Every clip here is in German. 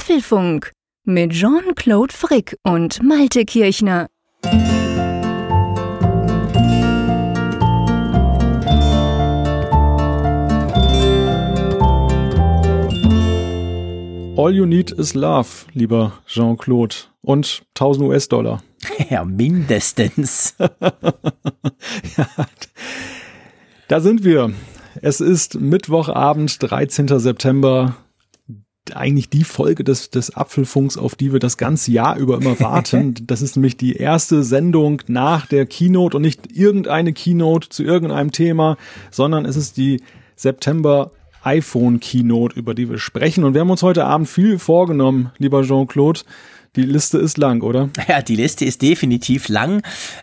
Apfelfunk mit Jean-Claude Frick und Malte Kirchner. All you need is love, lieber Jean-Claude. Und 1000 US-Dollar. Ja, mindestens. ja, da sind wir. Es ist Mittwochabend, 13. September. Eigentlich die Folge des, des Apfelfunks, auf die wir das ganze Jahr über immer warten. Das ist nämlich die erste Sendung nach der Keynote und nicht irgendeine Keynote zu irgendeinem Thema, sondern es ist die September iPhone Keynote, über die wir sprechen. Und wir haben uns heute Abend viel vorgenommen, lieber Jean-Claude. Die Liste ist lang, oder? Ja, die Liste ist definitiv lang.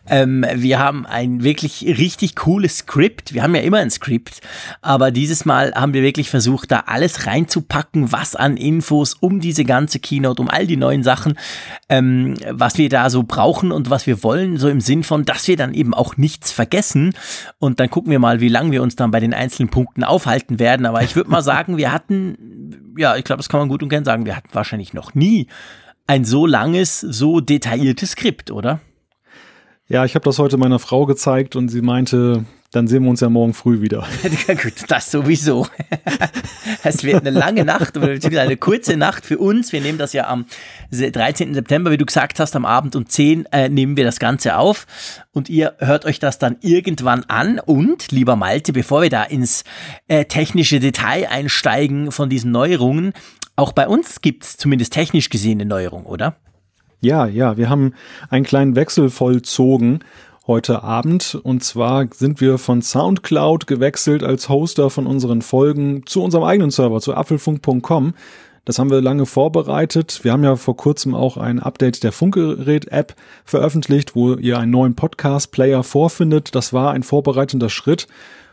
Ähm, wir haben ein wirklich richtig cooles Skript. Wir haben ja immer ein Skript, aber dieses Mal haben wir wirklich versucht, da alles reinzupacken, was an Infos um diese ganze Keynote, um all die neuen Sachen, ähm, was wir da so brauchen und was wir wollen, so im Sinn von, dass wir dann eben auch nichts vergessen. Und dann gucken wir mal, wie lange wir uns dann bei den einzelnen Punkten aufhalten werden. Aber ich würde mal sagen, wir hatten, ja, ich glaube, das kann man gut und gern sagen, wir hatten wahrscheinlich noch nie ein so langes, so detailliertes Skript, oder? Ja, ich habe das heute meiner Frau gezeigt und sie meinte, dann sehen wir uns ja morgen früh wieder. Ja, gut, das sowieso. Es wird eine lange Nacht oder eine kurze Nacht für uns. Wir nehmen das ja am 13. September, wie du gesagt hast, am Abend um 10 äh, nehmen wir das Ganze auf und ihr hört euch das dann irgendwann an. Und, lieber Malte, bevor wir da ins äh, technische Detail einsteigen von diesen Neuerungen, auch bei uns gibt es zumindest technisch gesehen eine Neuerung, oder? Ja, ja, wir haben einen kleinen Wechsel vollzogen heute Abend. Und zwar sind wir von SoundCloud gewechselt als Hoster von unseren Folgen zu unserem eigenen Server, zu apfelfunk.com. Das haben wir lange vorbereitet. Wir haben ja vor kurzem auch ein Update der Funkgerät-App veröffentlicht, wo ihr einen neuen Podcast-Player vorfindet. Das war ein vorbereitender Schritt.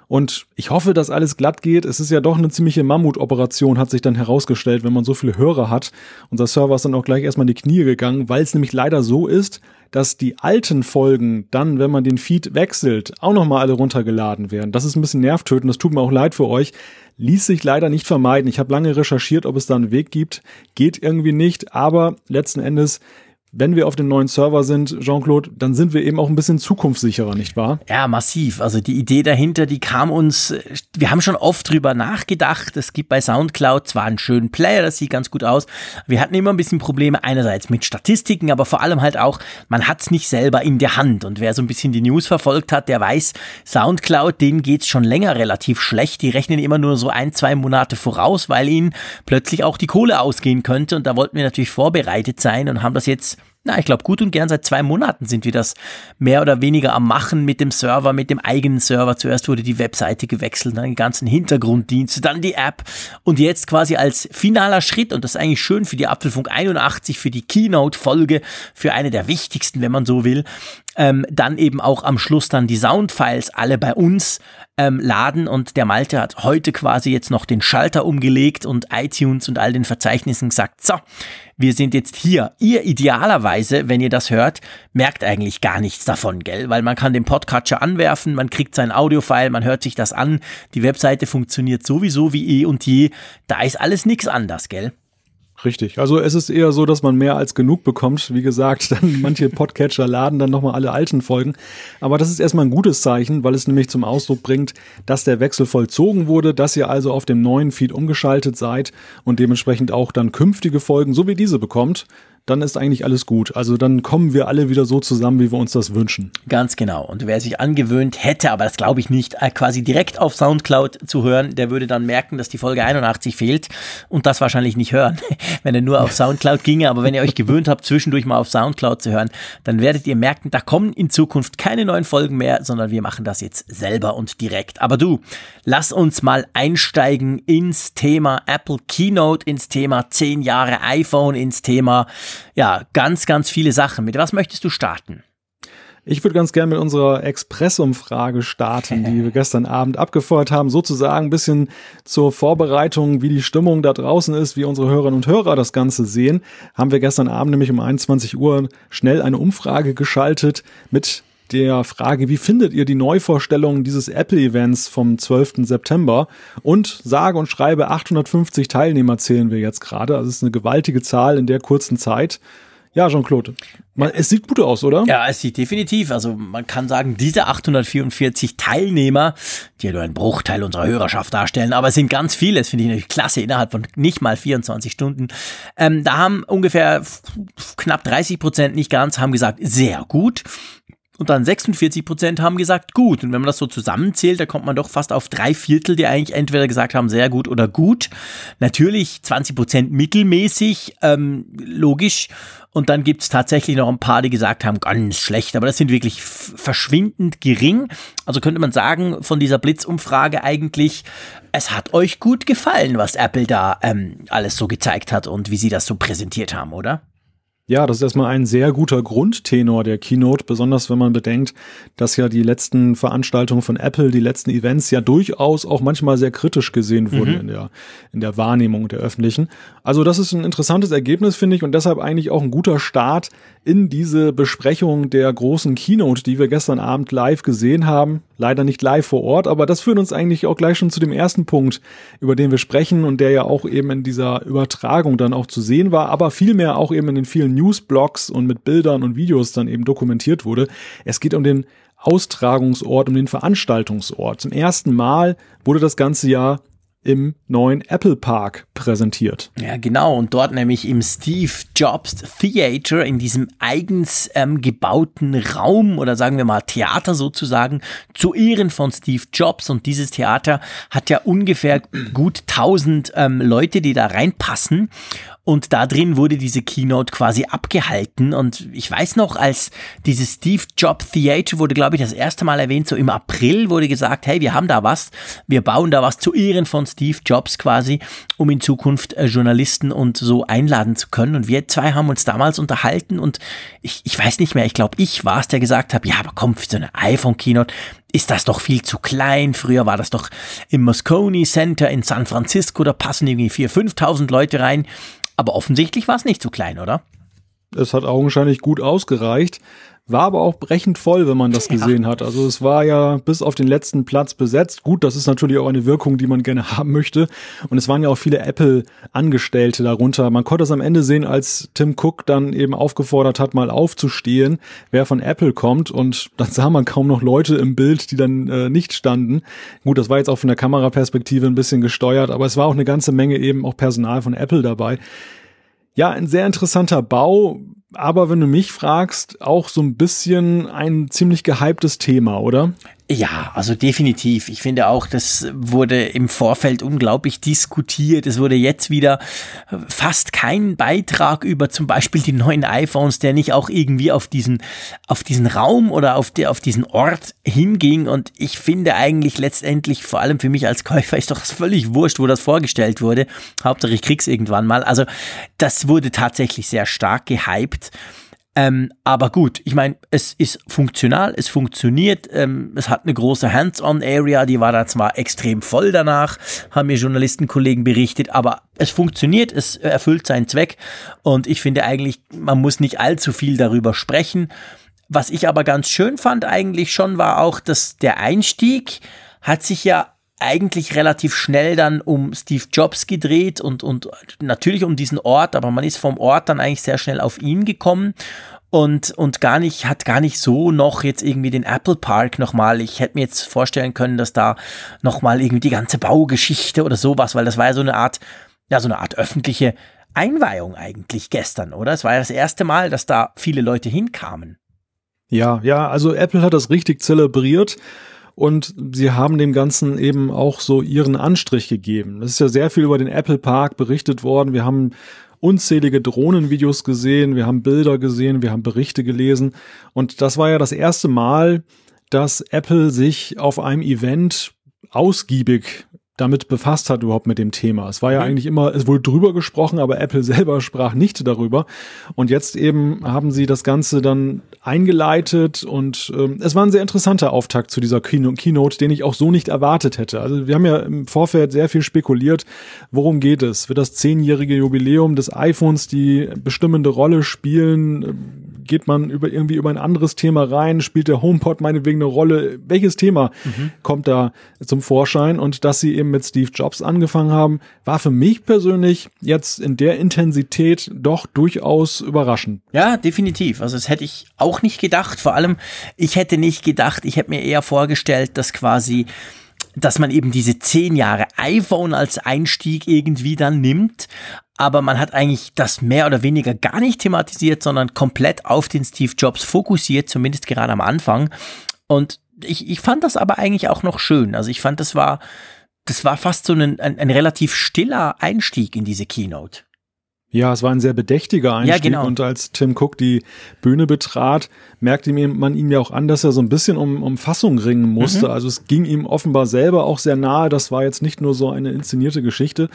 Und ich hoffe, dass alles glatt geht. Es ist ja doch eine ziemliche Mammutoperation, hat sich dann herausgestellt, wenn man so viele Hörer hat. Unser Server ist dann auch gleich erstmal in die Knie gegangen, weil es nämlich leider so ist, dass die alten Folgen dann, wenn man den Feed wechselt, auch nochmal alle runtergeladen werden. Das ist ein bisschen nervtötend, das tut mir auch leid für euch. Ließ sich leider nicht vermeiden. Ich habe lange recherchiert, ob es da einen Weg gibt. Geht irgendwie nicht, aber letzten Endes wenn wir auf dem neuen Server sind, Jean-Claude, dann sind wir eben auch ein bisschen zukunftssicherer, nicht wahr? Ja, massiv. Also die Idee dahinter, die kam uns, wir haben schon oft drüber nachgedacht. Es gibt bei Soundcloud zwar einen schönen Player, das sieht ganz gut aus. Wir hatten immer ein bisschen Probleme, einerseits mit Statistiken, aber vor allem halt auch, man hat es nicht selber in der Hand. Und wer so ein bisschen die News verfolgt hat, der weiß, Soundcloud, denen geht's schon länger relativ schlecht. Die rechnen immer nur so ein, zwei Monate voraus, weil ihnen plötzlich auch die Kohle ausgehen könnte. Und da wollten wir natürlich vorbereitet sein und haben das jetzt na, ich glaube, gut und gern seit zwei Monaten sind wir das mehr oder weniger am Machen mit dem Server, mit dem eigenen Server. Zuerst wurde die Webseite gewechselt, dann die ganzen Hintergrunddienste, dann die App und jetzt quasi als finaler Schritt, und das ist eigentlich schön für die Apfelfunk 81, für die Keynote-Folge, für eine der wichtigsten, wenn man so will, ähm, dann eben auch am Schluss dann die Soundfiles alle bei uns ähm, laden und der Malte hat heute quasi jetzt noch den Schalter umgelegt und iTunes und all den Verzeichnissen gesagt, so, wir sind jetzt hier. Ihr idealerweise, wenn ihr das hört, merkt eigentlich gar nichts davon, gell? Weil man kann den Podcatcher anwerfen, man kriegt sein Audiofile, man hört sich das an, die Webseite funktioniert sowieso wie eh und je, da ist alles nichts anders, gell? Richtig. Also es ist eher so, dass man mehr als genug bekommt. Wie gesagt, dann manche Podcatcher laden dann nochmal alle alten Folgen. Aber das ist erstmal ein gutes Zeichen, weil es nämlich zum Ausdruck bringt, dass der Wechsel vollzogen wurde, dass ihr also auf dem neuen Feed umgeschaltet seid und dementsprechend auch dann künftige Folgen, so wie diese bekommt dann ist eigentlich alles gut. Also dann kommen wir alle wieder so zusammen, wie wir uns das wünschen. Ganz genau. Und wer sich angewöhnt hätte, aber das glaube ich nicht, äh, quasi direkt auf Soundcloud zu hören, der würde dann merken, dass die Folge 81 fehlt und das wahrscheinlich nicht hören, wenn er nur auf Soundcloud ginge. Aber wenn ihr euch gewöhnt habt, zwischendurch mal auf Soundcloud zu hören, dann werdet ihr merken, da kommen in Zukunft keine neuen Folgen mehr, sondern wir machen das jetzt selber und direkt. Aber du, lass uns mal einsteigen ins Thema Apple Keynote, ins Thema 10 Jahre iPhone, ins Thema ja, ganz, ganz viele Sachen. Mit was möchtest du starten? Ich würde ganz gerne mit unserer Expressumfrage starten, die wir gestern Abend abgefeuert haben, sozusagen ein bisschen zur Vorbereitung, wie die Stimmung da draußen ist, wie unsere Hörerinnen und Hörer das Ganze sehen. Haben wir gestern Abend nämlich um 21 Uhr schnell eine Umfrage geschaltet mit der Frage, wie findet ihr die Neuvorstellung dieses Apple-Events vom 12. September? Und sage und schreibe 850 Teilnehmer zählen wir jetzt gerade. Also es ist eine gewaltige Zahl in der kurzen Zeit. Ja, Jean-Claude. Es sieht gut aus, oder? Ja, es sieht definitiv. Also man kann sagen, diese 844 Teilnehmer, die ja nur einen Bruchteil unserer Hörerschaft darstellen, aber es sind ganz viele, das finde ich natürlich klasse, innerhalb von nicht mal 24 Stunden. Ähm, da haben ungefähr knapp 30 Prozent, nicht ganz, haben gesagt, sehr gut. Und dann 46 Prozent haben gesagt gut. Und wenn man das so zusammenzählt, da kommt man doch fast auf drei Viertel, die eigentlich entweder gesagt haben sehr gut oder gut. Natürlich 20 Prozent mittelmäßig, ähm, logisch. Und dann gibt's tatsächlich noch ein paar, die gesagt haben, ganz schlecht, aber das sind wirklich verschwindend gering. Also könnte man sagen, von dieser Blitzumfrage eigentlich, es hat euch gut gefallen, was Apple da ähm, alles so gezeigt hat und wie sie das so präsentiert haben, oder? Ja, das ist erstmal ein sehr guter Grundtenor der Keynote, besonders wenn man bedenkt, dass ja die letzten Veranstaltungen von Apple, die letzten Events ja durchaus auch manchmal sehr kritisch gesehen wurden mhm. in der, in der Wahrnehmung der Öffentlichen. Also das ist ein interessantes Ergebnis, finde ich, und deshalb eigentlich auch ein guter Start in diese Besprechung der großen Keynote, die wir gestern Abend live gesehen haben. Leider nicht live vor Ort, aber das führt uns eigentlich auch gleich schon zu dem ersten Punkt, über den wir sprechen und der ja auch eben in dieser Übertragung dann auch zu sehen war, aber vielmehr auch eben in den vielen Newsblogs und mit Bildern und Videos dann eben dokumentiert wurde. Es geht um den Austragungsort, um den Veranstaltungsort. Zum ersten Mal wurde das ganze Jahr im neuen Apple Park präsentiert. Ja, genau. Und dort nämlich im Steve Jobs Theater, in diesem eigens ähm, gebauten Raum oder sagen wir mal Theater sozusagen, zu Ehren von Steve Jobs. Und dieses Theater hat ja ungefähr gut 1000 ähm, Leute, die da reinpassen. Und da drin wurde diese Keynote quasi abgehalten. Und ich weiß noch, als dieses Steve Jobs Theater wurde, glaube ich, das erste Mal erwähnt, so im April wurde gesagt, hey, wir haben da was, wir bauen da was zu Ehren von Steve Jobs quasi, um in Zukunft äh, Journalisten und so einladen zu können. Und wir zwei haben uns damals unterhalten und ich, ich weiß nicht mehr, ich glaube, ich war es, der gesagt habe, ja, aber komm, für so eine iPhone-Keynote ist das doch viel zu klein. Früher war das doch im Moscone Center in San Francisco, da passen irgendwie 4.000, 5.000 Leute rein. Aber offensichtlich war es nicht so klein, oder? Es hat augenscheinlich gut ausgereicht. War aber auch brechend voll, wenn man das gesehen ja. hat. Also es war ja bis auf den letzten Platz besetzt. Gut, das ist natürlich auch eine Wirkung, die man gerne haben möchte. Und es waren ja auch viele Apple-Angestellte darunter. Man konnte es am Ende sehen, als Tim Cook dann eben aufgefordert hat, mal aufzustehen, wer von Apple kommt. Und dann sah man kaum noch Leute im Bild, die dann äh, nicht standen. Gut, das war jetzt auch von der Kameraperspektive ein bisschen gesteuert, aber es war auch eine ganze Menge eben auch Personal von Apple dabei. Ja, ein sehr interessanter Bau, aber wenn du mich fragst, auch so ein bisschen ein ziemlich gehyptes Thema, oder? Ja, also definitiv. Ich finde auch, das wurde im Vorfeld unglaublich diskutiert. Es wurde jetzt wieder fast kein Beitrag über zum Beispiel die neuen iPhones, der nicht auch irgendwie auf diesen, auf diesen Raum oder auf, die, auf diesen Ort hinging. Und ich finde eigentlich letztendlich, vor allem für mich als Käufer, ist doch völlig wurscht, wo das vorgestellt wurde. Hauptsache ich krieg's irgendwann mal. Also das wurde tatsächlich sehr stark gehypt. Ähm, aber gut, ich meine, es ist funktional, es funktioniert, ähm, es hat eine große Hands-on-Area, die war da zwar extrem voll danach, haben mir Journalistenkollegen berichtet, aber es funktioniert, es erfüllt seinen Zweck und ich finde eigentlich, man muss nicht allzu viel darüber sprechen. Was ich aber ganz schön fand eigentlich schon war auch, dass der Einstieg hat sich ja eigentlich relativ schnell dann um Steve Jobs gedreht und, und natürlich um diesen Ort, aber man ist vom Ort dann eigentlich sehr schnell auf ihn gekommen und, und gar nicht, hat gar nicht so noch jetzt irgendwie den Apple Park nochmal. Ich hätte mir jetzt vorstellen können, dass da nochmal irgendwie die ganze Baugeschichte oder sowas, weil das war ja so eine Art, ja, so eine Art öffentliche Einweihung eigentlich gestern, oder? Es war ja das erste Mal, dass da viele Leute hinkamen. Ja, ja, also Apple hat das richtig zelebriert und sie haben dem Ganzen eben auch so ihren Anstrich gegeben. Es ist ja sehr viel über den Apple Park berichtet worden. Wir haben unzählige Drohnenvideos gesehen, wir haben Bilder gesehen, wir haben Berichte gelesen. Und das war ja das erste Mal, dass Apple sich auf einem Event ausgiebig damit befasst hat überhaupt mit dem Thema. Es war ja mhm. eigentlich immer, es wurde drüber gesprochen, aber Apple selber sprach nicht darüber. Und jetzt eben haben sie das Ganze dann eingeleitet und ähm, es war ein sehr interessanter Auftakt zu dieser Keyno Keynote, den ich auch so nicht erwartet hätte. Also wir haben ja im Vorfeld sehr viel spekuliert, worum geht es? Wird das zehnjährige Jubiläum des iPhones die bestimmende Rolle spielen? Geht man über irgendwie über ein anderes Thema rein? Spielt der HomePod meinetwegen eine Rolle? Welches Thema mhm. kommt da zum Vorschein? Und dass sie eben mit Steve Jobs angefangen haben, war für mich persönlich jetzt in der Intensität doch durchaus überraschend. Ja, definitiv. Also das hätte ich auch nicht gedacht. Vor allem, ich hätte nicht gedacht, ich hätte mir eher vorgestellt, dass quasi dass man eben diese zehn Jahre iPhone als Einstieg irgendwie dann nimmt. Aber man hat eigentlich das mehr oder weniger gar nicht thematisiert, sondern komplett auf den Steve Jobs fokussiert, zumindest gerade am Anfang. Und ich, ich fand das aber eigentlich auch noch schön. Also ich fand, das war, das war fast so ein, ein, ein relativ stiller Einstieg in diese Keynote. Ja, es war ein sehr bedächtiger Einstieg ja, genau. und als Tim Cook die Bühne betrat, merkte man ihm ja auch an, dass er so ein bisschen um, um Fassung ringen musste. Mhm. Also es ging ihm offenbar selber auch sehr nahe. Das war jetzt nicht nur so eine inszenierte Geschichte.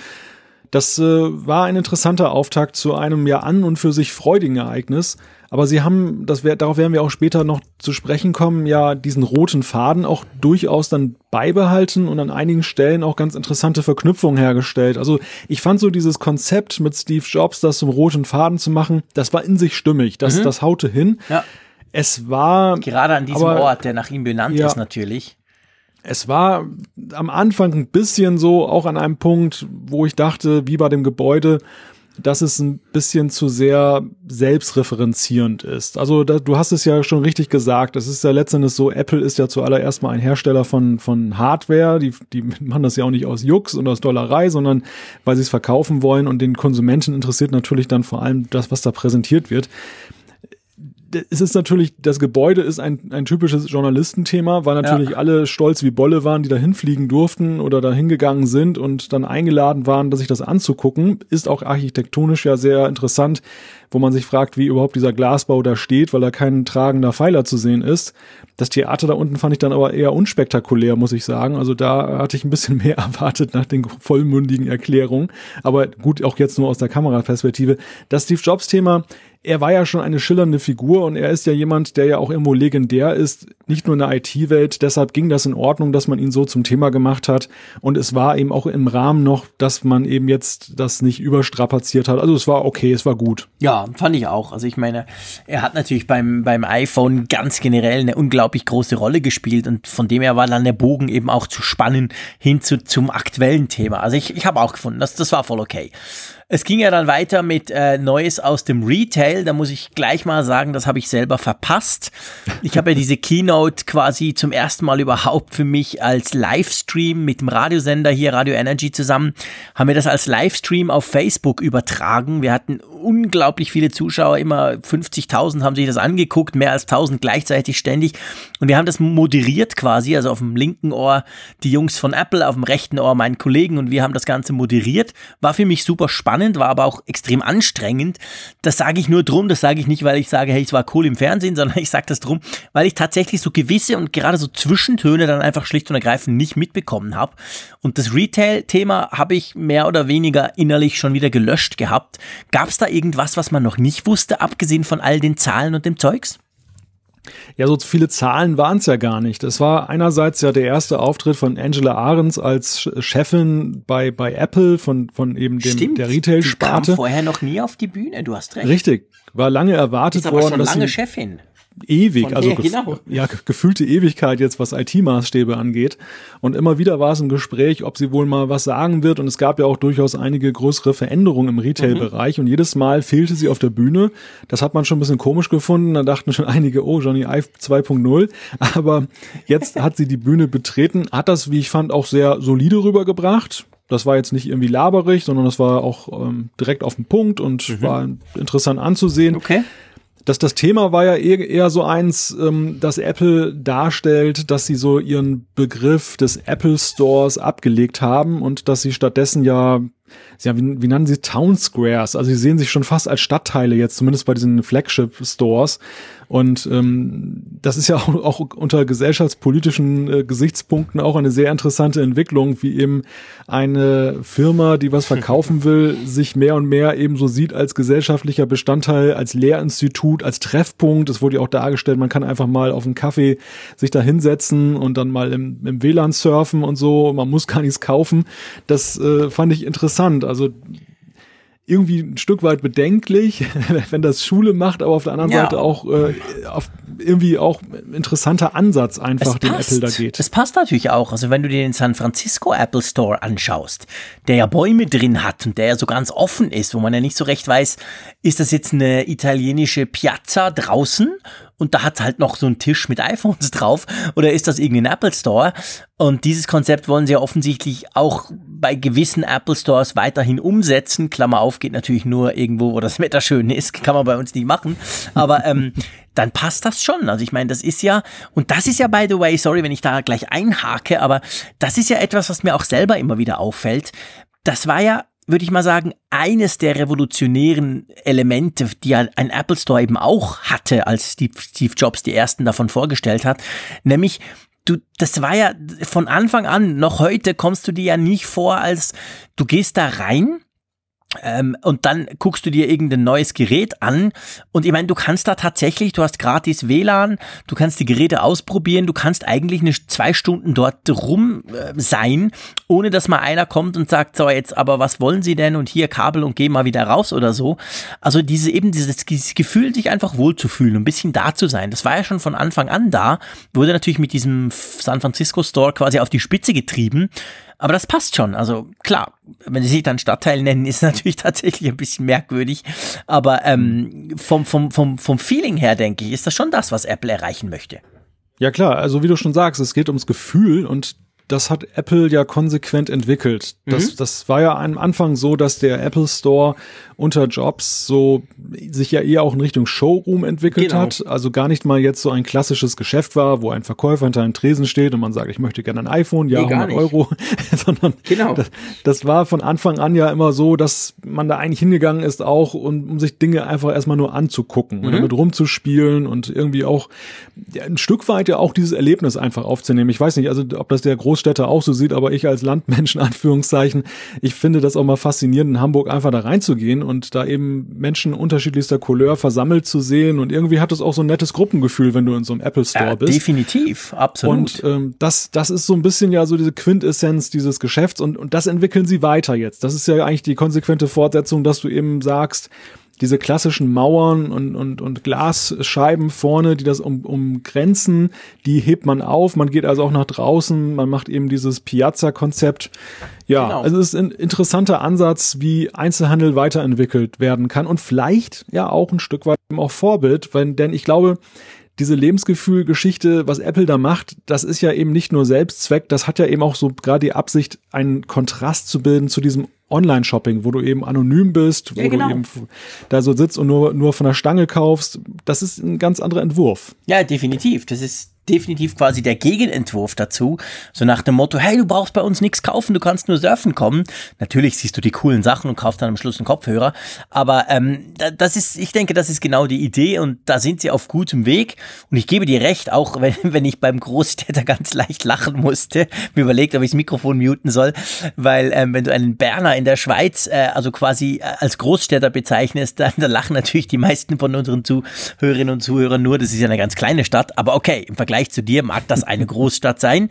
Das äh, war ein interessanter Auftakt zu einem ja an und für sich freudigen Ereignis. Aber sie haben, das wär, darauf werden wir auch später noch zu sprechen kommen, ja diesen roten Faden auch durchaus dann beibehalten und an einigen Stellen auch ganz interessante Verknüpfungen hergestellt. Also ich fand so dieses Konzept mit Steve Jobs, das zum roten Faden zu machen, das war in sich stimmig. Das, mhm. das haute hin. Ja. Es war. Gerade an diesem aber, Ort, der nach ihm benannt ja, ist natürlich es war am Anfang ein bisschen so, auch an einem Punkt, wo ich dachte, wie bei dem Gebäude, dass es ein bisschen zu sehr selbstreferenzierend ist. Also da, du hast es ja schon richtig gesagt. Es ist ja letztendlich so, Apple ist ja zuallererst mal ein Hersteller von, von Hardware. Die, die machen das ja auch nicht aus Jux und aus Dollerei, sondern weil sie es verkaufen wollen und den Konsumenten interessiert natürlich dann vor allem das, was da präsentiert wird es ist natürlich, das Gebäude ist ein, ein typisches Journalistenthema, weil natürlich ja. alle stolz wie Bolle waren, die da hinfliegen durften oder da hingegangen sind und dann eingeladen waren, sich das anzugucken. Ist auch architektonisch ja sehr interessant, wo man sich fragt, wie überhaupt dieser Glasbau da steht, weil da kein tragender Pfeiler zu sehen ist. Das Theater da unten fand ich dann aber eher unspektakulär, muss ich sagen. Also da hatte ich ein bisschen mehr erwartet nach den vollmündigen Erklärungen. Aber gut, auch jetzt nur aus der Kameraperspektive. Das Steve Jobs Thema er war ja schon eine schillernde Figur und er ist ja jemand, der ja auch irgendwo legendär ist, nicht nur in der IT-Welt. Deshalb ging das in Ordnung, dass man ihn so zum Thema gemacht hat. Und es war eben auch im Rahmen noch, dass man eben jetzt das nicht überstrapaziert hat. Also es war okay, es war gut. Ja, fand ich auch. Also ich meine, er hat natürlich beim, beim iPhone ganz generell eine unglaublich große Rolle gespielt und von dem her war dann der Bogen eben auch zu spannen hin zu, zum aktuellen Thema. Also ich, ich habe auch gefunden, das, das war voll okay. Es ging ja dann weiter mit äh, Neues aus dem Retail. Da muss ich gleich mal sagen, das habe ich selber verpasst. Ich habe ja diese Keynote quasi zum ersten Mal überhaupt für mich als Livestream mit dem Radiosender hier, Radio Energy zusammen, haben wir das als Livestream auf Facebook übertragen. Wir hatten unglaublich viele Zuschauer, immer 50.000 haben sich das angeguckt, mehr als 1.000 gleichzeitig ständig. Und wir haben das moderiert quasi, also auf dem linken Ohr die Jungs von Apple, auf dem rechten Ohr meinen Kollegen und wir haben das Ganze moderiert. War für mich super spannend war aber auch extrem anstrengend. Das sage ich nur drum, das sage ich nicht, weil ich sage, hey, es war cool im Fernsehen, sondern ich sage das drum, weil ich tatsächlich so gewisse und gerade so Zwischentöne dann einfach schlicht und ergreifend nicht mitbekommen habe. Und das Retail-Thema habe ich mehr oder weniger innerlich schon wieder gelöscht gehabt. Gab es da irgendwas, was man noch nicht wusste, abgesehen von all den Zahlen und dem Zeugs? Ja, so viele Zahlen waren es ja gar nicht. Es war einerseits ja der erste Auftritt von Angela Ahrens als Chefin bei, bei Apple von, von eben dem, Stimmt, der Retail-Sparte. Die kam vorher noch nie auf die Bühne, du hast recht. Richtig, war lange erwartet ist aber worden. Schon lange Chefin ewig, also her, genau. ja, gefühlte Ewigkeit jetzt, was IT-Maßstäbe angeht. Und immer wieder war es ein Gespräch, ob sie wohl mal was sagen wird. Und es gab ja auch durchaus einige größere Veränderungen im Retail-Bereich. Mhm. Und jedes Mal fehlte sie auf der Bühne. Das hat man schon ein bisschen komisch gefunden. Da dachten schon einige, oh, Johnny Ive 2.0. Aber jetzt hat sie die Bühne betreten, hat das, wie ich fand, auch sehr solide rübergebracht. Das war jetzt nicht irgendwie laberig, sondern das war auch ähm, direkt auf den Punkt und mhm. war interessant anzusehen. Okay dass das Thema war ja eher, eher so eins, ähm, dass Apple darstellt, dass sie so ihren Begriff des Apple Stores abgelegt haben und dass sie stattdessen ja ja, wie, wie nennen sie Town Squares? Also sie sehen sich schon fast als Stadtteile jetzt, zumindest bei diesen Flagship Stores. Und ähm, das ist ja auch, auch unter gesellschaftspolitischen äh, Gesichtspunkten auch eine sehr interessante Entwicklung, wie eben eine Firma, die was verkaufen will, sich mehr und mehr eben so sieht als gesellschaftlicher Bestandteil, als Lehrinstitut, als Treffpunkt. Es wurde ja auch dargestellt, man kann einfach mal auf einen Kaffee sich da hinsetzen und dann mal im, im WLAN surfen und so. Man muss gar nichts kaufen. Das äh, fand ich interessant. Also irgendwie ein Stück weit bedenklich, wenn das Schule macht, aber auf der anderen ja. Seite auch äh, irgendwie auch interessanter Ansatz einfach, den Apple da geht. Es passt natürlich auch. Also wenn du dir den San Francisco Apple Store anschaust, der ja Bäume drin hat und der ja so ganz offen ist, wo man ja nicht so recht weiß, ist das jetzt eine italienische Piazza draußen und da hat halt noch so ein Tisch mit iPhones drauf oder ist das irgendwie ein Apple Store? Und dieses Konzept wollen sie ja offensichtlich auch bei gewissen Apple Stores weiterhin umsetzen. Klammer auf, geht natürlich nur irgendwo, wo das Wetter schön ist, kann man bei uns nicht machen. Aber ähm, dann passt das schon. Also ich meine, das ist ja, und das ist ja, by the way, sorry, wenn ich da gleich einhake, aber das ist ja etwas, was mir auch selber immer wieder auffällt. Das war ja würde ich mal sagen, eines der revolutionären Elemente, die ein Apple Store eben auch hatte, als Steve, Jobs die ersten davon vorgestellt hat, nämlich du, das war ja von Anfang an, noch heute kommst du dir ja nicht vor, als du gehst da rein ähm, und dann guckst du dir irgendein neues Gerät an und ich meine, du kannst da tatsächlich, du hast gratis WLAN, du kannst die Geräte ausprobieren, du kannst eigentlich eine zwei Stunden dort rum äh, sein, ohne dass mal einer kommt und sagt, so jetzt, aber was wollen Sie denn und hier Kabel und geh mal wieder raus oder so. Also diese eben dieses, dieses Gefühl, sich einfach wohlzufühlen, ein bisschen da zu sein, das war ja schon von Anfang an da, wurde natürlich mit diesem San Francisco Store quasi auf die Spitze getrieben. Aber das passt schon. Also klar, wenn sie sich dann Stadtteil nennen, ist natürlich tatsächlich ein bisschen merkwürdig. Aber ähm, vom, vom, vom, vom Feeling her, denke ich, ist das schon das, was Apple erreichen möchte. Ja klar, also wie du schon sagst, es geht ums Gefühl und das hat Apple ja konsequent entwickelt. Das, mhm. das war ja am Anfang so, dass der Apple Store unter Jobs so sich ja eher auch in Richtung Showroom entwickelt genau. hat. Also gar nicht mal jetzt so ein klassisches Geschäft war, wo ein Verkäufer hinter einem Tresen steht und man sagt, ich möchte gerne ein iPhone, ja, nee, 100 Euro. Sondern genau. Das, das, war von Anfang an ja immer so, dass man da eigentlich hingegangen ist auch, um, um sich Dinge einfach erstmal nur anzugucken mhm. und damit rumzuspielen und irgendwie auch ja, ein Stück weit ja auch dieses Erlebnis einfach aufzunehmen. Ich weiß nicht, also ob das der Großstädter auch so sieht, aber ich als Landmensch in Anführungszeichen, ich finde das auch mal faszinierend, in Hamburg einfach da reinzugehen und da eben Menschen unterschiedlichster Couleur versammelt zu sehen und irgendwie hat es auch so ein nettes Gruppengefühl, wenn du in so einem Apple Store ja, bist. Definitiv, absolut. Und ähm, das, das ist so ein bisschen ja so diese Quintessenz dieses Geschäfts und, und das entwickeln sie weiter jetzt. Das ist ja eigentlich die konsequente Fortsetzung, dass du eben sagst, diese klassischen Mauern und, und, und Glasscheiben vorne, die das um, umgrenzen, die hebt man auf. Man geht also auch nach draußen. Man macht eben dieses Piazza-Konzept. Ja, genau. also es ist ein interessanter Ansatz, wie Einzelhandel weiterentwickelt werden kann und vielleicht ja auch ein Stück weit auch Vorbild, weil, denn ich glaube, diese Lebensgefühl-Geschichte, was Apple da macht, das ist ja eben nicht nur Selbstzweck, das hat ja eben auch so gerade die Absicht, einen Kontrast zu bilden zu diesem Online-Shopping, wo du eben anonym bist, wo ja, genau. du eben da so sitzt und nur, nur von der Stange kaufst. Das ist ein ganz anderer Entwurf. Ja, definitiv. Das ist definitiv quasi der Gegenentwurf dazu. So nach dem Motto, hey, du brauchst bei uns nichts kaufen, du kannst nur surfen kommen. Natürlich siehst du die coolen Sachen und kaufst dann am Schluss einen Kopfhörer. Aber ähm, das ist, ich denke, das ist genau die Idee und da sind sie auf gutem Weg. Und ich gebe dir recht, auch wenn, wenn ich beim Großstädter ganz leicht lachen musste, mir überlegt, ob ich das Mikrofon muten soll, weil ähm, wenn du einen Berner in der Schweiz, äh, also quasi äh, als Großstädter bezeichnest, dann, dann lachen natürlich die meisten von unseren Zuhörerinnen und Zuhörern nur. Das ist ja eine ganz kleine Stadt, aber okay, im Vergleich Vergleich zu dir mag das eine Großstadt sein.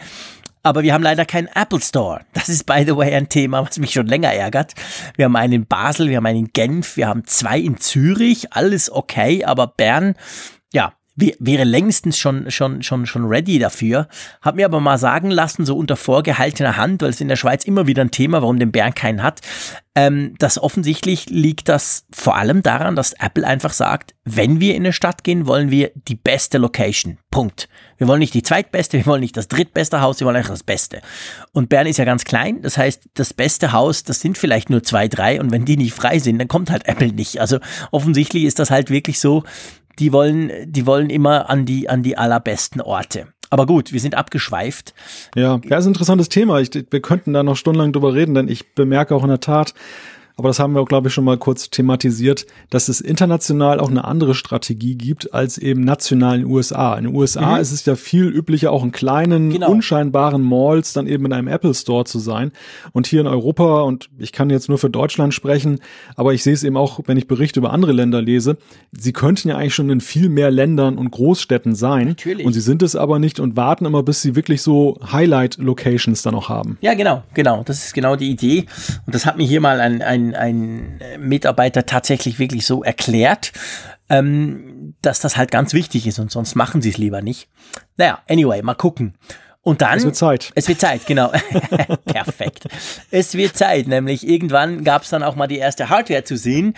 Aber wir haben leider keinen Apple Store. Das ist, by the way, ein Thema, was mich schon länger ärgert. Wir haben einen in Basel, wir haben einen in Genf, wir haben zwei in Zürich. Alles okay, aber Bern, ja, wäre längstens schon, schon, schon, schon ready dafür. Hab mir aber mal sagen lassen, so unter vorgehaltener Hand, weil es in der Schweiz immer wieder ein Thema, warum den Bern keinen hat, ähm, dass offensichtlich liegt das vor allem daran, dass Apple einfach sagt, wenn wir in eine Stadt gehen, wollen wir die beste Location. Punkt. Wir wollen nicht die zweitbeste, wir wollen nicht das drittbeste Haus, wir wollen einfach das Beste. Und Bern ist ja ganz klein, das heißt, das beste Haus, das sind vielleicht nur zwei, drei und wenn die nicht frei sind, dann kommt halt Apple nicht. Also offensichtlich ist das halt wirklich so, die wollen, die wollen immer an die, an die allerbesten Orte. Aber gut, wir sind abgeschweift. Ja, ja, ist ein interessantes Thema. Ich, wir könnten da noch stundenlang drüber reden, denn ich bemerke auch in der Tat, aber das haben wir auch, glaube ich, schon mal kurz thematisiert, dass es international auch eine andere Strategie gibt als eben national in den USA. In den USA mhm. ist es ja viel üblicher, auch in kleinen, genau. unscheinbaren Malls dann eben in einem Apple Store zu sein. Und hier in Europa, und ich kann jetzt nur für Deutschland sprechen, aber ich sehe es eben auch, wenn ich Berichte über andere Länder lese, sie könnten ja eigentlich schon in viel mehr Ländern und Großstädten sein. Natürlich. Und sie sind es aber nicht und warten immer, bis sie wirklich so Highlight-Locations dann noch haben. Ja, genau, genau. Das ist genau die Idee. Und das hat mir hier mal ein, ein ein, ein Mitarbeiter tatsächlich wirklich so erklärt, ähm, dass das halt ganz wichtig ist und sonst machen sie es lieber nicht. Naja, anyway, mal gucken. Und dann. Es wird Zeit. Es wird Zeit, genau. Perfekt. Es wird Zeit, nämlich irgendwann gab es dann auch mal die erste Hardware zu sehen,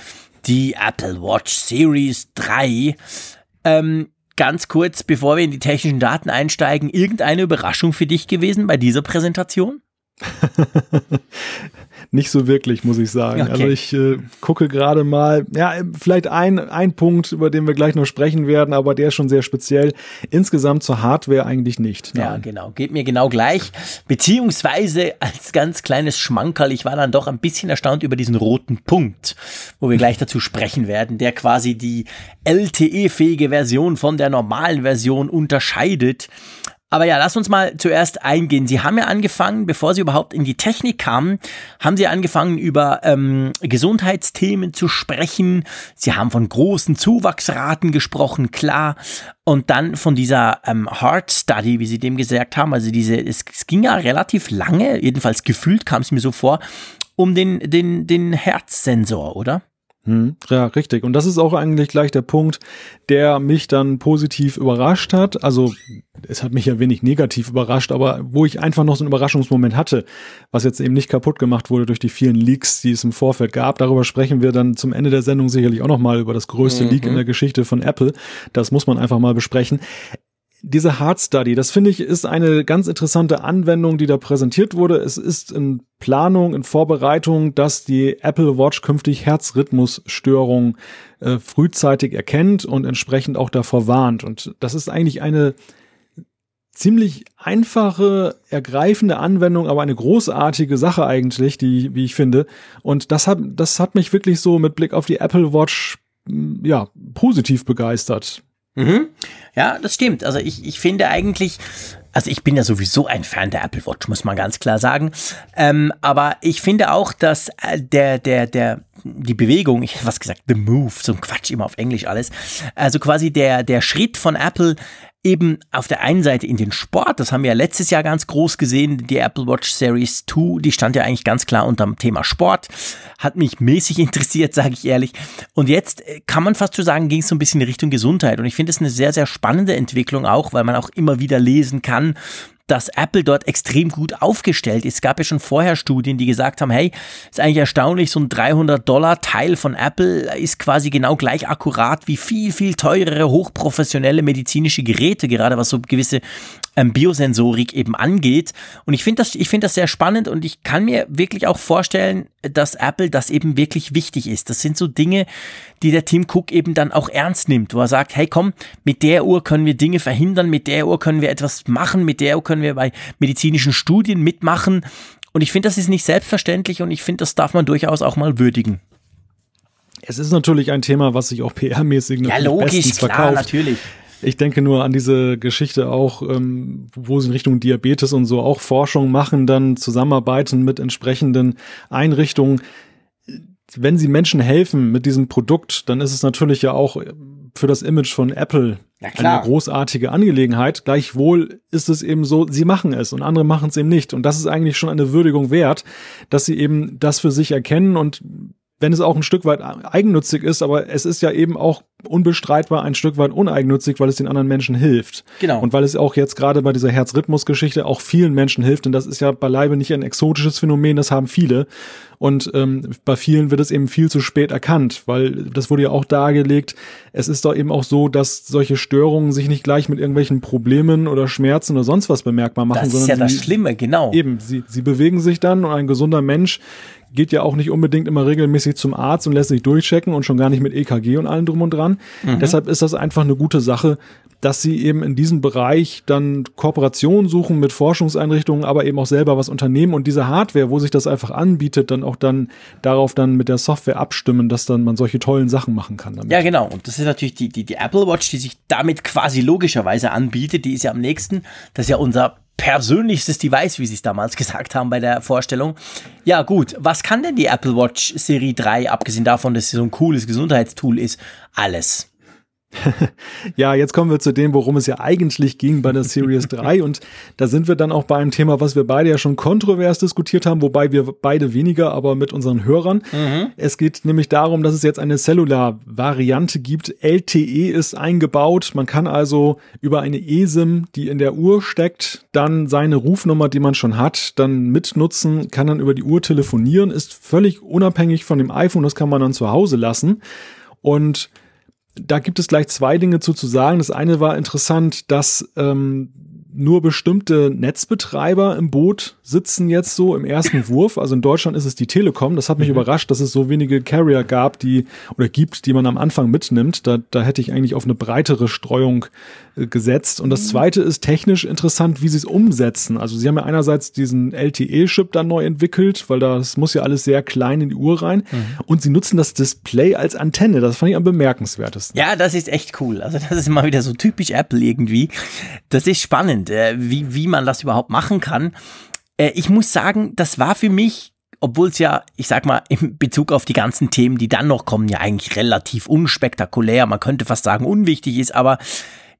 die Apple Watch Series 3. Ähm, ganz kurz, bevor wir in die technischen Daten einsteigen, irgendeine Überraschung für dich gewesen bei dieser Präsentation? Nicht so wirklich, muss ich sagen. Okay. Also ich äh, gucke gerade mal, ja, vielleicht ein, ein Punkt, über den wir gleich noch sprechen werden, aber der ist schon sehr speziell. Insgesamt zur Hardware eigentlich nicht. Nein. Ja, genau. Geht mir genau gleich. Beziehungsweise als ganz kleines Schmankerl, ich war dann doch ein bisschen erstaunt über diesen roten Punkt, wo wir gleich dazu sprechen werden, der quasi die LTE-fähige Version von der normalen Version unterscheidet. Aber ja, lass uns mal zuerst eingehen. Sie haben ja angefangen, bevor Sie überhaupt in die Technik kamen, haben Sie angefangen, über ähm, Gesundheitsthemen zu sprechen. Sie haben von großen Zuwachsraten gesprochen, klar. Und dann von dieser ähm, Heart Study, wie Sie dem gesagt haben. Also diese, es, es ging ja relativ lange, jedenfalls gefühlt kam es mir so vor, um den, den, den Herzsensor, oder? Hm, ja, richtig. Und das ist auch eigentlich gleich der Punkt, der mich dann positiv überrascht hat. Also es hat mich ja wenig negativ überrascht, aber wo ich einfach noch so einen Überraschungsmoment hatte, was jetzt eben nicht kaputt gemacht wurde durch die vielen Leaks, die es im Vorfeld gab. Darüber sprechen wir dann zum Ende der Sendung sicherlich auch noch mal über das größte mhm. Leak in der Geschichte von Apple. Das muss man einfach mal besprechen diese Hard Study, das finde ich, ist eine ganz interessante Anwendung, die da präsentiert wurde. Es ist in Planung, in Vorbereitung, dass die Apple Watch künftig Herzrhythmusstörungen äh, frühzeitig erkennt und entsprechend auch davor warnt. Und das ist eigentlich eine ziemlich einfache, ergreifende Anwendung, aber eine großartige Sache eigentlich, die, wie ich finde. Und das hat, das hat mich wirklich so mit Blick auf die Apple Watch, ja, positiv begeistert. Mhm. Ja, das stimmt. Also ich, ich finde eigentlich, also ich bin ja sowieso ein Fan der Apple Watch, muss man ganz klar sagen. Ähm, aber ich finde auch, dass äh, der, der, der, die Bewegung, ich hätte was gesagt, the move, so ein Quatsch immer auf Englisch alles. Also quasi der, der Schritt von Apple eben auf der einen Seite in den Sport, das haben wir ja letztes Jahr ganz groß gesehen, die Apple Watch Series 2, die stand ja eigentlich ganz klar unter dem Thema Sport, hat mich mäßig interessiert, sage ich ehrlich. Und jetzt äh, kann man fast so sagen, ging es so ein bisschen in Richtung Gesundheit. Und ich finde es eine sehr, sehr spannende Entwicklung auch, weil man auch immer wieder lesen kann, dass Apple dort extrem gut aufgestellt ist. Es gab ja schon vorher Studien, die gesagt haben, hey, ist eigentlich erstaunlich, so ein 300 Dollar Teil von Apple ist quasi genau gleich akkurat wie viel, viel teurere, hochprofessionelle medizinische Geräte, gerade was so gewisse ähm, Biosensorik eben angeht. Und ich finde das, ich finde das sehr spannend und ich kann mir wirklich auch vorstellen, dass Apple das eben wirklich wichtig ist. Das sind so Dinge, die der Tim Cook eben dann auch ernst nimmt, wo er sagt, hey komm, mit der Uhr können wir Dinge verhindern, mit der Uhr können wir etwas machen, mit der Uhr können wir bei medizinischen Studien mitmachen. Und ich finde, das ist nicht selbstverständlich und ich finde, das darf man durchaus auch mal würdigen. Es ist natürlich ein Thema, was sich auch PR-mäßig ja, logisch, klar, verkauft. natürlich. Ich denke nur an diese Geschichte auch, ähm, wo sie in Richtung Diabetes und so auch Forschung machen, dann zusammenarbeiten mit entsprechenden Einrichtungen. Wenn sie Menschen helfen mit diesem Produkt, dann ist es natürlich ja auch für das Image von Apple eine großartige Angelegenheit. Gleichwohl ist es eben so, sie machen es und andere machen es eben nicht. Und das ist eigentlich schon eine Würdigung wert, dass sie eben das für sich erkennen und wenn es auch ein Stück weit eigennützig ist, aber es ist ja eben auch unbestreitbar ein Stück weit uneigennützig, weil es den anderen Menschen hilft. Genau. Und weil es auch jetzt gerade bei dieser Herzrhythmus-Geschichte auch vielen Menschen hilft. Und das ist ja beileibe nicht ein exotisches Phänomen, das haben viele. Und ähm, bei vielen wird es eben viel zu spät erkannt, weil das wurde ja auch dargelegt. Es ist doch eben auch so, dass solche Störungen sich nicht gleich mit irgendwelchen Problemen oder Schmerzen oder sonst was bemerkbar machen. Das ist ja das Schlimme, genau. Eben, sie, sie bewegen sich dann und ein gesunder Mensch geht ja auch nicht unbedingt immer regelmäßig zum Arzt und lässt sich durchchecken und schon gar nicht mit EKG und allem drum und dran. Mhm. Deshalb ist das einfach eine gute Sache, dass sie eben in diesem Bereich dann Kooperationen suchen mit Forschungseinrichtungen, aber eben auch selber was unternehmen und diese Hardware, wo sich das einfach anbietet, dann auch dann darauf dann mit der Software abstimmen, dass dann man solche tollen Sachen machen kann. Damit. Ja, genau. Und das ist natürlich die, die, die Apple Watch, die sich damit quasi logischerweise anbietet. Die ist ja am nächsten. Das ist ja unser persönlichstes Device, wie sie es damals gesagt haben bei der Vorstellung. Ja, gut. Was kann denn die Apple Watch Serie 3, abgesehen davon, dass sie so ein cooles Gesundheitstool ist? Alles. ja, jetzt kommen wir zu dem, worum es ja eigentlich ging bei der Series 3 und da sind wir dann auch bei einem Thema, was wir beide ja schon kontrovers diskutiert haben, wobei wir beide weniger, aber mit unseren Hörern. Mhm. Es geht nämlich darum, dass es jetzt eine Cellular-Variante gibt. LTE ist eingebaut. Man kann also über eine eSIM, die in der Uhr steckt, dann seine Rufnummer, die man schon hat, dann mitnutzen, kann dann über die Uhr telefonieren, ist völlig unabhängig von dem iPhone, das kann man dann zu Hause lassen. Und da gibt es gleich zwei Dinge zu, zu sagen. Das eine war interessant, dass ähm, nur bestimmte Netzbetreiber im Boot sitzen jetzt so im ersten Wurf. Also in Deutschland ist es die Telekom. Das hat mich mhm. überrascht, dass es so wenige Carrier gab, die oder gibt, die man am Anfang mitnimmt. Da, da hätte ich eigentlich auf eine breitere Streuung äh, gesetzt. Und das mhm. zweite ist technisch interessant, wie sie es umsetzen. Also sie haben ja einerseits diesen LTE-Chip dann neu entwickelt, weil das muss ja alles sehr klein in die Uhr rein. Mhm. Und sie nutzen das Display als Antenne. Das fand ich am bemerkenswertesten. Ja, das ist echt cool. Also das ist mal wieder so typisch Apple irgendwie. Das ist spannend, äh, wie, wie man das überhaupt machen kann. Äh, ich muss sagen, das war für mich obwohl es ja, ich sag mal, in Bezug auf die ganzen Themen, die dann noch kommen, ja eigentlich relativ unspektakulär, man könnte fast sagen unwichtig ist, aber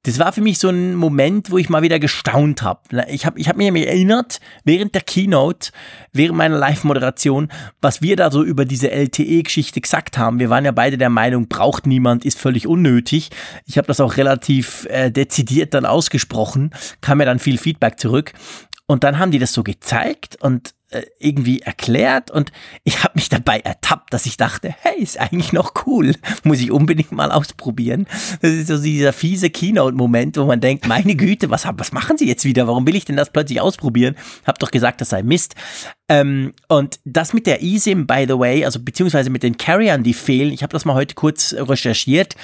das war für mich so ein Moment, wo ich mal wieder gestaunt habe. Ich habe ich hab mich erinnert, während der Keynote, während meiner Live-Moderation, was wir da so über diese LTE-Geschichte gesagt haben. Wir waren ja beide der Meinung, braucht niemand, ist völlig unnötig. Ich habe das auch relativ äh, dezidiert dann ausgesprochen, kam mir dann viel Feedback zurück. Und dann haben die das so gezeigt und äh, irgendwie erklärt und ich habe mich dabei ertappt, dass ich dachte, hey, ist eigentlich noch cool, muss ich unbedingt mal ausprobieren. Das ist so dieser fiese Keynote-Moment, wo man denkt, meine Güte, was, was machen sie jetzt wieder? Warum will ich denn das plötzlich ausprobieren? Hab doch gesagt, das sei Mist. Ähm, und das mit der eSIM, by the way, also beziehungsweise mit den Carriern, die fehlen, ich habe das mal heute kurz recherchiert.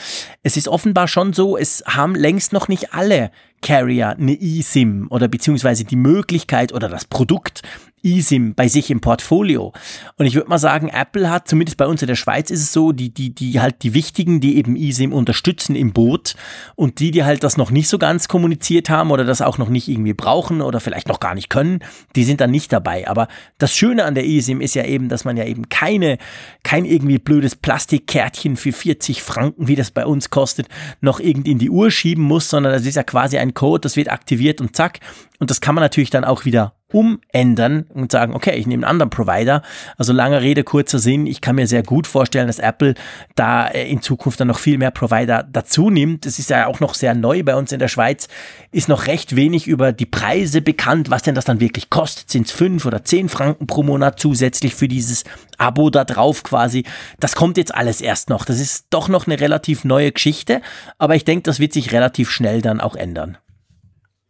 Es ist offenbar schon so, es haben längst noch nicht alle Carrier eine eSIM oder beziehungsweise die Möglichkeit oder das Produkt eSIM bei sich im Portfolio. Und ich würde mal sagen, Apple hat, zumindest bei uns in der Schweiz ist es so, die, die, die halt die wichtigen, die eben eSIM unterstützen im Boot und die, die halt das noch nicht so ganz kommuniziert haben oder das auch noch nicht irgendwie brauchen oder vielleicht noch gar nicht können, die sind dann nicht dabei. Aber das Schöne an der eSIM ist ja eben, dass man ja eben keine, kein irgendwie blödes Plastikkärtchen für 40 Franken, wie das bei uns kostet, noch irgendwie in die Uhr schieben muss, sondern das ist ja quasi ein Code, das wird aktiviert und zack. Und das kann man natürlich dann auch wieder umändern und sagen, okay, ich nehme einen anderen Provider. Also lange Rede, kurzer Sinn. Ich kann mir sehr gut vorstellen, dass Apple da äh, in Zukunft dann noch viel mehr Provider dazu nimmt. Es ist ja auch noch sehr neu bei uns in der Schweiz. Ist noch recht wenig über die Preise bekannt, was denn das dann wirklich kostet. Sind es fünf oder zehn Franken pro Monat zusätzlich für dieses Abo da drauf quasi. Das kommt jetzt alles erst noch. Das ist doch noch eine relativ neue Geschichte. Aber ich denke, das wird sich relativ schnell dann auch ändern.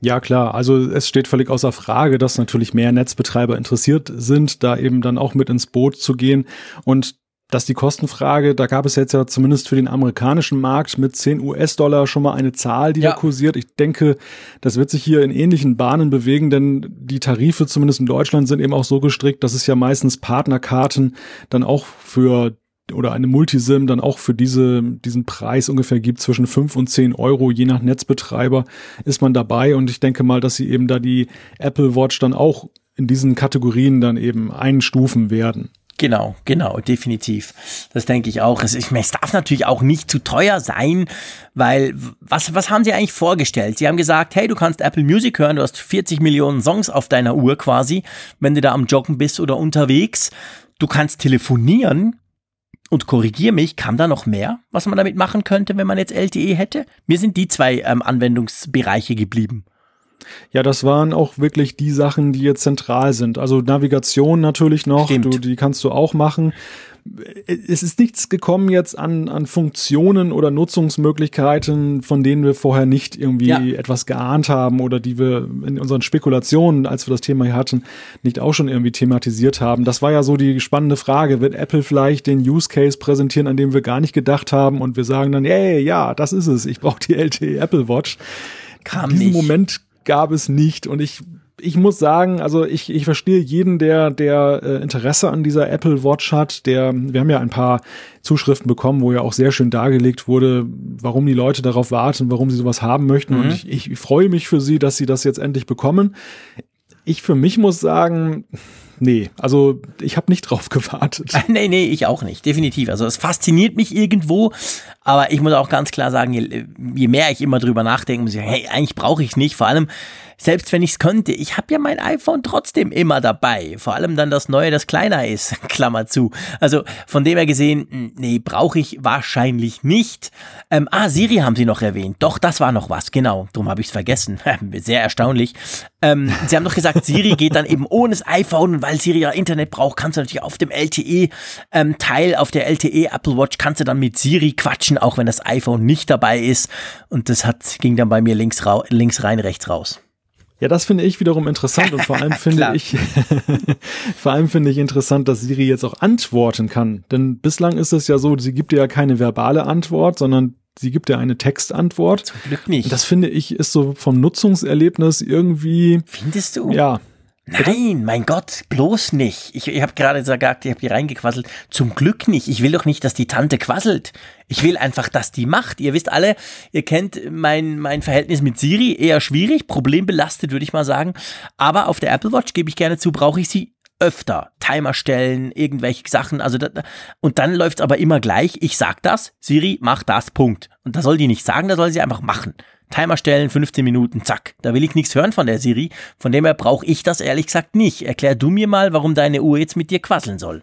Ja, klar. Also es steht völlig außer Frage, dass natürlich mehr Netzbetreiber interessiert sind, da eben dann auch mit ins Boot zu gehen. Und dass die Kostenfrage, da gab es jetzt ja zumindest für den amerikanischen Markt mit 10 US-Dollar schon mal eine Zahl, die ja. da kursiert. Ich denke, das wird sich hier in ähnlichen Bahnen bewegen, denn die Tarife zumindest in Deutschland sind eben auch so gestrickt, dass es ja meistens Partnerkarten dann auch für oder eine Multisim dann auch für diese, diesen Preis ungefähr gibt, zwischen fünf und zehn Euro, je nach Netzbetreiber ist man dabei. Und ich denke mal, dass sie eben da die Apple Watch dann auch in diesen Kategorien dann eben einstufen werden. Genau, genau, definitiv. Das denke ich auch. Es, ich meine, es darf natürlich auch nicht zu teuer sein, weil was, was haben sie eigentlich vorgestellt? Sie haben gesagt, hey, du kannst Apple Music hören, du hast 40 Millionen Songs auf deiner Uhr quasi, wenn du da am Joggen bist oder unterwegs. Du kannst telefonieren, und korrigier mich, kam da noch mehr, was man damit machen könnte, wenn man jetzt LTE hätte? Mir sind die zwei ähm, Anwendungsbereiche geblieben. Ja, das waren auch wirklich die Sachen, die jetzt zentral sind. Also Navigation natürlich noch, du, die kannst du auch machen es ist nichts gekommen jetzt an, an Funktionen oder Nutzungsmöglichkeiten, von denen wir vorher nicht irgendwie ja. etwas geahnt haben oder die wir in unseren Spekulationen, als wir das Thema hier hatten, nicht auch schon irgendwie thematisiert haben. Das war ja so die spannende Frage. Wird Apple vielleicht den Use Case präsentieren, an dem wir gar nicht gedacht haben und wir sagen dann, hey, ja, das ist es. Ich brauche die LTE Apple Watch. Kam Diesen nicht. Moment gab es nicht und ich ich muss sagen, also ich, ich verstehe jeden, der, der äh, Interesse an dieser Apple Watch hat. Der, wir haben ja ein paar Zuschriften bekommen, wo ja auch sehr schön dargelegt wurde, warum die Leute darauf warten, warum sie sowas haben möchten. Mhm. Und ich, ich freue mich für sie, dass sie das jetzt endlich bekommen. Ich für mich muss sagen, nee, also ich habe nicht drauf gewartet. nee, nee, ich auch nicht, definitiv. Also es fasziniert mich irgendwo, Aber ich muss auch ganz klar sagen, je, je mehr ich immer drüber nachdenke, muss ich sagen, hey, eigentlich brauche ich es nicht. Vor allem, selbst wenn ich es könnte, ich habe ja mein iPhone trotzdem immer dabei. Vor allem dann das neue, das kleiner ist, Klammer zu. Also von dem her gesehen, hm, nee, brauche ich wahrscheinlich nicht. Ähm, ah, Siri haben Sie noch erwähnt. Doch, das war noch was, genau. Darum habe ich es vergessen. Sehr erstaunlich. Ähm, Sie haben doch gesagt, Siri geht dann eben ohne das iPhone, weil Siri ja Internet braucht, kannst du natürlich auf dem LTE-Teil, ähm, auf der LTE Apple Watch, kannst du dann mit Siri quatschen, auch wenn das iPhone nicht dabei ist. Und das hat, ging dann bei mir links, links rein, rechts raus. Ja, das finde ich wiederum interessant und vor allem finde ich, vor allem finde ich interessant, dass Siri jetzt auch antworten kann. Denn bislang ist es ja so, sie gibt dir ja keine verbale Antwort, sondern sie gibt dir eine Textantwort. Zum Glück nicht. Und das finde ich ist so vom Nutzungserlebnis irgendwie. Findest du? Ja. Nein, mein Gott, bloß nicht. Ich, ich habe gerade gesagt, ich habe hier reingequasselt. Zum Glück nicht. Ich will doch nicht, dass die Tante quasselt. Ich will einfach, dass die macht. Ihr wisst alle, ihr kennt mein, mein Verhältnis mit Siri. Eher schwierig, problembelastet, würde ich mal sagen. Aber auf der Apple Watch, gebe ich gerne zu, brauche ich sie öfter. Timer stellen, irgendwelche Sachen. Also da, und dann läuft es aber immer gleich. Ich sag das, Siri, mach das, Punkt. Und da soll die nicht sagen, da soll sie einfach machen. Timer stellen, 15 Minuten, zack. Da will ich nichts hören von der Siri. Von dem her brauche ich das ehrlich gesagt nicht. Erklär du mir mal, warum deine Uhr jetzt mit dir quasseln soll.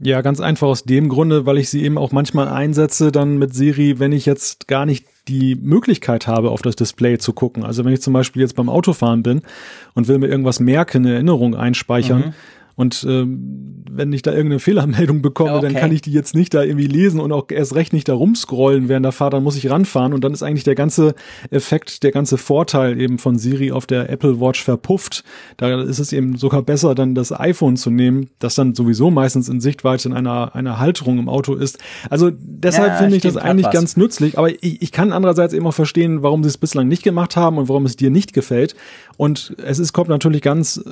Ja, ganz einfach aus dem Grunde, weil ich sie eben auch manchmal einsetze, dann mit Siri, wenn ich jetzt gar nicht die Möglichkeit habe, auf das Display zu gucken. Also wenn ich zum Beispiel jetzt beim Autofahren bin und will mir irgendwas merken, eine Erinnerung einspeichern, mhm und ähm, wenn ich da irgendeine Fehlermeldung bekomme, okay. dann kann ich die jetzt nicht da irgendwie lesen und auch erst recht nicht da rumscrollen während der Fahrt, dann muss ich ranfahren und dann ist eigentlich der ganze Effekt, der ganze Vorteil eben von Siri auf der Apple Watch verpufft. Da ist es eben sogar besser, dann das iPhone zu nehmen, das dann sowieso meistens in Sichtweite in einer, einer Halterung im Auto ist. Also deshalb ja, finde ich das eigentlich ganz nützlich, aber ich, ich kann andererseits eben auch verstehen, warum sie es bislang nicht gemacht haben und warum es dir nicht gefällt. Und es ist, kommt natürlich ganz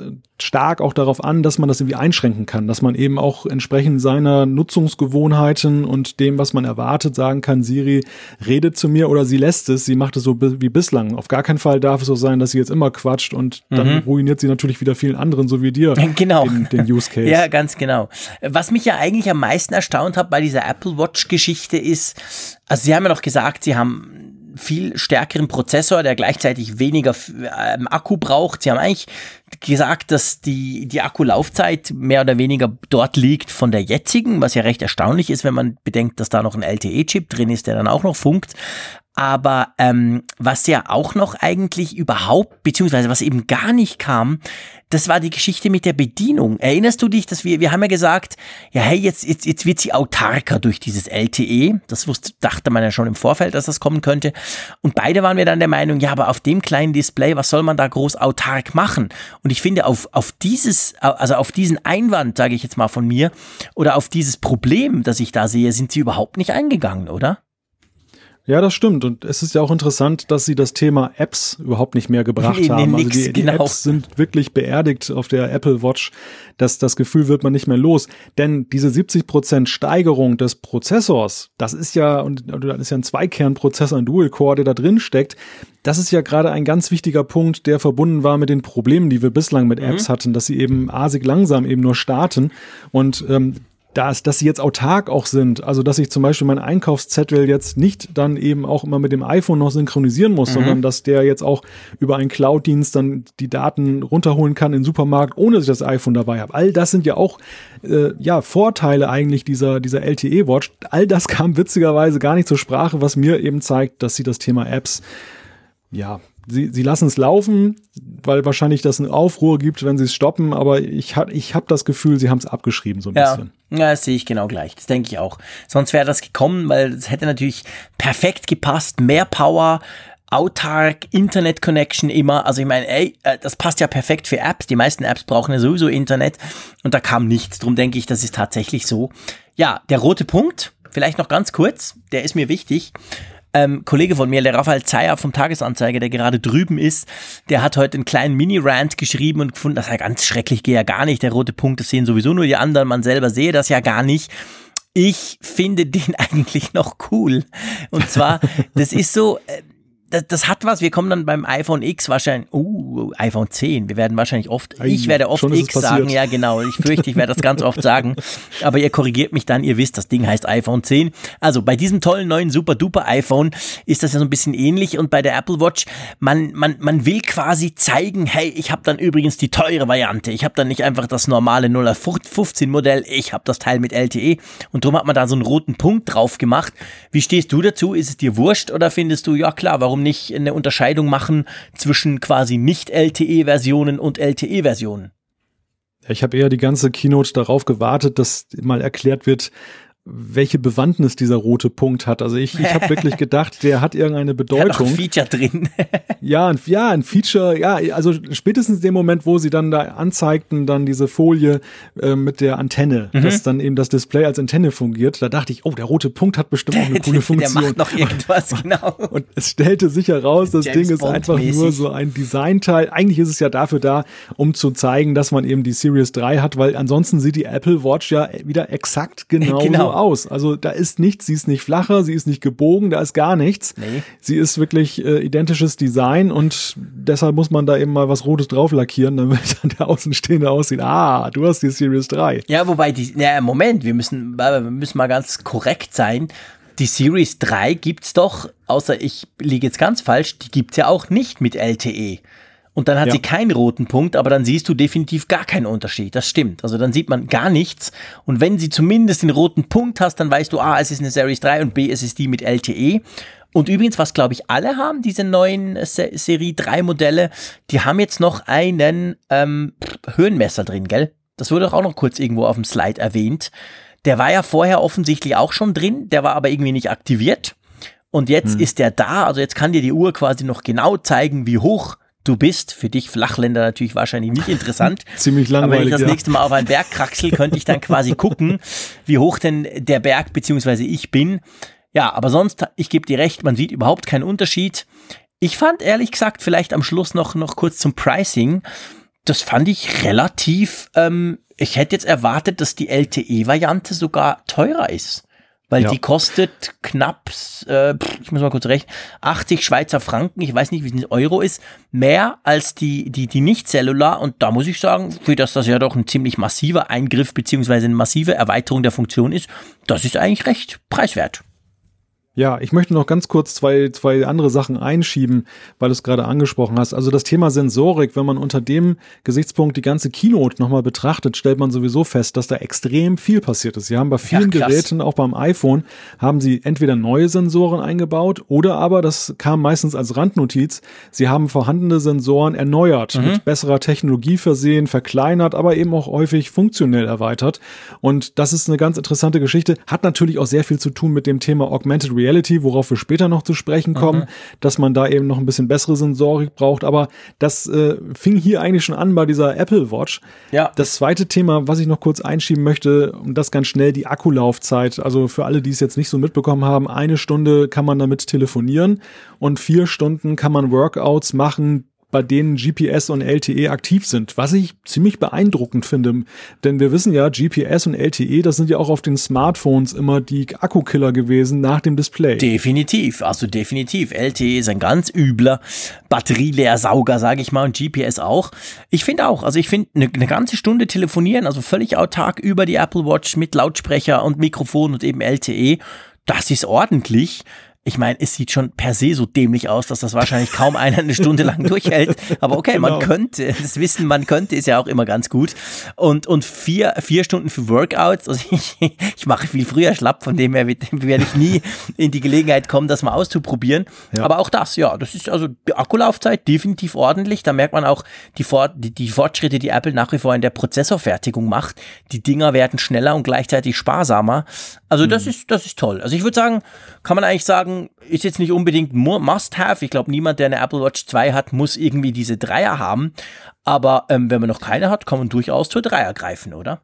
stark auch darauf an, dass man das irgendwie einschränken kann, dass man eben auch entsprechend seiner Nutzungsgewohnheiten und dem, was man erwartet, sagen kann, Siri redet zu mir oder sie lässt es, sie macht es so wie bislang. Auf gar keinen Fall darf es so sein, dass sie jetzt immer quatscht und mhm. dann ruiniert sie natürlich wieder vielen anderen, so wie dir, genau. den, den Use Case. Ja, ganz genau. Was mich ja eigentlich am meisten erstaunt hat bei dieser Apple Watch Geschichte ist, also Sie haben ja noch gesagt, Sie haben viel stärkeren Prozessor, der gleichzeitig weniger ähm, Akku braucht. Sie haben eigentlich gesagt, dass die, die Akkulaufzeit mehr oder weniger dort liegt von der jetzigen, was ja recht erstaunlich ist, wenn man bedenkt, dass da noch ein LTE-Chip drin ist, der dann auch noch funkt. Aber ähm, was ja auch noch eigentlich überhaupt, beziehungsweise was eben gar nicht kam, das war die Geschichte mit der Bedienung. Erinnerst du dich, dass wir, wir haben ja gesagt, ja, hey, jetzt, jetzt, jetzt wird sie autarker durch dieses LTE. Das wusste, dachte man ja schon im Vorfeld, dass das kommen könnte. Und beide waren wir dann der Meinung, ja, aber auf dem kleinen Display, was soll man da groß autark machen? Und ich finde, auf, auf dieses, also auf diesen Einwand, sage ich jetzt mal von mir, oder auf dieses Problem, das ich da sehe, sind sie überhaupt nicht eingegangen, oder? Ja, das stimmt. Und es ist ja auch interessant, dass sie das Thema Apps überhaupt nicht mehr gebracht nee, nee, haben. Also die, die genau. Apps sind wirklich beerdigt auf der Apple Watch. dass das Gefühl wird man nicht mehr los. Denn diese 70 Prozent Steigerung des Prozessors, das ist ja, und das ist ja ein Zweikernprozessor, ein Dual-Core, der da drin steckt. Das ist ja gerade ein ganz wichtiger Punkt, der verbunden war mit den Problemen, die wir bislang mit mhm. Apps mhm. hatten, dass sie eben asig langsam eben nur starten. Und ähm, dass, dass sie jetzt autark auch sind. Also, dass ich zum Beispiel meinen Einkaufszettel jetzt nicht dann eben auch immer mit dem iPhone noch synchronisieren muss, mhm. sondern dass der jetzt auch über einen Cloud-Dienst dann die Daten runterholen kann in den Supermarkt, ohne dass ich das iPhone dabei habe. All das sind ja auch äh, ja Vorteile eigentlich dieser, dieser LTE-Watch. All das kam witzigerweise gar nicht zur Sprache, was mir eben zeigt, dass sie das Thema Apps ja, sie, sie lassen es laufen, weil wahrscheinlich das einen Aufruhr gibt, wenn sie es stoppen, aber ich, ich habe das Gefühl, sie haben es abgeschrieben so ein ja. bisschen. Ja, das sehe ich genau gleich. Das denke ich auch. Sonst wäre das gekommen, weil es hätte natürlich perfekt gepasst, mehr Power, autark, Internet Connection immer. Also ich meine, ey, äh, das passt ja perfekt für Apps. Die meisten Apps brauchen ja sowieso Internet und da kam nichts. Drum denke ich, das ist tatsächlich so. Ja, der rote Punkt, vielleicht noch ganz kurz, der ist mir wichtig ähm, Kollege von mir, der Raphael Zeyer vom Tagesanzeiger, der gerade drüben ist, der hat heute einen kleinen Mini-Rant geschrieben und gefunden, das ist ja ganz schrecklich, gehe ja gar nicht. Der rote Punkt, das sehen sowieso nur die anderen, man selber sehe das ja gar nicht. Ich finde den eigentlich noch cool. Und zwar, das ist so, äh, das, das hat was. Wir kommen dann beim iPhone X wahrscheinlich, uh, iPhone 10. Wir werden wahrscheinlich oft, Ei, ich werde oft X sagen. Ja, genau. Ich fürchte, ich werde das ganz oft sagen. Aber ihr korrigiert mich dann. Ihr wisst, das Ding heißt iPhone 10. Also bei diesem tollen neuen super duper iPhone ist das ja so ein bisschen ähnlich. Und bei der Apple Watch, man, man, man will quasi zeigen, hey, ich habe dann übrigens die teure Variante. Ich habe dann nicht einfach das normale 0815 Modell. Ich habe das Teil mit LTE. Und darum hat man da so einen roten Punkt drauf gemacht. Wie stehst du dazu? Ist es dir wurscht oder findest du, ja klar, warum nicht eine Unterscheidung machen zwischen quasi nicht LTE-Versionen und LTE-Versionen? Ich habe eher die ganze Keynote darauf gewartet, dass mal erklärt wird, welche Bewandtnis dieser rote Punkt hat. Also ich, ich habe wirklich gedacht, der hat irgendeine Da hat auch ein Bedeutung. Feature drin. Ja, ein, ja, ein Feature, ja, also spätestens dem Moment, wo sie dann da anzeigten, dann diese Folie äh, mit der Antenne, Mhm. dass dann eben das Display als Antenne fungiert, da dachte ich, oh, der rote Punkt hat bestimmt auch eine coole Der Funktion. macht noch irgendwas, genau. Und es stellte sich heraus, das James Ding ist einfach nur so ein Designteil. Eigentlich ist es ja dafür da, um zu zeigen, dass man eben die Series 3 hat, weil ansonsten sieht die Apple Watch ja wieder exakt genau, Genau. Aus. Also da ist nichts, sie ist nicht flacher, sie ist nicht gebogen, da ist gar nichts. Nee. Sie ist wirklich äh, identisches Design und deshalb muss man da eben mal was Rotes drauf lackieren, damit dann der Außenstehende aussieht, ah, du hast die Series 3. Ja, wobei die, ja, Moment, wir müssen, wir müssen mal ganz korrekt sein. Die Series 3 gibt's doch, außer ich liege jetzt ganz falsch, die gibt's ja auch nicht mit LTE. Und dann hat Ja. sie keinen roten Punkt, aber dann siehst du definitiv gar keinen Unterschied. Das stimmt. Also dann sieht man gar nichts. Und wenn sie zumindest den roten Punkt hast, dann weißt du, A, es ist eine Series 3 und B, es ist die mit LTE. Und übrigens, was glaube ich alle haben, diese neuen Se Serie 3 Modelle, die haben jetzt noch einen ähm, Höhenmesser drin, gell? Das wurde doch auch noch kurz irgendwo auf dem Slide erwähnt. Der war ja vorher offensichtlich auch schon drin, der war aber irgendwie nicht aktiviert. Und jetzt ist der da, also jetzt kann dir die Uhr quasi noch genau zeigen, wie hoch du bist. Für dich Flachländer natürlich wahrscheinlich nicht interessant. Ziemlich Aber wenn ich langweilig, das ja. nächste Mal auf einen Berg kraxel, könnte ich dann quasi gucken, wie hoch denn der Berg beziehungsweise ich bin. Ja, aber sonst, ich gebe dir recht, man sieht überhaupt keinen Unterschied. Ich fand ehrlich gesagt vielleicht am Schluss noch, noch kurz zum Pricing. Das fand ich relativ, ähm, ich hätte jetzt erwartet, dass die LTE-Variante sogar teurer ist. Weil Ja. die kostet knapp, äh, ich muss mal kurz rechnen, 80 Schweizer Franken, ich weiß nicht, wie es in Euro ist, mehr als die, die, die Nicht-Cellular. Und da muss ich sagen, für das das ja doch ein ziemlich massiver Eingriff beziehungsweise eine massive Erweiterung der Funktion ist, das ist eigentlich recht preiswert. Ja, ich möchte noch ganz kurz zwei, zwei andere Sachen einschieben, weil du es gerade angesprochen hast. Also das Thema Sensorik, wenn man unter dem Gesichtspunkt die ganze Keynote nochmal betrachtet, stellt man sowieso fest, dass da extrem viel passiert ist. Sie haben bei vielen krass. Geräten, auch beim iPhone, haben sie entweder neue Sensoren eingebaut oder aber, das kam meistens als Randnotiz, sie haben vorhandene Sensoren erneuert, mit besserer Technologie versehen, verkleinert, aber eben auch häufig funktionell erweitert. Und das ist eine ganz interessante Geschichte, hat natürlich auch sehr viel zu tun mit dem Thema Augmented Reality, worauf wir später noch zu sprechen kommen, dass man da eben noch ein bisschen bessere Sensorik braucht. Aber das äh, fing hier eigentlich schon an bei dieser Apple Watch. Ja. Das zweite Thema, was ich noch kurz einschieben möchte, und das ganz schnell, die Akkulaufzeit. Also für alle, die es jetzt nicht so mitbekommen haben, eine Stunde kann man damit telefonieren und vier Stunden kann man Workouts machen, bei denen GPS und LTE aktiv sind, was ich ziemlich beeindruckend finde. Denn wir wissen ja, GPS und LTE, das sind ja auch auf den Smartphones immer die Akkukiller gewesen nach dem Display. Definitiv, also definitiv. LTE ist ein ganz übler Batterieleersauger, sage ich mal, und GPS auch. Ich finde auch, also ich finde eine ne ganze Stunde telefonieren, also völlig autark über die Apple Watch mit Lautsprecher und Mikrofon und eben LTE, das ist ordentlich. Ich meine, es sieht schon per se so dämlich aus, dass das wahrscheinlich kaum einer eine Stunde lang durchhält. Aber okay, man Genau. könnte, das Wissen, man könnte, ist ja auch immer ganz gut. Und, und vier, vier Stunden für Workouts, also ich, ich mache viel früher schlapp, von dem her werde ich nie in die Gelegenheit kommen, das mal auszuprobieren. Ja. Aber auch das, ja, das ist also die Akkulaufzeit definitiv ordentlich. Da merkt man auch die, Fort, die, die Fortschritte, die Apple nach wie vor in der Prozessorfertigung macht. Die Dinger werden schneller und gleichzeitig sparsamer. Also das ist, das ist toll. Also ich würde sagen, kann man eigentlich sagen, ist jetzt nicht unbedingt mu- Must-Have. Ich glaube, niemand, der eine Apple Watch 2 hat, muss irgendwie diese Dreier haben. Aber ähm, wenn man noch keine hat, kann man durchaus zur Dreier greifen, oder?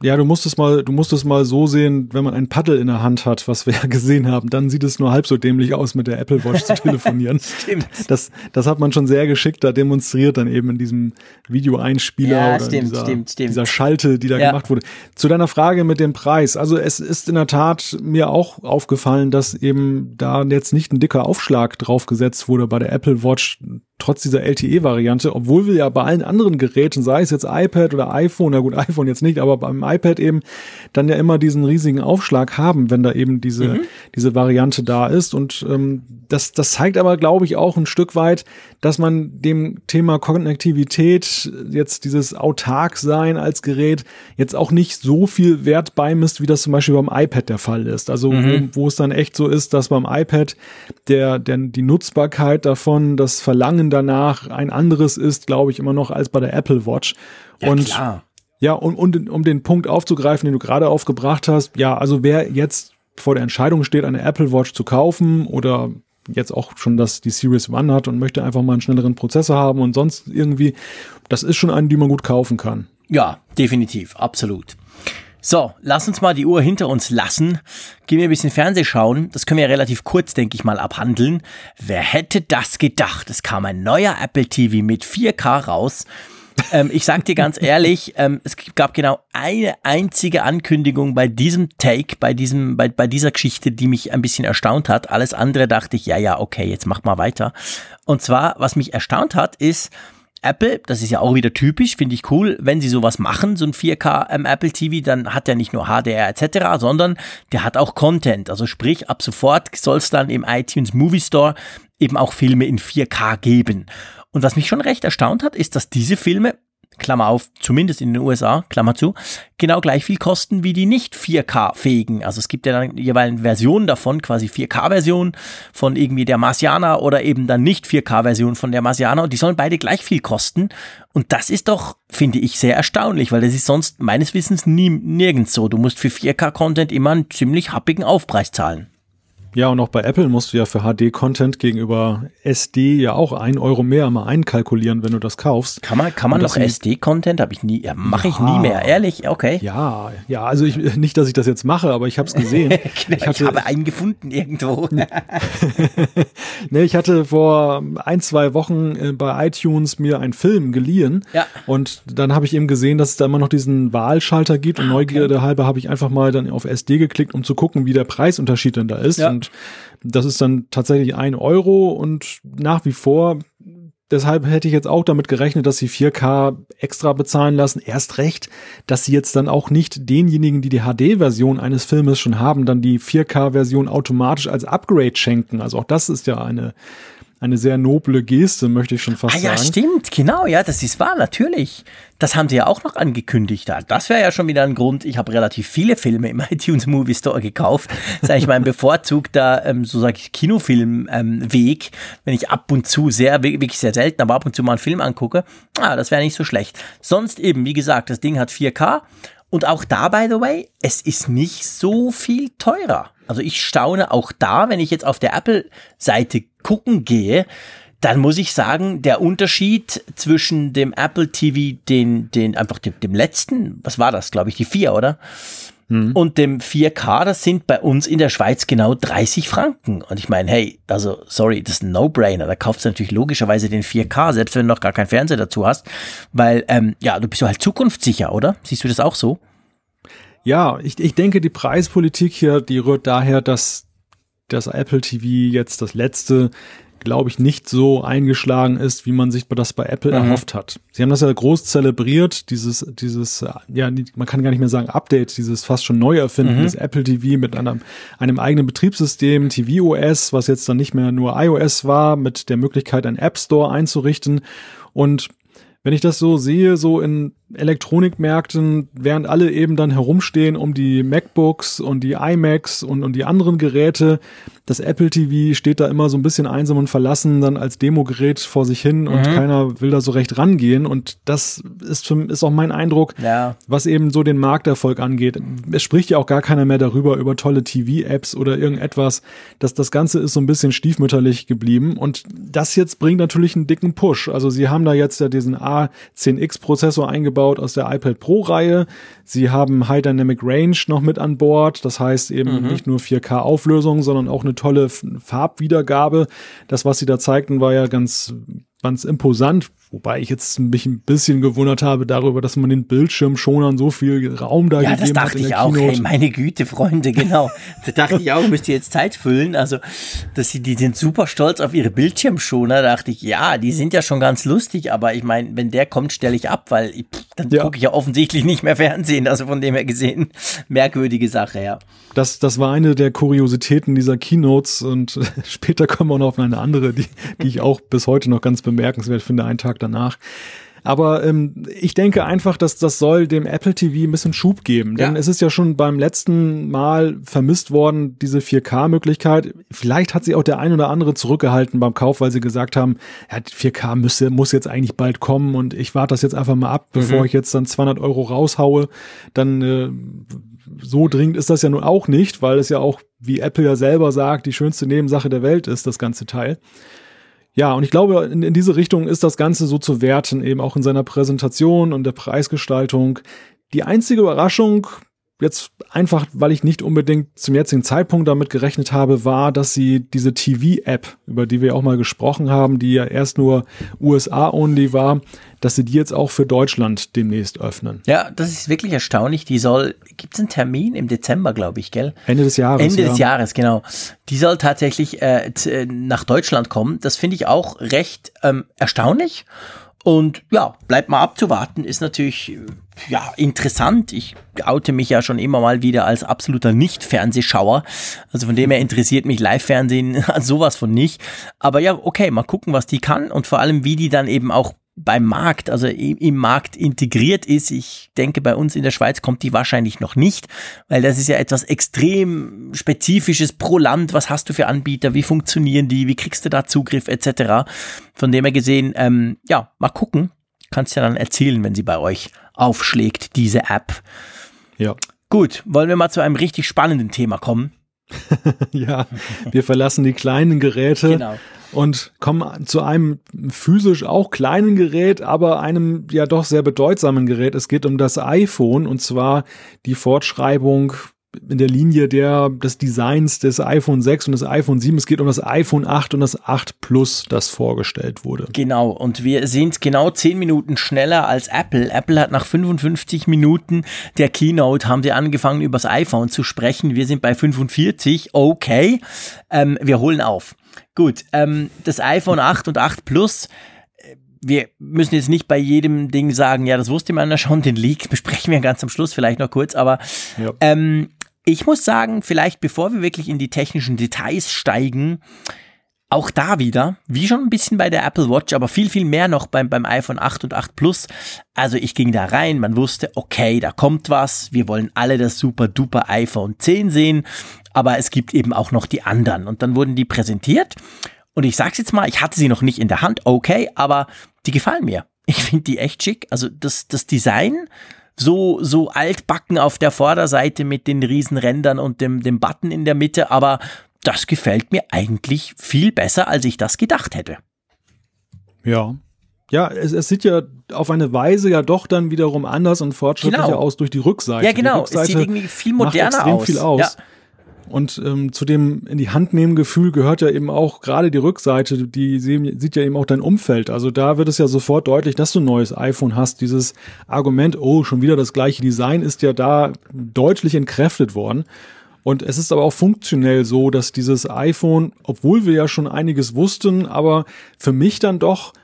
Ja, du musst es mal, du musst es mal so sehen, wenn man ein Paddel in der Hand hat, was wir ja gesehen haben, dann sieht es nur halb so dämlich aus, mit der Apple Watch zu telefonieren. Stimmt. Das, das hat man schon sehr geschickt da demonstriert, dann eben in diesem Videoeinspieler Ja, oder stimmt, dieser, stimmt, stimmt. dieser Schalte, die da Ja. gemacht wurde. Zu deiner Frage mit dem Preis. Also es ist in der Tat mir auch aufgefallen, dass eben da jetzt nicht ein dicker Aufschlag draufgesetzt wurde bei der Apple Watch, trotz dieser LTE-Variante, obwohl wir ja bei allen anderen Geräten, sei es jetzt iPad oder iPhone, na gut, iPhone jetzt nicht, aber beim iPad eben dann ja immer diesen riesigen Aufschlag haben, wenn da eben diese, Mhm. diese Variante da ist. Und ähm, das, das zeigt aber, glaube ich, auch ein Stück weit, dass man dem Thema Konnektivität, jetzt dieses Autark-Sein als Gerät, jetzt auch nicht so viel Wert beimisst, wie das zum Beispiel beim iPad der Fall ist. Also Mhm. wo, wo es dann echt so ist, dass beim iPad der, der, die Nutzbarkeit davon, das Verlangen danach ein anderes ist, glaube ich, immer noch als bei der Apple Watch. Ja, und klar. ja, und, und um den Punkt aufzugreifen, den du gerade aufgebracht hast, ja, also wer jetzt vor der Entscheidung steht, eine Apple Watch zu kaufen oder jetzt auch schon das die Series One hat und möchte einfach mal einen schnelleren Prozessor haben und sonst irgendwie, das ist schon eine, die man gut kaufen kann. Ja, definitiv, absolut. So, lass uns mal die Uhr hinter uns lassen. Gehen wir ein bisschen Fernseh schauen. Das können wir ja relativ kurz, denke ich mal, abhandeln. Wer hätte das gedacht? Es kam ein neuer Apple TV mit 4K raus. ähm, ich sag dir ganz ehrlich, ähm, es gab genau eine einzige Ankündigung bei diesem Take, bei diesem, bei, bei dieser Geschichte, die mich ein bisschen erstaunt hat. Alles andere dachte ich, ja, ja, okay, jetzt mach mal weiter. Und zwar, was mich erstaunt hat, ist, Apple, das ist ja auch wieder typisch, finde ich cool, wenn sie sowas machen, so ein 4K ähm, Apple TV, dann hat der nicht nur HDR etc., sondern der hat auch Content. Also sprich, ab sofort soll es dann im iTunes Movie Store eben auch Filme in 4K geben. Und was mich schon recht erstaunt hat, ist, dass diese Filme Klammer auf, zumindest in den USA, Klammer zu, genau gleich viel kosten wie die nicht 4K-fähigen. Also es gibt ja dann jeweils Versionen davon, quasi 4K-Version von irgendwie der Marsianer oder eben dann nicht 4K-Version von der Marsianer und die sollen beide gleich viel kosten. Und das ist doch, finde ich, sehr erstaunlich, weil das ist sonst meines Wissens nie, nirgends so. Du musst für 4K-Content immer einen ziemlich happigen Aufpreis zahlen. Ja, und auch bei Apple musst du ja für HD-Content gegenüber SD ja auch ein Euro mehr mal einkalkulieren, wenn du das kaufst. Kann man, kann man Und noch SD-Content? Habe ich nie, ja, mache ich nie mehr. Ehrlich? Okay. Ja, ja, also ich, nicht, dass ich das jetzt mache, aber ich habe es gesehen. Ich, habe einen gefunden irgendwo. Nee, ich hatte vor ein, zwei Wochen äh, bei iTunes mir einen Film geliehen. Ja. Und dann habe ich eben gesehen, dass es da immer noch diesen Wahlschalter gibt. Ah, Und Neugierde halber habe ich einfach mal dann auf SD geklickt, um zu gucken, wie der Preisunterschied denn da ist. Ja. Und das ist dann tatsächlich ein Euro und nach wie vor. Deshalb hätte ich jetzt auch damit gerechnet, dass sie 4K extra bezahlen lassen. Erst recht, dass sie jetzt dann auch nicht denjenigen, die die HD-Version eines Filmes schon haben, dann die 4K-Version automatisch als Upgrade schenken. Also auch das ist ja eine, eine sehr noble Geste, möchte ich schon fast Ah ja, sagen. stimmt, genau, ja, das ist wahr, natürlich. Das haben sie ja auch noch angekündigt. Ja, Das wäre ja schon wieder ein Grund. Ich habe relativ viele Filme im iTunes Movie Store gekauft. Das ist eigentlich mein bevorzugter, ähm, so sage ich, Kinofilm-Weg, ähm, wenn ich ab und zu sehr, wirklich sehr selten, aber ab und zu mal einen Film angucke. Ah, das wäre nicht so schlecht. Sonst eben, wie gesagt, das Ding hat 4K. Und auch da, by the way, es ist nicht so viel teurer. Also ich staune auch da, wenn ich jetzt auf der Apple-Seite gucken gehe, dann muss ich sagen, der Unterschied zwischen dem Apple TV, den, den einfach dem, dem letzten, was war das, glaube ich, die 4, oder? Und dem 4K, das sind bei uns in der Schweiz genau 30 Franken. Und ich meine, hey, also sorry, das ist ein No-Brainer. Da kaufst du natürlich logischerweise den 4K, selbst wenn du noch gar keinen Fernseher dazu hast. Weil, ähm, ja, du bist halt zukunftssicher, oder? Siehst du das auch so? Ja, ich, ich denke, die Preispolitik hier, die rührt daher, dass das Apple TV jetzt das letzte, glaube ich, nicht so eingeschlagen ist, wie man sich das bei Apple erhofft hat. Sie haben das ja groß zelebriert, dieses, dieses, ja, man kann gar nicht mehr sagen Update, dieses fast schon Neuerfinden des Apple TV mit einem, einem eigenen Betriebssystem, tvOS, was jetzt dann nicht mehr nur iOS war, mit der Möglichkeit, einen App Store einzurichten. Und wenn ich das so sehe, so in Elektronikmärkten, während alle eben dann herumstehen um die MacBooks und die iMacs und, und die anderen Geräte, das Apple TV steht da immer so ein bisschen einsam und verlassen dann als Demogerät vor sich hin und keiner will da so recht rangehen und das ist, für, ist auch mein Eindruck, Ja. was eben so den Markterfolg angeht. Es spricht ja auch gar keiner mehr darüber, über tolle TV-Apps oder irgendetwas. Das, das Ganze ist so ein bisschen stiefmütterlich geblieben. Und das jetzt bringt natürlich einen dicken Push. Also sie haben da jetzt ja diesen A10X-Prozessor eingebaut eingebaut aus der iPad Pro Reihe. Sie haben High Dynamic Range noch mit an Bord. Das heißt eben mhm. nicht nur 4K Auflösung, sondern auch eine tolle Farbwiedergabe. Das, was sie da zeigten, war ja ganz ganz imposant, wobei ich jetzt mich ein bisschen gewundert habe darüber, dass man den Bildschirmschonern so viel Raum da ja, gegeben hat. Ja, das dachte ich auch. Hey, meine Güte, Freunde, genau. da dachte ich auch, müsst ihr jetzt Zeit füllen. Also, dass sie, die sind super stolz auf ihre Bildschirmschoner. Da dachte ich, ja, die sind ja schon ganz lustig, aber ich meine, wenn der kommt, stelle ich ab, weil ich, dann ja. gucke ich ja offensichtlich nicht mehr Fernsehen. Also von dem her gesehen, merkwürdige Sache, ja. Das, das war eine der Kuriositäten dieser Keynotes und später kommen wir noch auf eine andere, die, die ich auch bis heute noch ganz bemerkenswert finde, einen Tag danach. Aber ähm, ich denke einfach, dass das soll dem Apple TV ein bisschen Schub geben. Denn ja. es ist ja schon beim letzten Mal vermisst worden, diese 4K-Möglichkeit. Vielleicht hat sie auch der ein oder andere zurückgehalten beim Kauf, weil sie gesagt haben, ja, 4K müsse, muss jetzt eigentlich bald kommen und ich warte das jetzt einfach mal ab, bevor mhm. ich jetzt dann 200 Euro raushaue. Dann äh, so dringend ist das ja nun auch nicht, weil es ja auch, wie Apple ja selber sagt, die schönste Nebensache der Welt ist, das ganze Teil. Ja, und ich glaube, in, in diese Richtung ist das Ganze so zu werten, eben auch in seiner Präsentation und der Preisgestaltung. Die einzige Überraschung, jetzt einfach, weil ich nicht unbedingt zum jetzigen Zeitpunkt damit gerechnet habe, war, dass sie diese TV-App, über die wir auch mal gesprochen haben, die ja erst nur USA-only war, dass sie die jetzt auch für Deutschland demnächst öffnen. Ja, das ist wirklich erstaunlich. Die soll, gibt es einen Termin im Dezember, glaube ich, gell? Ende des Jahres. Ende ja. des Jahres, genau. Die soll tatsächlich äh, äh nach Deutschland kommen. Das finde ich auch recht ähm, erstaunlich. Und ja, bleibt mal abzuwarten, ist natürlich ja interessant. Ich oute mich ja schon immer mal wieder als absoluter Nicht-Fernsehschauer. Also von dem her interessiert mich Live-Fernsehen sowas von nicht. Aber ja, okay, mal gucken, was die kann und vor allem, wie die dann eben auch beim Markt, also im, Markt integriert ist. Ich denke, bei uns in der Schweiz kommt die wahrscheinlich noch nicht, weil das ist ja etwas extrem spezifisches pro Land. Was hast du für Anbieter? Wie funktionieren die? Wie kriegst du da Zugriff etc.? Von dem her gesehen, ähm, ja, mal gucken. Kannst ja dann erzählen, wenn sie bei euch aufschlägt, diese App. Ja. Gut, wollen wir mal zu einem richtig spannenden Thema kommen? ja, wir verlassen die kleinen Geräte genau und kommen zu einem physisch auch kleinen Gerät, aber einem ja doch sehr bedeutsamen Gerät. Es geht um das iPhone und zwar die Fortschreibung in der Linie der, des Designs des iPhone 6 und des iPhone 7. Es geht um das iPhone 8 und das 8 Plus, das vorgestellt wurde. Genau, und wir sind genau 10 Minuten schneller als Apple. Apple hat nach 55 Minuten der Keynote, haben sie angefangen, über das iPhone zu sprechen. Wir sind bei 45, okay. Ähm, wir holen auf. Gut, ähm, das iPhone 8 und 8 Plus äh, wir müssen jetzt nicht bei jedem Ding sagen, ja, das wusste man ja schon, den Leak besprechen wir ganz am Schluss vielleicht noch kurz, aber ja. ähm, ich muss sagen, vielleicht bevor wir wirklich in die technischen Details steigen, auch da wieder, wie schon ein bisschen bei der Apple Watch, aber viel, viel mehr noch beim, beim iPhone 8 und 8 Plus. Also ich ging da rein, man wusste, okay, da kommt was, wir wollen alle das super duper iPhone 10 sehen aber es gibt eben auch noch die anderen. Und dann wurden die präsentiert. Und ich sag's jetzt mal, ich hatte sie noch nicht in der Hand, okay, aber die gefallen mir. Ich finde die echt schick. Also das, das Design, so, so altbacken auf der Vorderseite mit den riesen Rändern und dem, dem Button in der Mitte, aber das gefällt mir eigentlich viel besser, als ich das gedacht hätte. Ja. Ja, es, es sieht ja auf eine Weise ja doch dann wiederum anders und fortschrittlicher genau. aus durch die Rückseite. Ja, genau. es sieht irgendwie viel moderner macht extrem aus. Viel aus. Ja. Und ähm, zu dem in die Hand nehmen Gefühl gehört ja eben auch gerade die Rückseite, die sieht ja eben auch dein Umfeld. Also da wird es ja sofort deutlich, dass du ein neues iPhone hast. Dieses Argument, oh, schon wieder das gleiche Design, ist ja da deutlich entkräftet worden. Und es ist aber auch funktionell so, dass dieses iPhone, obwohl wir ja schon einiges wussten, aber für mich dann doch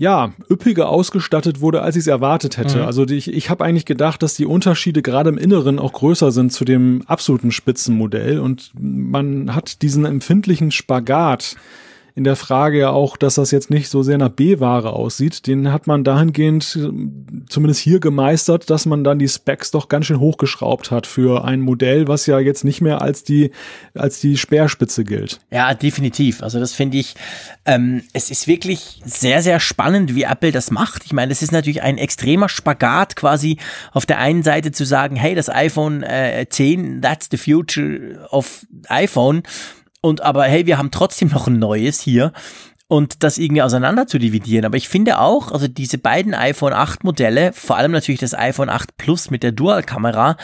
ja, üppiger ausgestattet wurde, als ich es erwartet hätte. Mhm. Also die, ich, ich habe eigentlich gedacht, dass die Unterschiede gerade im Inneren auch größer sind zu dem absoluten Spitzenmodell und man hat diesen empfindlichen Spagat in der Frage ja auch, dass das jetzt nicht so sehr nach B-Ware aussieht. Den hat man dahingehend äh, zumindest hier gemeistert, dass man dann die Specs doch ganz schön hochgeschraubt hat für ein Modell, was ja jetzt nicht mehr als die, als die Speerspitze gilt. Ja, definitiv. Also das finde ich, ähm, es ist wirklich sehr, sehr spannend, wie Apple das macht. Ich meine, es ist natürlich ein extremer Spagat quasi auf der einen Seite zu sagen, hey, das iPhone äh, 10, that's the future of iPhone. Und aber hey, wir haben trotzdem noch ein neues hier. und das irgendwie auseinander zu dividieren. Aber ich finde auch, also diese beiden iPhone 8 Modelle, vor allem natürlich das iPhone 8 Plus mit der Dual-Kamera,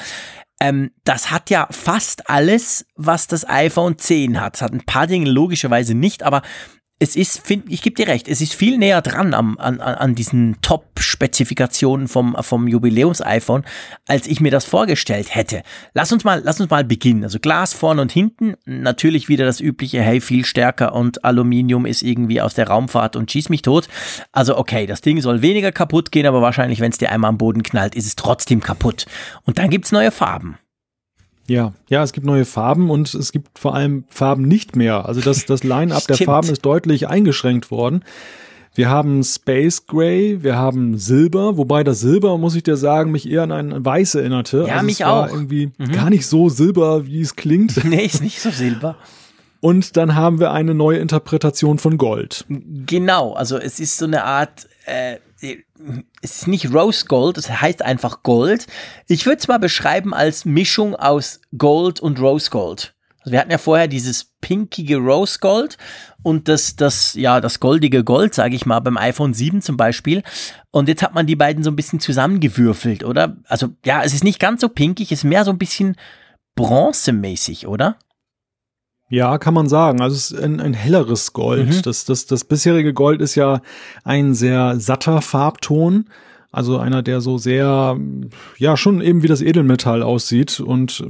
ähm, das hat ja fast alles, was das iPhone 10 hat. Es hat ein paar Dinge logischerweise nicht, aber es ist, find, ich gebe dir recht, es ist viel näher dran am, an, an diesen Top-Spezifikationen vom, vom Jubiläums-iPhone, als ich mir das vorgestellt hätte. Lass uns mal, lass uns mal beginnen. Also Glas vorne und hinten, natürlich wieder das übliche, hey, viel stärker und Aluminium ist irgendwie aus der Raumfahrt und schieß mich tot. Also okay, das Ding soll weniger kaputt gehen, aber wahrscheinlich, wenn es dir einmal am Boden knallt, ist es trotzdem kaputt. Und dann gibt's neue Farben. Ja, ja, es gibt neue Farben und es gibt vor allem Farben nicht mehr. Also das, das Line-up der Farben ist deutlich eingeschränkt worden. Wir haben Space Gray, wir haben Silber, wobei das Silber, muss ich dir sagen, mich eher an ein Weiß erinnerte. Ja, also mich es war auch. irgendwie mhm. gar nicht so silber, wie es klingt. Nee, ist nicht so silber. Und dann haben wir eine neue Interpretation von Gold. Genau, also es ist so eine Art äh, es ist nicht Rose Gold, es heißt einfach Gold. Ich würde es mal beschreiben als Mischung aus Gold und Rose Gold. Also wir hatten ja vorher dieses pinkige Rose Gold und das, das, ja, das goldige Gold, sage ich mal, beim iPhone 7 zum Beispiel. Und jetzt hat man die beiden so ein bisschen zusammengewürfelt, oder? Also ja, es ist nicht ganz so pinkig, es ist mehr so ein bisschen bronzemäßig, oder? Ja, kann man sagen. Also es ist ein, ein helleres Gold. Mhm. Das, das, das bisherige Gold ist ja ein sehr satter Farbton. Also einer, der so sehr, ja, schon eben wie das Edelmetall aussieht. Und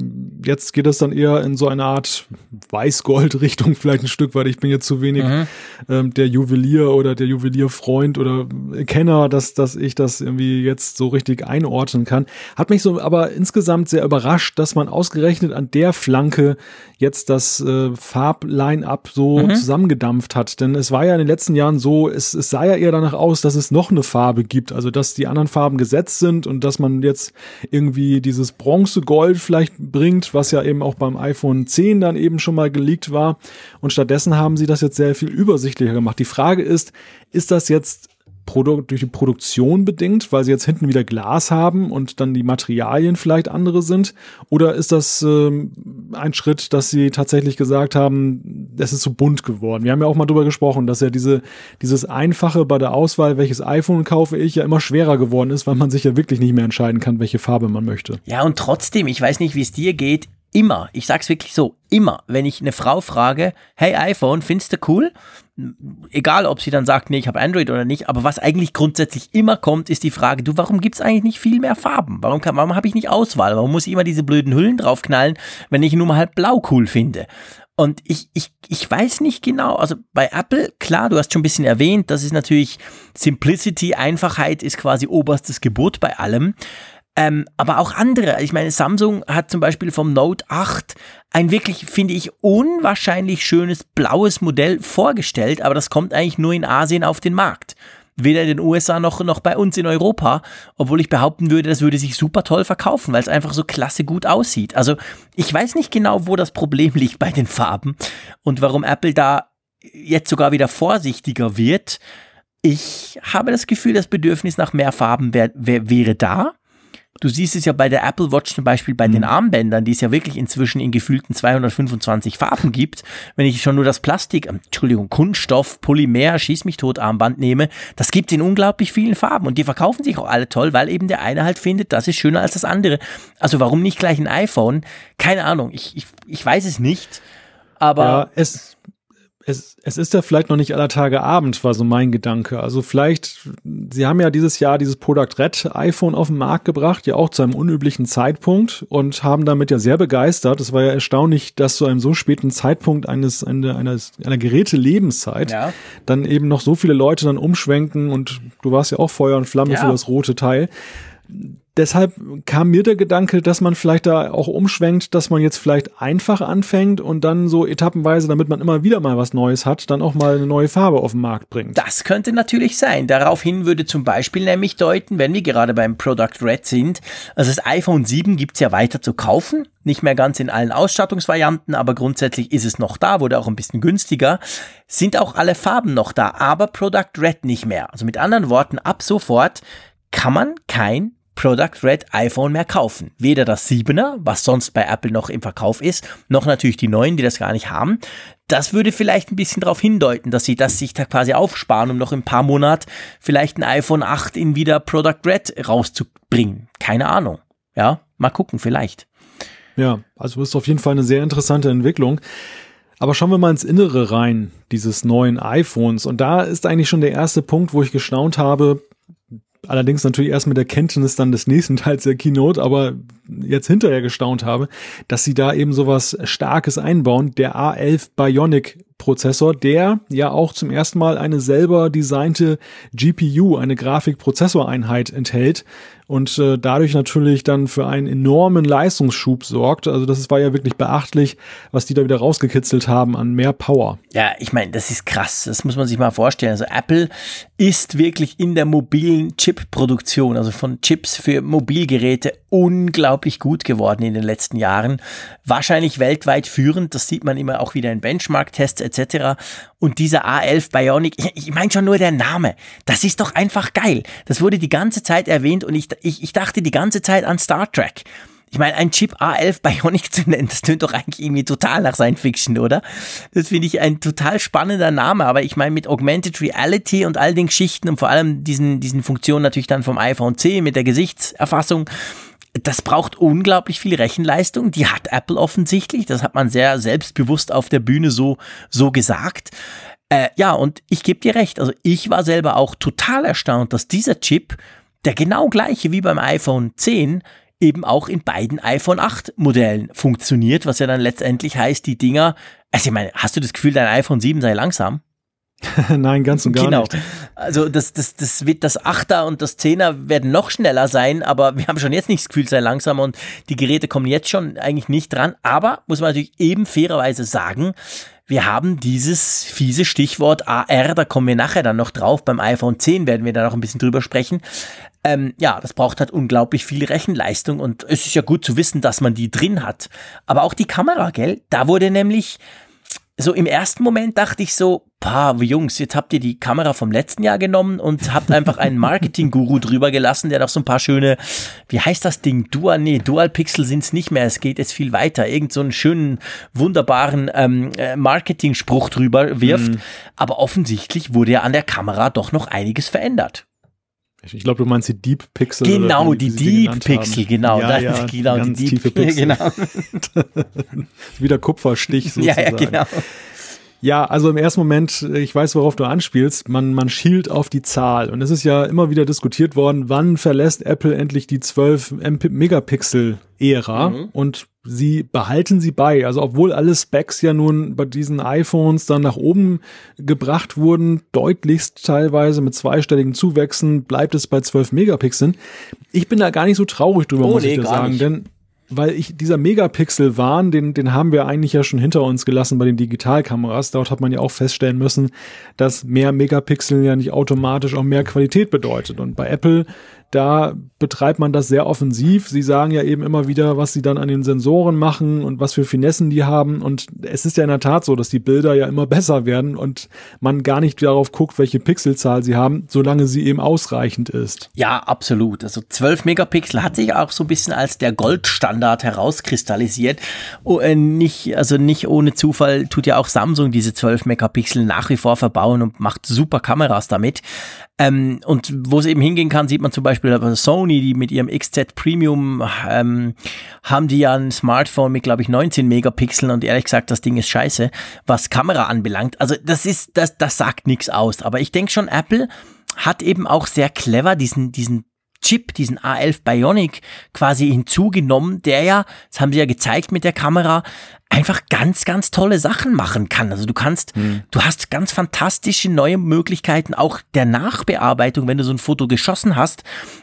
jetzt geht es dann eher in so eine Art Weißgold-Richtung, vielleicht ein Stück weit. Ich bin jetzt zu wenig mhm. ähm, der Juwelier oder der Juwelierfreund oder Kenner, dass, dass ich das irgendwie jetzt so richtig einordnen kann. Hat mich so aber insgesamt sehr überrascht, dass man ausgerechnet an der Flanke jetzt das äh, Farbline-up so mhm. zusammengedampft hat. Denn es war ja in den letzten Jahren so, es, es sah ja eher danach aus, dass es noch eine Farbe gibt. Also dass die anderen Farben gesetzt sind und dass man jetzt irgendwie dieses Bronzegold vielleicht bringt, was ja eben auch beim iPhone 10 dann eben schon mal geleakt war. Und stattdessen haben sie das jetzt sehr viel übersichtlicher gemacht. Die Frage ist, ist das jetzt Produ durch die Produktion bedingt, weil sie jetzt hinten wieder Glas haben und dann die Materialien vielleicht andere sind? Oder ist das ähm, ein Schritt, dass sie tatsächlich gesagt haben, es ist so bunt geworden? Wir haben ja auch mal drüber gesprochen, dass ja diese, dieses Einfache bei der Auswahl, welches iPhone kaufe ich, ja immer schwerer geworden ist, weil man sich ja wirklich nicht mehr entscheiden kann, welche Farbe man möchte. Ja, und trotzdem, ich weiß nicht, wie es dir geht, immer, ich sag's wirklich so, immer, wenn ich eine Frau frage, hey iPhone, findest du cool? Egal, ob sie dann sagt, nee, ich habe Android oder nicht, aber was eigentlich grundsätzlich immer kommt, ist die Frage, du, warum gibt's eigentlich nicht viel mehr Farben? Warum, kann, warum habe ich nicht Auswahl? Warum muss ich immer diese blöden Hüllen draufknallen, wenn ich nur mal halt blau cool finde? Und ich, ich, ich weiß nicht genau, also bei Apple, klar, du hast schon ein bisschen erwähnt, das ist natürlich Simplicity, Einfachheit ist quasi oberstes Gebot bei allem. Ähm, aber auch andere. Ich meine, Samsung hat zum Beispiel vom Note 8 ein wirklich, finde ich, unwahrscheinlich schönes blaues Modell vorgestellt, aber das kommt eigentlich nur in Asien auf den Markt. Weder in den USA noch, noch bei uns in Europa, obwohl ich behaupten würde, das würde sich super toll verkaufen, weil es einfach so klasse gut aussieht. Also ich weiß nicht genau, wo das Problem liegt bei den Farben und warum Apple da jetzt sogar wieder vorsichtiger wird. Ich habe das Gefühl, das Bedürfnis nach mehr Farben wär, wär, wäre da. Du siehst es ja bei der Apple Watch zum Beispiel bei mhm. den Armbändern, die es ja wirklich inzwischen in gefühlten 225 Farben gibt. Wenn ich schon nur das Plastik, äh, Entschuldigung, Kunststoff, Polymer, Schieß mich tot Armband nehme, das gibt in unglaublich vielen Farben und die verkaufen sich auch alle toll, weil eben der eine halt findet, das ist schöner als das andere. Also warum nicht gleich ein iPhone? Keine Ahnung, ich, ich, ich weiß es nicht. Aber ja, es, es, es ist ja vielleicht noch nicht aller Tage Abend, war so mein Gedanke. Also vielleicht, Sie haben ja dieses Jahr dieses Product Red iPhone auf den Markt gebracht, ja auch zu einem unüblichen Zeitpunkt und haben damit ja sehr begeistert. Es war ja erstaunlich, dass zu einem so späten Zeitpunkt eines, einer, eines, einer Gerätelebenszeit ja. dann eben noch so viele Leute dann umschwenken und du warst ja auch Feuer und Flamme ja. für das rote Teil deshalb kam mir der Gedanke, dass man vielleicht da auch umschwenkt, dass man jetzt vielleicht einfach anfängt und dann so etappenweise, damit man immer wieder mal was Neues hat, dann auch mal eine neue Farbe auf den Markt bringt. Das könnte natürlich sein. Daraufhin würde zum Beispiel nämlich deuten, wenn wir gerade beim Product Red sind, also das iPhone 7 gibt's ja weiter zu kaufen. Nicht mehr ganz in allen Ausstattungsvarianten, aber grundsätzlich ist es noch da, wurde auch ein bisschen günstiger. Sind auch alle Farben noch da, aber Product Red nicht mehr. Also mit anderen Worten, ab sofort kann man kein Product Red iPhone mehr kaufen. Weder das 7er, was sonst bei Apple noch im Verkauf ist, noch natürlich die neuen, die das gar nicht haben. Das würde vielleicht ein bisschen darauf hindeuten, dass sie das sich da quasi aufsparen, um noch in ein paar Monaten vielleicht ein iPhone 8 in wieder Product Red rauszubringen. Keine Ahnung. Ja, mal gucken, vielleicht. Ja, also ist auf jeden Fall eine sehr interessante Entwicklung. Aber schauen wir mal ins Innere rein dieses neuen iPhones. Und da ist eigentlich schon der erste Punkt, wo ich gestaunt habe, allerdings natürlich erst mit der Kenntnis dann des nächsten Teils der Keynote, aber jetzt hinterher gestaunt habe, dass sie da eben sowas Starkes einbauen, der A11 Bionic Prozessor, der ja auch zum ersten Mal eine selber designte GPU, eine Grafikprozessoreinheit enthält und äh, dadurch natürlich dann für einen enormen Leistungsschub sorgt. Also das war ja wirklich beachtlich, was die da wieder rausgekitzelt haben an mehr Power. Ja, ich meine, das ist krass. Das muss man sich mal vorstellen. Also Apple ist wirklich in der mobilen Chip-Produktion, also von Chips für Mobilgeräte, unglaublich gut geworden in den letzten Jahren. Wahrscheinlich weltweit führend. Das sieht man immer auch wieder in Benchmark-Tests etc. Und dieser A11 Bionic, ich meine schon nur der Name, das ist doch einfach geil. Das wurde die ganze Zeit erwähnt und ich, ich, ich dachte die ganze Zeit an Star Trek. Ich meine, ein Chip A11 Bionic zu nennen, das tönt doch eigentlich irgendwie total nach Science Fiction, oder? Das finde ich ein total spannender Name, aber ich meine, mit Augmented Reality und all den Geschichten und vor allem diesen, diesen Funktionen natürlich dann vom iPhone 10 mit der Gesichtserfassung, das braucht unglaublich viel Rechenleistung. Die hat Apple offensichtlich. Das hat man sehr selbstbewusst auf der Bühne so, so gesagt. Äh, ja, und ich gebe dir recht. Also ich war selber auch total erstaunt, dass dieser Chip, der genau gleiche wie beim iPhone 10, eben auch in beiden iPhone 8 Modellen funktioniert, was ja dann letztendlich heißt, die Dinger, also ich meine, hast du das Gefühl, dein iPhone 7 sei langsam? Nein, ganz und gar genau. nicht. Also das, das, das wird das Achter und das Zehner werden noch schneller sein, aber wir haben schon jetzt nicht das Gefühl, sei langsam und die Geräte kommen jetzt schon eigentlich nicht dran. Aber muss man natürlich eben fairerweise sagen, wir haben dieses fiese Stichwort AR, da kommen wir nachher dann noch drauf. Beim iPhone 10 werden wir da noch ein bisschen drüber sprechen. Ähm, ja, das braucht halt unglaublich viel Rechenleistung und es ist ja gut zu wissen, dass man die drin hat. Aber auch die Kamera, gell? Da wurde nämlich so im ersten Moment dachte ich so, pa, Jungs, jetzt habt ihr die Kamera vom letzten Jahr genommen und habt einfach einen Marketing-Guru drüber gelassen, der noch so ein paar schöne, wie heißt das Ding? Dual, nee, Dual Pixel sind's nicht mehr, es geht jetzt viel weiter. Irgend so einen schönen, wunderbaren ähm, äh, Marketing-Spruch drüber wirft. Mhm. Aber offensichtlich wurde ja an der Kamera doch noch einiges verändert. Ich glaube, du meinst die Deep Pixel. Genau, die, die Deep Pixel, genau. Ja, ja, genau, ganz die Deep tiefe Pixel. Genau. Wieder Kupferstich sozusagen. Ja, ja, genau. Ja, also im ersten Moment, ich weiß, worauf du anspielst, man, man schielt auf die Zahl. Und es ist ja immer wieder diskutiert worden, wann verlässt Apple endlich die 12 Megapixel-Ära mhm. und sie behalten sie bei. Also obwohl alle Specs ja nun bei diesen iPhones dann nach oben gebracht wurden, deutlichst teilweise mit zweistelligen Zuwächsen, bleibt es bei 12 Megapixeln. Ich bin da gar nicht so traurig drüber, oh, muss nee, ich dir sagen, nicht. denn weil ich dieser Megapixel-Wahn, den, den haben wir eigentlich ja schon hinter uns gelassen bei den Digitalkameras. Dort hat man ja auch feststellen müssen, dass mehr Megapixel ja nicht automatisch auch mehr Qualität bedeutet. Und bei Apple da betreibt man das sehr offensiv. Sie sagen ja eben immer wieder, was sie dann an den Sensoren machen und was für Finessen die haben. Und es ist ja in der Tat so, dass die Bilder ja immer besser werden und man gar nicht darauf guckt, welche Pixelzahl sie haben, solange sie eben ausreichend ist. Ja, absolut. Also 12 Megapixel hat sich auch so ein bisschen als der Goldstandard herauskristallisiert. Oh, äh, nicht, also nicht ohne Zufall tut ja auch Samsung diese 12 Megapixel nach wie vor verbauen und macht super Kameras damit. Ähm, und wo es eben hingehen kann, sieht man zum Beispiel Sony, die mit ihrem XZ Premium ähm, haben die ja ein Smartphone mit, glaube ich, 19 Megapixeln und ehrlich gesagt, das Ding ist scheiße, was Kamera anbelangt. Also das ist, das, das sagt nichts aus. Aber ich denke schon, Apple hat eben auch sehr clever diesen, diesen Chip, diesen A11 Bionic quasi hinzugenommen, der ja, das haben sie ja gezeigt mit der Kamera, einfach ganz, ganz tolle Sachen machen kann. Also du kannst, mhm. du hast ganz fantastische neue Möglichkeiten auch der Nachbearbeitung, wenn du so ein Foto geschossen hast,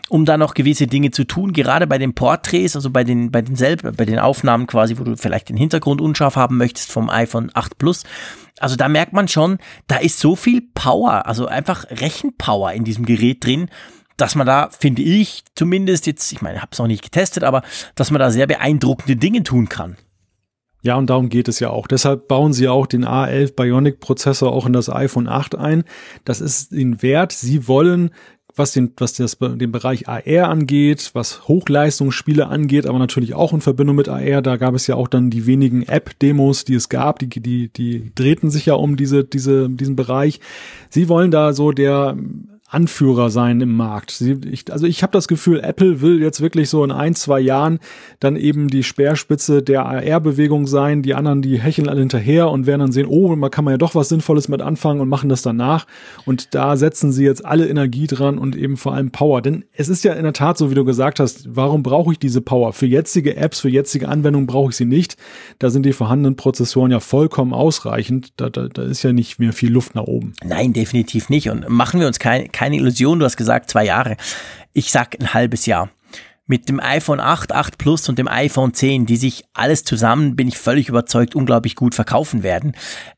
um da noch gewisse Dinge zu tun. Gerade bei den Porträts, also bei den, bei den selben, bei den Aufnahmen quasi, wo du vielleicht den Hintergrund unscharf haben möchtest vom iPhone 8 Plus. Also da merkt man schon, da ist so viel Power, also einfach Rechenpower in diesem Gerät drin, dass man da, finde ich, zumindest jetzt, ich meine, ich habe es noch nicht getestet, aber dass man da sehr beeindruckende Dinge tun kann. Ja, und darum geht es ja auch. Deshalb bauen sie auch den A11 Bionic Prozessor auch in das iPhone 8 ein. Das ist ihnen wert. Sie wollen was den, was das, den Bereich AR angeht, was Hochleistungsspiele angeht, aber natürlich auch in Verbindung mit AR. Da gab es ja auch dann die wenigen App-Demos, die es gab, die, die, die drehten sich ja um diese, diese, diesen Bereich. Sie wollen da so der Anführer sein im Markt. Sie, ich, also ich habe das Gefühl, Apple will jetzt wirklich so in ein, zwei Jahren dann eben die Speerspitze der AR-Bewegung sein. Die anderen, die hecheln alle hinterher und werden dann sehen, oh, man kann man ja doch was Sinnvolles mit anfangen und machen das danach. Und da setzen sie jetzt alle Energie dran und eben vor allem Power. Denn es ist ja in der Tat so, wie du gesagt hast, warum brauche ich diese Power? Für jetzige Apps, für jetzige Anwendungen brauche ich sie nicht. Da sind die vorhandenen Prozessoren ja vollkommen ausreichend. Da, da, da ist ja nicht mehr viel Luft nach oben. Nein, definitiv nicht. Und machen wir uns keine, keine keine Illusion, du hast gesagt zwei Jahre. Ich sag ein halbes Jahr mit dem iPhone 8, 8 Plus und dem iPhone 10, die sich alles zusammen, bin ich völlig überzeugt, unglaublich gut verkaufen werden.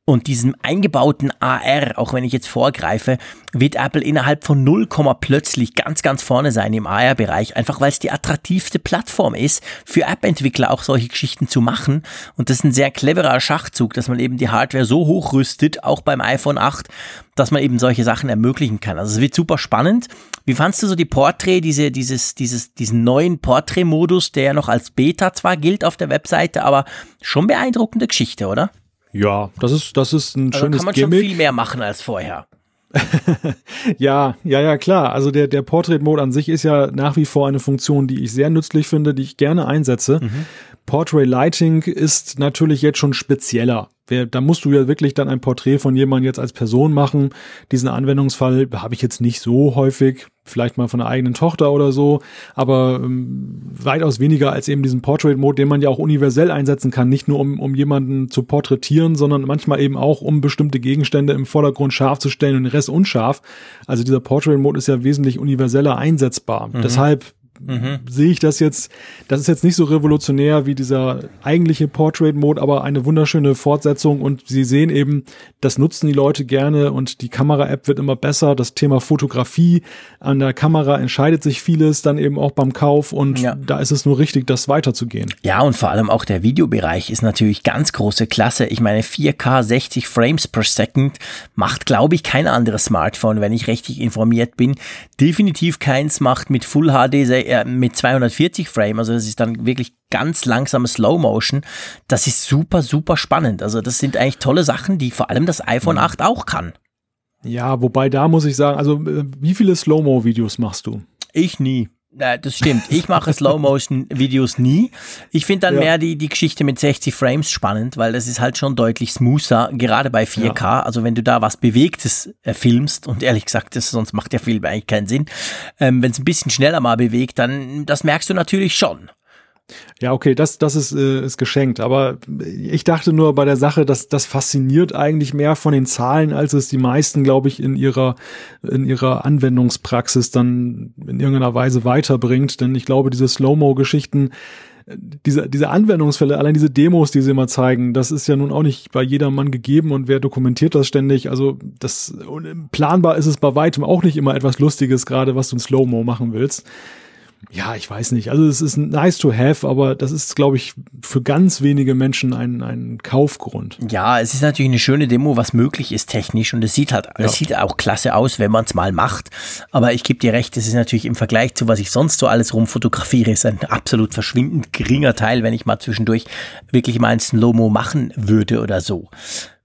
Und diesem eingebauten AR, auch wenn ich jetzt vorgreife, wird Apple innerhalb von 0, plötzlich ganz, ganz vorne sein im AR-Bereich, einfach weil es die attraktivste Plattform ist, für App-Entwickler auch solche Geschichten zu machen. Und das ist ein sehr cleverer Schachzug, dass man eben die Hardware so hochrüstet, auch beim iPhone 8, dass man eben solche Sachen ermöglichen kann. Also es wird super spannend. Wie fandst du so die Portrait, diese, dieses, dieses, diesen neuen Portrait-Modus, der ja noch als Beta zwar gilt auf der Webseite, aber schon beeindruckende Geschichte, oder? Ja, das ist, das ist ein also schönes kann man Gimmick. schon viel mehr machen als vorher. ja, ja, ja, klar. Also der, der Portrait-Mode an sich ist ja nach wie vor eine Funktion, die ich sehr nützlich finde, die ich gerne einsetze. Mhm. Portrait Lighting ist natürlich jetzt schon spezieller. Da musst du ja wirklich dann ein Porträt von jemandem jetzt als Person machen. Diesen Anwendungsfall habe ich jetzt nicht so häufig, vielleicht mal von der eigenen Tochter oder so, aber ähm, weitaus weniger als eben diesen Portrait-Mode, den man ja auch universell einsetzen kann, nicht nur um, um jemanden zu porträtieren, sondern manchmal eben auch, um bestimmte Gegenstände im Vordergrund scharf zu stellen und den Rest unscharf. Also dieser Portrait-Mode ist ja wesentlich universeller einsetzbar. Mhm. Deshalb mhm. sehe ich das jetzt, das ist jetzt nicht so revolutionär wie dieser eigentliche Portrait-Mode, aber eine wunderschöne Fortsetzung und Sie sehen eben, das nutzen die Leute gerne und die Kamera-App wird immer besser. Das Thema Fotografie an der Kamera entscheidet sich vieles dann eben auch beim Kauf und ja. da ist es nur richtig, das weiterzugehen. Ja, und vor allem auch der Videobereich ist natürlich ganz große Klasse. Ich meine, 4K 60 Frames per Second macht, glaube ich, kein anderes Smartphone, wenn ich richtig informiert bin. Definitiv keins macht mit Full HD mit 240 Frame, also das ist dann wirklich ganz langsame Slow Motion. Das ist super, super spannend. Also das sind eigentlich tolle Sachen, die vor allem das iPhone 8 mhm. auch kann. Ja, wobei da muss ich sagen, also äh, wie viele Slow-Mo-Videos machst du? Ich nie. Ja, das stimmt. Ich mache Slow-Motion-Videos nie. Ich finde dann ja. mehr die, die Geschichte mit 60 Frames spannend, weil das ist halt schon deutlich smoother, gerade bei 4K. Ja. Also wenn du da was Bewegtes äh, filmst, und ehrlich gesagt, das, sonst macht der Film eigentlich keinen Sinn, ähm, wenn es ein bisschen schneller mal bewegt, dann das merkst du natürlich schon. Ja, okay, das, das ist, äh, ist geschenkt. Aber ich dachte nur bei der Sache, dass das fasziniert eigentlich mehr von den Zahlen, als es die meisten, glaube ich, in ihrer, in ihrer Anwendungspraxis dann in irgendeiner Weise weiterbringt. Denn ich glaube, diese Slow-Mo-Geschichten, diese, diese Anwendungsfälle, allein diese Demos, die sie immer zeigen, das ist ja nun auch nicht bei jedermann gegeben und wer dokumentiert das ständig? Also das planbar ist es bei weitem auch nicht immer etwas Lustiges, gerade was du in Slow-Mo machen willst ja, ich weiß nicht. Also es ist nice to have, aber das ist, glaube ich, für ganz wenige Menschen ein, ein Kaufgrund. Ja, es ist natürlich eine schöne Demo, was möglich ist technisch und es sieht halt, ja. es sieht auch klasse aus, wenn man es mal macht. Aber ich gebe dir recht, es ist natürlich im Vergleich zu was ich sonst so alles rumfotografiere, ist ein absolut verschwindend geringer Teil, wenn ich mal zwischendurch wirklich mal ein Slow-Mo machen würde oder so.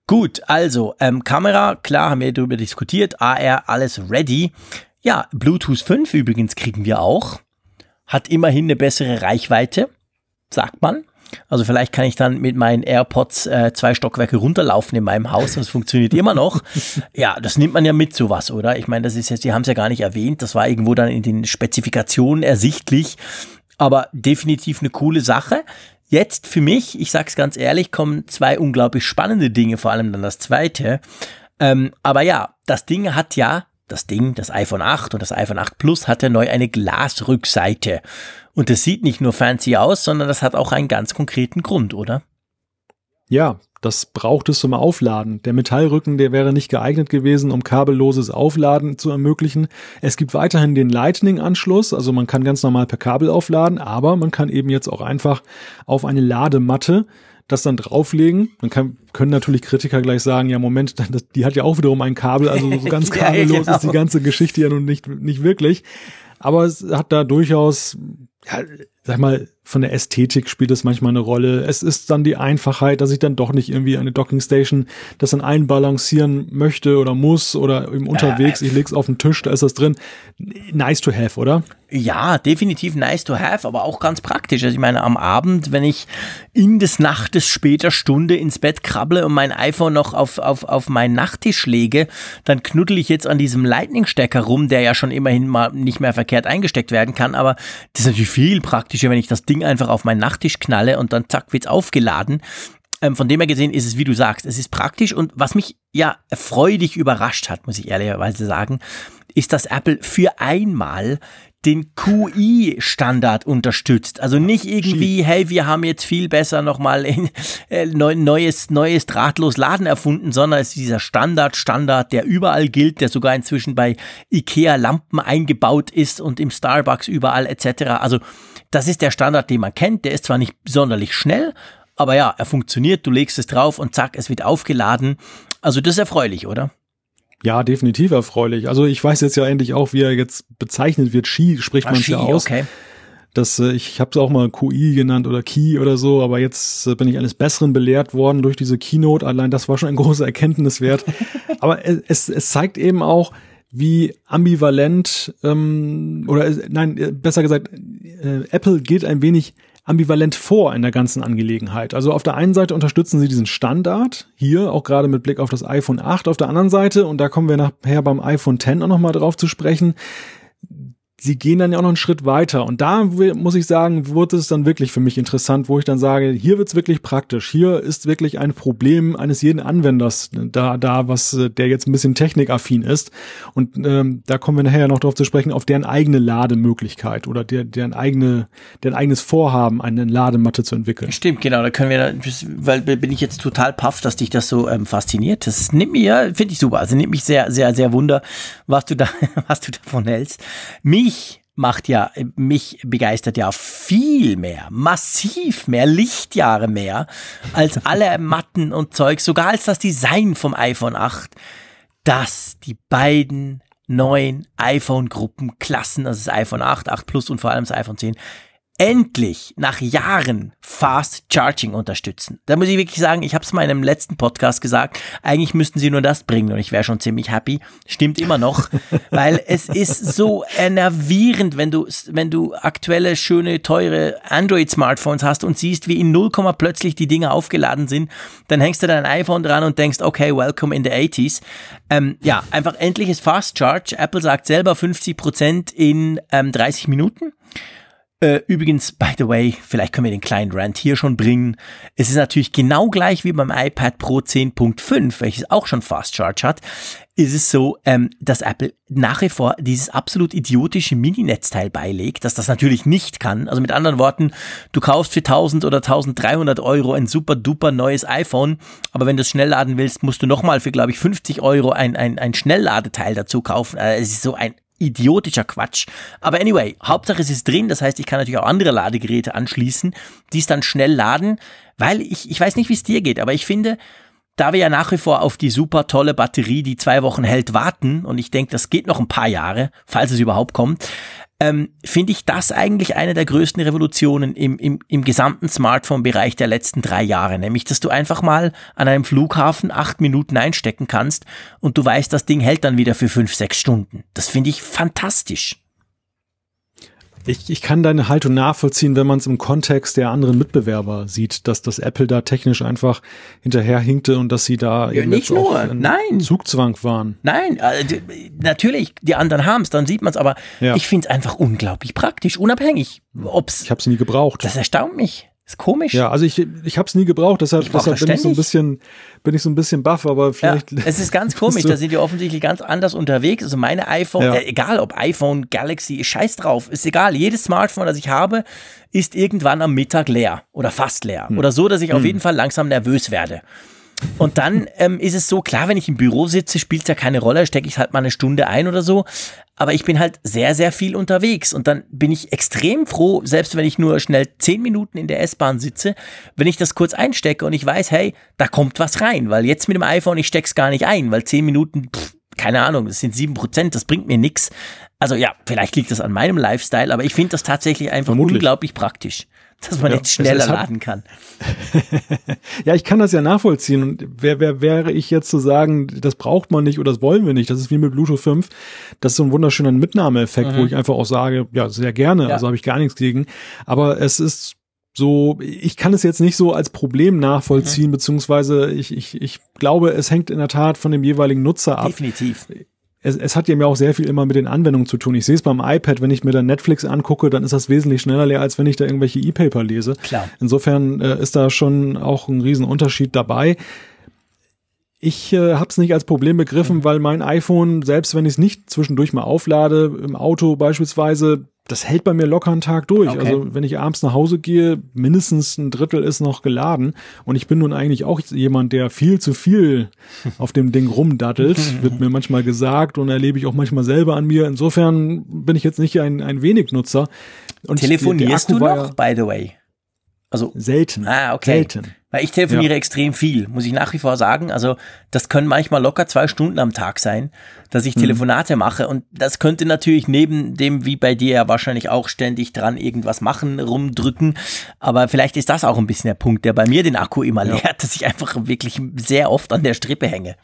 Gut, also ähm, Kamera, klar, haben wir darüber diskutiert, AR, alles ready. Ja, Bluetooth 5 übrigens kriegen wir auch hat immerhin eine bessere Reichweite, sagt man. Also vielleicht kann ich dann mit meinen AirPods äh, zwei Stockwerke runterlaufen in meinem Haus und es funktioniert immer noch. Ja, das nimmt man ja mit sowas, oder? Ich meine, das ist jetzt, die haben es ja gar nicht erwähnt, das war irgendwo dann in den Spezifikationen ersichtlich, aber definitiv eine coole Sache. Jetzt für mich, ich sag's ganz ehrlich, kommen zwei unglaublich spannende Dinge, vor allem dann das zweite. Ähm, aber ja, das Ding hat ja das Ding, das iPhone 8 und das iPhone 8 Plus hat ja neu eine Glasrückseite. Und das sieht nicht nur fancy aus, sondern das hat auch einen ganz konkreten Grund, oder? Ja, das braucht es zum Aufladen. Der Metallrücken, der wäre nicht geeignet gewesen, um kabelloses Aufladen zu ermöglichen. Es gibt weiterhin den Lightning-Anschluss, also man kann ganz normal per Kabel aufladen, aber man kann eben jetzt auch einfach auf eine Ladematte das dann drauflegen. Dann kann, können natürlich Kritiker gleich sagen, ja Moment, das, die hat ja auch wiederum ein Kabel, also so ganz kabellos ja, genau. ist die ganze Geschichte ja nun nicht, nicht wirklich. Aber es hat da durchaus, ja, sag mal, von der Ästhetik spielt es manchmal eine Rolle. Es ist dann die Einfachheit, dass ich dann doch nicht irgendwie eine Docking Station das dann einbalancieren möchte oder muss oder eben unterwegs, ich leg's auf den Tisch, da ist das drin. Nice to have, oder? Ja, definitiv nice to have, aber auch ganz praktisch. Also ich meine, am Abend, wenn ich in des Nachtes später Stunde ins Bett krabble und mein iPhone noch auf, auf, auf meinen Nachttisch lege, dann knuddel ich jetzt an diesem Lightning-Stecker rum, der ja schon immerhin mal nicht mehr verkehrt eingesteckt werden kann, aber das ist natürlich viel praktischer, wenn ich das Ding einfach auf meinen Nachttisch knalle und dann zack wird's aufgeladen. Ähm, von dem her gesehen ist es, wie du sagst, es ist praktisch und was mich ja freudig überrascht hat, muss ich ehrlicherweise sagen, ist, dass Apple für einmal den QI-Standard unterstützt. Also nicht irgendwie, hey, wir haben jetzt viel besser nochmal ein äh, neues, neues drahtlos Laden erfunden, sondern es ist dieser Standard, Standard, der überall gilt, der sogar inzwischen bei IKEA Lampen eingebaut ist und im Starbucks überall etc. Also das ist der Standard, den man kennt. Der ist zwar nicht sonderlich schnell, aber ja, er funktioniert. Du legst es drauf und zack, es wird aufgeladen. Also das ist erfreulich, oder? Ja, definitiv erfreulich. Also ich weiß jetzt ja endlich auch, wie er jetzt bezeichnet wird. Ski spricht man ja aus. Okay. Das, äh, ich habe es auch mal QI genannt oder Key oder so, aber jetzt äh, bin ich eines Besseren belehrt worden durch diese Keynote. Allein das war schon ein großer Erkenntniswert. aber es, es zeigt eben auch, wie ambivalent ähm, oder äh, nein, äh, besser gesagt, äh, Apple geht ein wenig ambivalent vor in der ganzen Angelegenheit. Also auf der einen Seite unterstützen sie diesen Standard, hier auch gerade mit Blick auf das iPhone 8, auf der anderen Seite, und da kommen wir nachher beim iPhone 10 auch nochmal drauf zu sprechen, sie gehen dann ja auch noch einen Schritt weiter. Und da muss ich sagen, wurde es dann wirklich für mich interessant, wo ich dann sage, hier wird's wirklich praktisch. Hier ist wirklich ein Problem eines jeden Anwenders da, da, was äh, der jetzt ein bisschen technikaffin ist. Und ähm, da kommen wir nachher noch darauf zu sprechen, auf deren eigene Lademöglichkeit oder der, deren eigene, deren eigenes Vorhaben, eine Ladematte zu entwickeln. Stimmt, genau. Da können wir, weil bin ich jetzt total paff, dass dich das so ähm, fasziniert. Das nimmt mir, finde ich super. Also nimmt mich sehr, sehr, sehr wunder, was du da, was du davon hältst. Mich mich macht ja, mich begeistert ja viel mehr, massiv mehr, Lichtjahre mehr als alle Matten und Zeug, sogar als das Design vom iPhone 8, dass die beiden neuen iPhone-Gruppen, Klassen, also das iPhone 8, 8 Plus und vor allem das iPhone 10, endlich nach Jahren Fast Charging unterstützen. Da muss ich wirklich sagen, ich habe es mal in einem letzten Podcast gesagt, eigentlich müssten sie nur das bringen und ich wäre schon ziemlich happy. Stimmt immer noch, weil es ist so enervierend, wenn du wenn du aktuelle schöne teure Android Smartphones hast und siehst, wie in 0, plötzlich die Dinge aufgeladen sind, dann hängst du dein iPhone dran und denkst, okay, welcome in the 80s. Ähm, ja, einfach endliches Fast Charge. Apple sagt selber 50% in ähm, 30 Minuten. Äh, übrigens, by the way, vielleicht können wir den kleinen Rant hier schon bringen. Es ist natürlich genau gleich wie beim iPad Pro 10.5, welches auch schon Fast Charge hat, ist es so, ähm, dass Apple nach wie vor dieses absolut idiotische Mini-Netzteil beilegt, dass das natürlich nicht kann. Also mit anderen Worten, du kaufst für 1000 oder 1300 Euro ein super duper neues iPhone, aber wenn du es schnell laden willst, musst du nochmal für, glaube ich, 50 Euro ein, ein, ein Schnellladeteil dazu kaufen. Also es ist so ein idiotischer Quatsch. Aber anyway, Hauptsache es ist drin, das heißt, ich kann natürlich auch andere Ladegeräte anschließen, die es dann schnell laden, weil ich, ich weiß nicht, wie es dir geht, aber ich finde, da wir ja nach wie vor auf die super tolle Batterie, die zwei Wochen hält, warten, und ich denke, das geht noch ein paar Jahre, falls es überhaupt kommt, ähm, finde ich das eigentlich eine der größten Revolutionen im, im, im gesamten Smartphone-Bereich der letzten drei Jahre. Nämlich, dass du einfach mal an einem Flughafen acht Minuten einstecken kannst und du weißt, das Ding hält dann wieder für fünf, sechs Stunden. Das finde ich fantastisch. Ich, ich kann deine Haltung nachvollziehen, wenn man es im Kontext der anderen Mitbewerber sieht, dass das Apple da technisch einfach hinterherhinkte und dass sie da ja, nicht nur, nein. Zugzwang waren. Nein, äh, natürlich, die anderen haben es, dann sieht man es, aber ja. ich finde es einfach unglaublich praktisch, unabhängig, ob's. Ich habe es nie gebraucht. Das erstaunt mich. Ist komisch. Ja, also ich, ich habe es nie gebraucht, deshalb, deshalb bin ich so ein bisschen, bin ich so ein bisschen baff, aber vielleicht. Ja, es ist ganz komisch, da sind die offensichtlich ganz anders unterwegs. Also meine iPhone, ja. äh, egal ob iPhone, Galaxy, scheiß drauf, ist egal. Jedes Smartphone, das ich habe, ist irgendwann am Mittag leer oder fast leer. Hm. Oder so, dass ich hm. auf jeden Fall langsam nervös werde. Und dann ähm, ist es so, klar, wenn ich im Büro sitze, spielt es ja keine Rolle, stecke ich halt mal eine Stunde ein oder so. Aber ich bin halt sehr, sehr viel unterwegs. Und dann bin ich extrem froh, selbst wenn ich nur schnell zehn Minuten in der S-Bahn sitze, wenn ich das kurz einstecke und ich weiß, hey, da kommt was rein. Weil jetzt mit dem iPhone, ich steck's gar nicht ein, weil zehn Minuten, pff, keine Ahnung, das sind sieben Prozent, das bringt mir nix. Also ja, vielleicht liegt das an meinem Lifestyle, aber ich finde das tatsächlich einfach Vermutlich. unglaublich praktisch dass man ja, jetzt schneller laden kann. ja, ich kann das ja nachvollziehen. Und wer, wer wäre ich jetzt zu sagen, das braucht man nicht oder das wollen wir nicht? Das ist wie mit Bluetooth 5. Das ist so ein wunderschöner Mitnahmeeffekt, mhm. wo ich einfach auch sage, ja, sehr gerne, ja. also habe ich gar nichts gegen. Aber es ist so, ich kann es jetzt nicht so als Problem nachvollziehen, mhm. beziehungsweise ich, ich, ich glaube, es hängt in der Tat von dem jeweiligen Nutzer ab. Definitiv es, es hat ja mir auch sehr viel immer mit den Anwendungen zu tun. Ich sehe es beim iPad, wenn ich mir dann Netflix angucke, dann ist das wesentlich schneller leer, als wenn ich da irgendwelche E-Paper lese. Klar. Insofern äh, ist da schon auch ein Riesenunterschied dabei. Ich äh, habe es nicht als Problem begriffen, mhm. weil mein iPhone, selbst wenn ich es nicht zwischendurch mal auflade, im Auto beispielsweise, das hält bei mir locker einen Tag durch. Okay. Also wenn ich abends nach Hause gehe, mindestens ein Drittel ist noch geladen. Und ich bin nun eigentlich auch jemand, der viel zu viel auf dem Ding rumdattelt, wird mir manchmal gesagt und erlebe ich auch manchmal selber an mir. Insofern bin ich jetzt nicht ein, ein wenig Nutzer. Und Telefonierst du noch, by the way? Also selten. Ah, okay. Selten. Weil ich telefoniere ja. extrem viel, muss ich nach wie vor sagen. Also das können manchmal locker zwei Stunden am Tag sein, dass ich mhm. Telefonate mache. Und das könnte natürlich neben dem, wie bei dir ja wahrscheinlich auch ständig dran irgendwas machen, rumdrücken. Aber vielleicht ist das auch ein bisschen der Punkt, der bei mir den Akku immer ja. leert, dass ich einfach wirklich sehr oft an der Strippe hänge.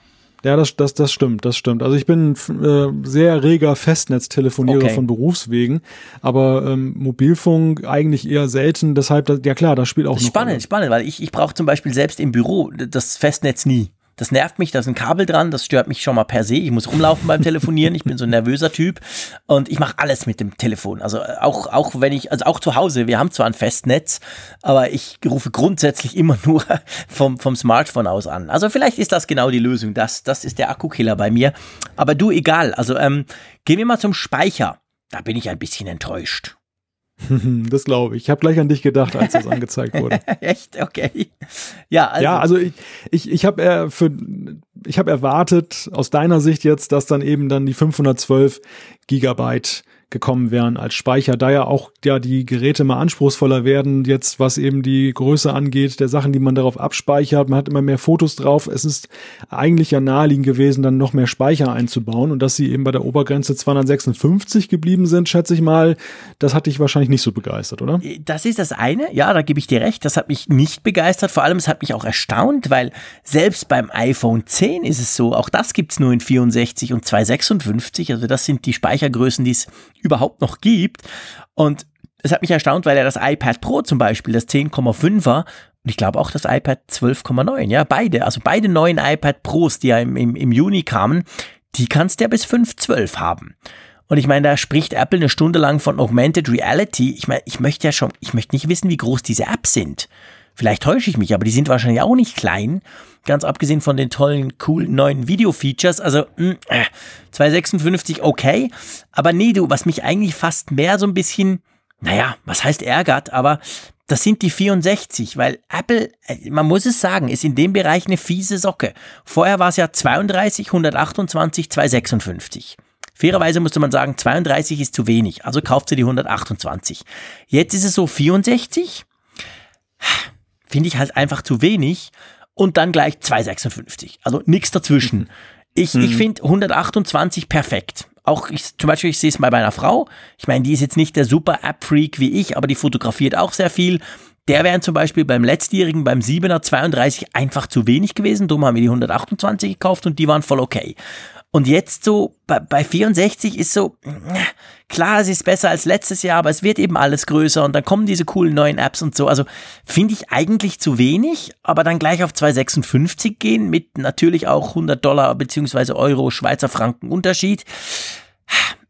Ja, das, das, das stimmt, das stimmt. Also ich bin äh, sehr reger Festnetztelefonierer okay. von Berufswegen, aber ähm, Mobilfunk eigentlich eher selten. Deshalb, ja klar, das spielt auch. Das spannend, Rolle. spannend, weil ich, ich brauche zum Beispiel selbst im Büro das Festnetz nie. Das nervt mich, da ist ein Kabel dran, das stört mich schon mal per se. Ich muss rumlaufen beim Telefonieren, ich bin so ein nervöser Typ und ich mache alles mit dem Telefon. Also auch, auch wenn ich, also auch zu Hause, wir haben zwar ein Festnetz, aber ich rufe grundsätzlich immer nur vom, vom Smartphone aus an. Also vielleicht ist das genau die Lösung. Das, das ist der Akkukiller bei mir. Aber du, egal. Also ähm, gehen wir mal zum Speicher. Da bin ich ein bisschen enttäuscht. Das glaube ich. Ich habe gleich an dich gedacht, als das angezeigt wurde. Echt? Okay. Ja, also, ja, also ich, ich, ich habe äh, für ich habe erwartet aus deiner Sicht jetzt, dass dann eben dann die 512 Gigabyte gekommen wären als Speicher, da ja auch ja die Geräte mal anspruchsvoller werden, jetzt was eben die Größe angeht, der Sachen, die man darauf abspeichert, man hat immer mehr Fotos drauf. Es ist eigentlich ja naheliegend gewesen, dann noch mehr Speicher einzubauen und dass sie eben bei der Obergrenze 256 geblieben sind, schätze ich mal, das hat dich wahrscheinlich nicht so begeistert, oder? Das ist das eine, ja, da gebe ich dir recht, das hat mich nicht begeistert, vor allem es hat mich auch erstaunt, weil selbst beim iPhone 10 ist es so, auch das gibt's nur in 64 und 256, also das sind die Speichergrößen, die es überhaupt noch gibt. Und es hat mich erstaunt, weil er das iPad Pro zum Beispiel, das 10,5er, und ich glaube auch das iPad 12,9, ja, beide, also beide neuen iPad Pros, die ja im, im, im Juni kamen, die kannst du ja bis 5,12 haben. Und ich meine, da spricht Apple eine Stunde lang von Augmented Reality. Ich meine, ich möchte ja schon, ich möchte nicht wissen, wie groß diese Apps sind. Vielleicht täusche ich mich, aber die sind wahrscheinlich auch nicht klein. Ganz abgesehen von den tollen, coolen neuen Video-Features. Also, mh, hm, äh, 256 okay. Aber nee, du, was mich eigentlich fast mehr so ein bisschen, naja, was heißt ärgert, aber das sind die 64, weil Apple, äh, man muss es sagen, ist in dem Bereich eine fiese Socke. Vorher war es ja 32, 128, 256. Fairerweise musste man sagen, 32 ist zu wenig, also kauft sie die 128. Jetzt ist es so 64 finde ich halt einfach zu wenig. Und dann gleich 2,56. Also nichts dazwischen. Mhm. Ich, mhm. ich finde 128 perfekt. Auch ich, zum Beispiel, ich sehe es mal bei einer Frau. Ich meine, die ist jetzt nicht der super App-Freak wie ich, aber die fotografiert auch sehr viel. Der wären zum Beispiel beim letztjährigen, beim 7er 32 einfach zu wenig gewesen. Darum haben wir die 128 gekauft und die waren voll okay. Und jetzt so bei, bei 64 ist so, klar, es ist besser als letztes Jahr, aber es wird eben alles größer und dann kommen diese coolen neuen Apps und so. Also finde ich eigentlich zu wenig, aber dann gleich auf 256 gehen mit natürlich auch 100 Dollar beziehungsweise Euro Schweizer Franken Unterschied.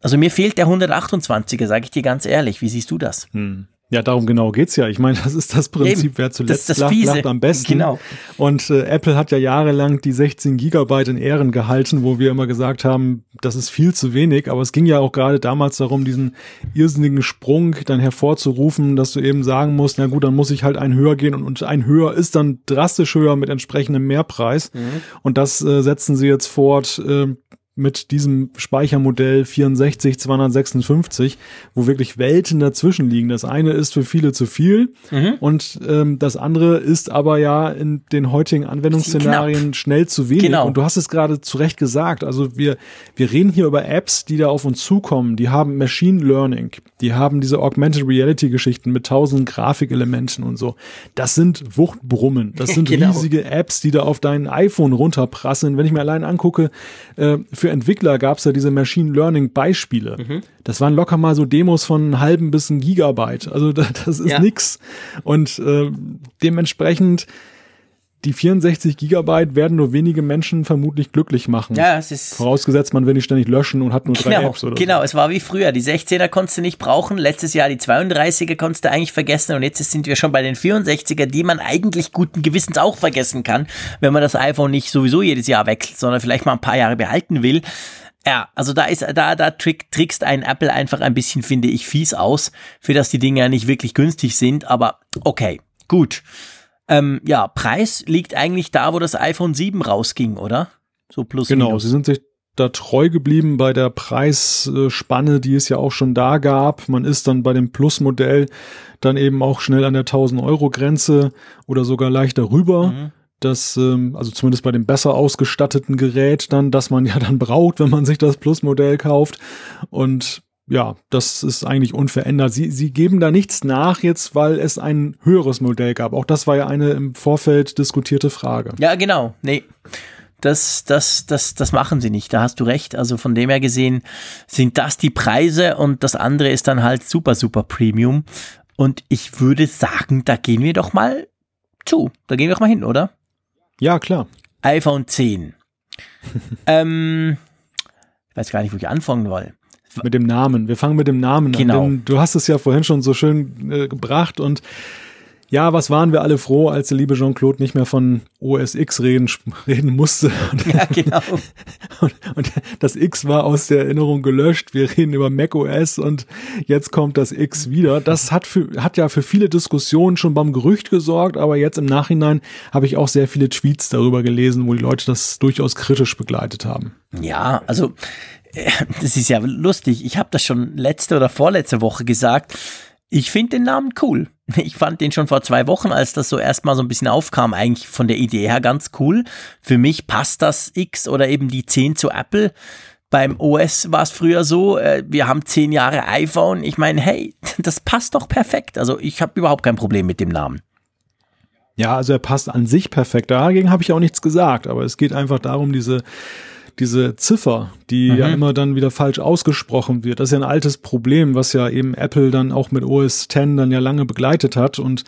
Also mir fehlt der 128er, sage ich dir ganz ehrlich. Wie siehst du das? Hm. Ja, darum genau geht's ja. Ich meine, das ist das Prinzip, Eben. wer zuletzt das, das lacht, lacht, am besten. Genau. Und äh, Apple hat ja jahrelang die 16 Gigabyte in Ehren gehalten, wo wir immer gesagt haben, das ist viel zu wenig. Aber es ging ja auch gerade damals darum, diesen irrsinnigen Sprung dann hervorzurufen, dass du eben sagen musst, na gut, dann muss ich halt ein höher gehen und, und ein höher ist dann drastisch höher mit entsprechendem Mehrpreis. Mhm. Und das äh, setzen sie jetzt fort. Äh, mit diesem Speichermodell 64 256, wo wirklich Welten dazwischen liegen. Das eine ist für viele zu viel mhm. und ähm, das andere ist aber ja in den heutigen Anwendungsszenarien schnell zu wenig. Genau. Und du hast es gerade zu Recht gesagt. Also wir, wir reden hier über Apps, die da auf uns zukommen. Die haben Machine Learning, die haben diese Augmented Reality Geschichten mit tausend Grafikelementen und so. Das sind Wuchtbrummen. Das sind genau. riesige Apps, die da auf dein iPhone runterprasseln. Wenn ich mir allein angucke, äh, für Entwickler gab es ja diese Machine Learning Beispiele. Mhm. Das waren locker mal so Demos von einem halben bis ein Gigabyte. Also das, das ist ja. nix. Und äh, dementsprechend die 64 Gigabyte werden nur wenige Menschen vermutlich glücklich machen. Ja, es ist. Vorausgesetzt, man will nicht ständig löschen und hat nur genau, drei Apps oder Genau, so. es war wie früher. Die 16er konntest du nicht brauchen. Letztes Jahr die 32er konntest du eigentlich vergessen. Und jetzt sind wir schon bei den 64er, die man eigentlich guten Gewissens auch vergessen kann, wenn man das iPhone nicht sowieso jedes Jahr wechselt, sondern vielleicht mal ein paar Jahre behalten will. Ja, also da ist, da, da trick, trickst ein Apple einfach ein bisschen, finde ich, fies aus, für das die Dinge ja nicht wirklich günstig sind, aber okay, gut. Ähm, ja, Preis liegt eigentlich da, wo das iPhone 7 rausging, oder? So plus Genau, minus. sie sind sich da treu geblieben bei der Preisspanne, die es ja auch schon da gab. Man ist dann bei dem Plus-Modell dann eben auch schnell an der 1000 Euro Grenze oder sogar leicht darüber. Mhm. Das, ähm, also zumindest bei dem besser ausgestatteten Gerät dann, das man ja dann braucht, wenn man sich das Plus-Modell kauft. Und ja, das ist eigentlich unverändert. Sie, sie geben da nichts nach jetzt, weil es ein höheres Modell gab. Auch das war ja eine im Vorfeld diskutierte Frage. Ja, genau. Nee. Das, das, das, das machen sie nicht. Da hast du recht. Also von dem her gesehen sind das die Preise und das andere ist dann halt super, super Premium. Und ich würde sagen, da gehen wir doch mal zu. Da gehen wir doch mal hin, oder? Ja, klar. iPhone 10. ähm, ich weiß gar nicht, wo ich anfangen will. Mit dem Namen. Wir fangen mit dem Namen genau. an. Denn du hast es ja vorhin schon so schön äh, gebracht und ja, was waren wir alle froh, als der liebe Jean-Claude nicht mehr von OS X reden, reden musste. Und, ja, genau. Und, und, das X war aus der Erinnerung gelöscht. Wir reden über Mac OS und jetzt kommt das X wieder. Das hat, für, hat ja für viele Diskussionen schon beim Gerücht gesorgt, aber jetzt im Nachhinein habe ich auch sehr viele Tweets darüber gelesen, wo die Leute das durchaus kritisch begleitet haben. Ja, also das ist ja lustig. Ich habe das schon letzte oder vorletzte Woche gesagt. Ich finde den Namen cool. Ich fand den schon vor zwei Wochen, als das so erstmal so ein bisschen aufkam, eigentlich von der Idee her ganz cool. Für mich passt das X oder eben die 10 zu Apple. Beim OS war es früher so, äh, wir haben zehn Jahre iPhone. Ich meine, hey, das passt doch perfekt. Also ich habe überhaupt kein Problem mit dem Namen. Ja, also er passt an sich perfekt. Dagegen habe ich auch nichts gesagt, aber es geht einfach darum, diese diese Ziffer, die mhm. ja immer dann wieder falsch ausgesprochen wird. Das ist ja ein altes Problem, was ja eben Apple dann auch mit OS X dann ja lange begleitet hat und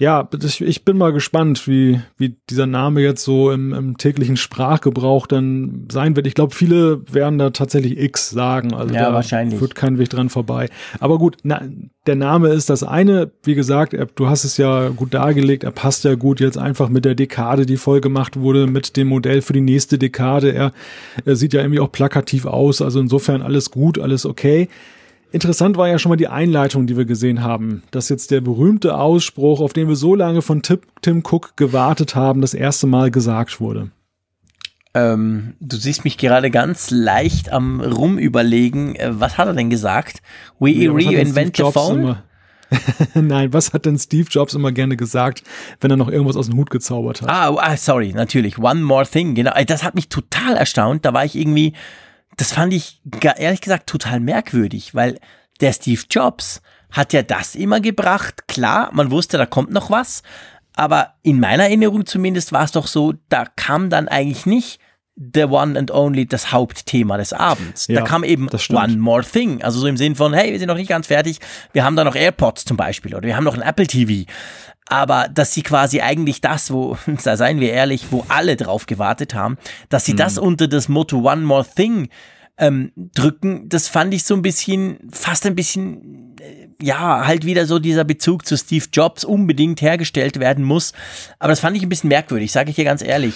ja, ich bin mal gespannt, wie, wie dieser Name jetzt so im, im täglichen Sprachgebrauch dann sein wird. Ich glaube, viele werden da tatsächlich X sagen. Also ja, wahrscheinlich. führt kein Weg dran vorbei. Aber gut, na, der Name ist das eine. Wie gesagt, er, du hast es ja gut dargelegt. Er passt ja gut jetzt einfach mit der Dekade, die voll gemacht wurde, mit dem Modell für die nächste Dekade. Er, er sieht ja irgendwie auch plakativ aus. Also insofern alles gut, alles okay. Interessant war ja schon mal die Einleitung, die wir gesehen haben. Dass jetzt der berühmte Ausspruch, auf den wir so lange von Tim Cook gewartet haben, das erste Mal gesagt wurde. Ähm, du siehst mich gerade ganz leicht am Rumüberlegen. Äh, was hat er denn gesagt? We ja, reinvent the phone? Nein, was hat denn Steve Jobs immer gerne gesagt, wenn er noch irgendwas aus dem Hut gezaubert hat? Ah, ah sorry, natürlich. One more thing. Genau. Das hat mich total erstaunt. Da war ich irgendwie das fand ich ehrlich gesagt total merkwürdig, weil der Steve Jobs hat ja das immer gebracht. Klar, man wusste, da kommt noch was, aber in meiner Erinnerung zumindest war es doch so, da kam dann eigentlich nicht the one and only das Hauptthema des Abends. Ja, da kam eben one more thing. Also so im Sinn von, hey, wir sind noch nicht ganz fertig, wir haben da noch AirPods zum Beispiel oder wir haben noch ein Apple TV aber dass sie quasi eigentlich das, wo, da seien wir ehrlich, wo alle drauf gewartet haben, dass sie mhm. das unter das Motto One More Thing ähm, drücken. Das fand ich so ein bisschen, fast ein bisschen, äh, ja, halt wieder so dieser Bezug zu Steve Jobs unbedingt hergestellt werden muss. Aber das fand ich ein bisschen merkwürdig, sage ich dir ganz ehrlich.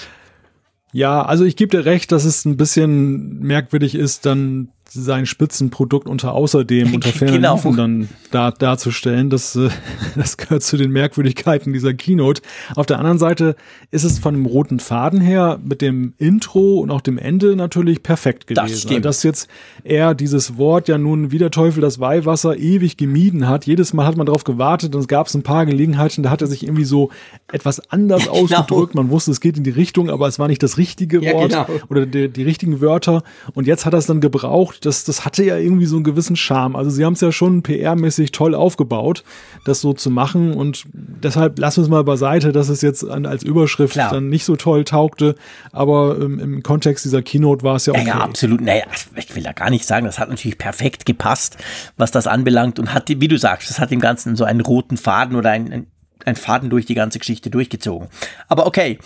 Ja, also ich gebe dir recht, dass es ein bisschen merkwürdig ist, dann sein Spitzenprodukt unter außerdem unter ferner genau. Liefen dann da, darzustellen. Das, äh, das gehört zu den Merkwürdigkeiten dieser Keynote. Auf der anderen Seite ist es von dem roten Faden her mit dem Intro und auch dem Ende natürlich perfekt gewesen. Das stimmt. Dass jetzt er dieses Wort ja nun wie der Teufel das Weihwasser ewig gemieden hat. Jedes Mal hat man darauf gewartet und es gab ein paar Gelegenheiten, da hat er sich irgendwie so etwas anders genau. ausgedrückt. Man wusste, es geht in die Richtung, aber es war nicht das richtige ja, Wort genau. oder die, die richtigen Wörter. Und jetzt hat er es dann gebraucht das, das hatte ja irgendwie so einen gewissen Charme. Also sie haben es ja schon PR-mäßig toll aufgebaut, das so zu machen und deshalb lassen wir es mal beiseite, dass es jetzt an, als Überschrift Klar. dann nicht so toll taugte, aber ähm, im Kontext dieser Keynote war es ja okay. Ja, ja absolut. Naja, ich will da gar nicht sagen, das hat natürlich perfekt gepasst, was das anbelangt und hat, wie du sagst, das hat dem Ganzen so einen roten Faden oder einen, einen Faden durch die ganze Geschichte durchgezogen. Aber okay,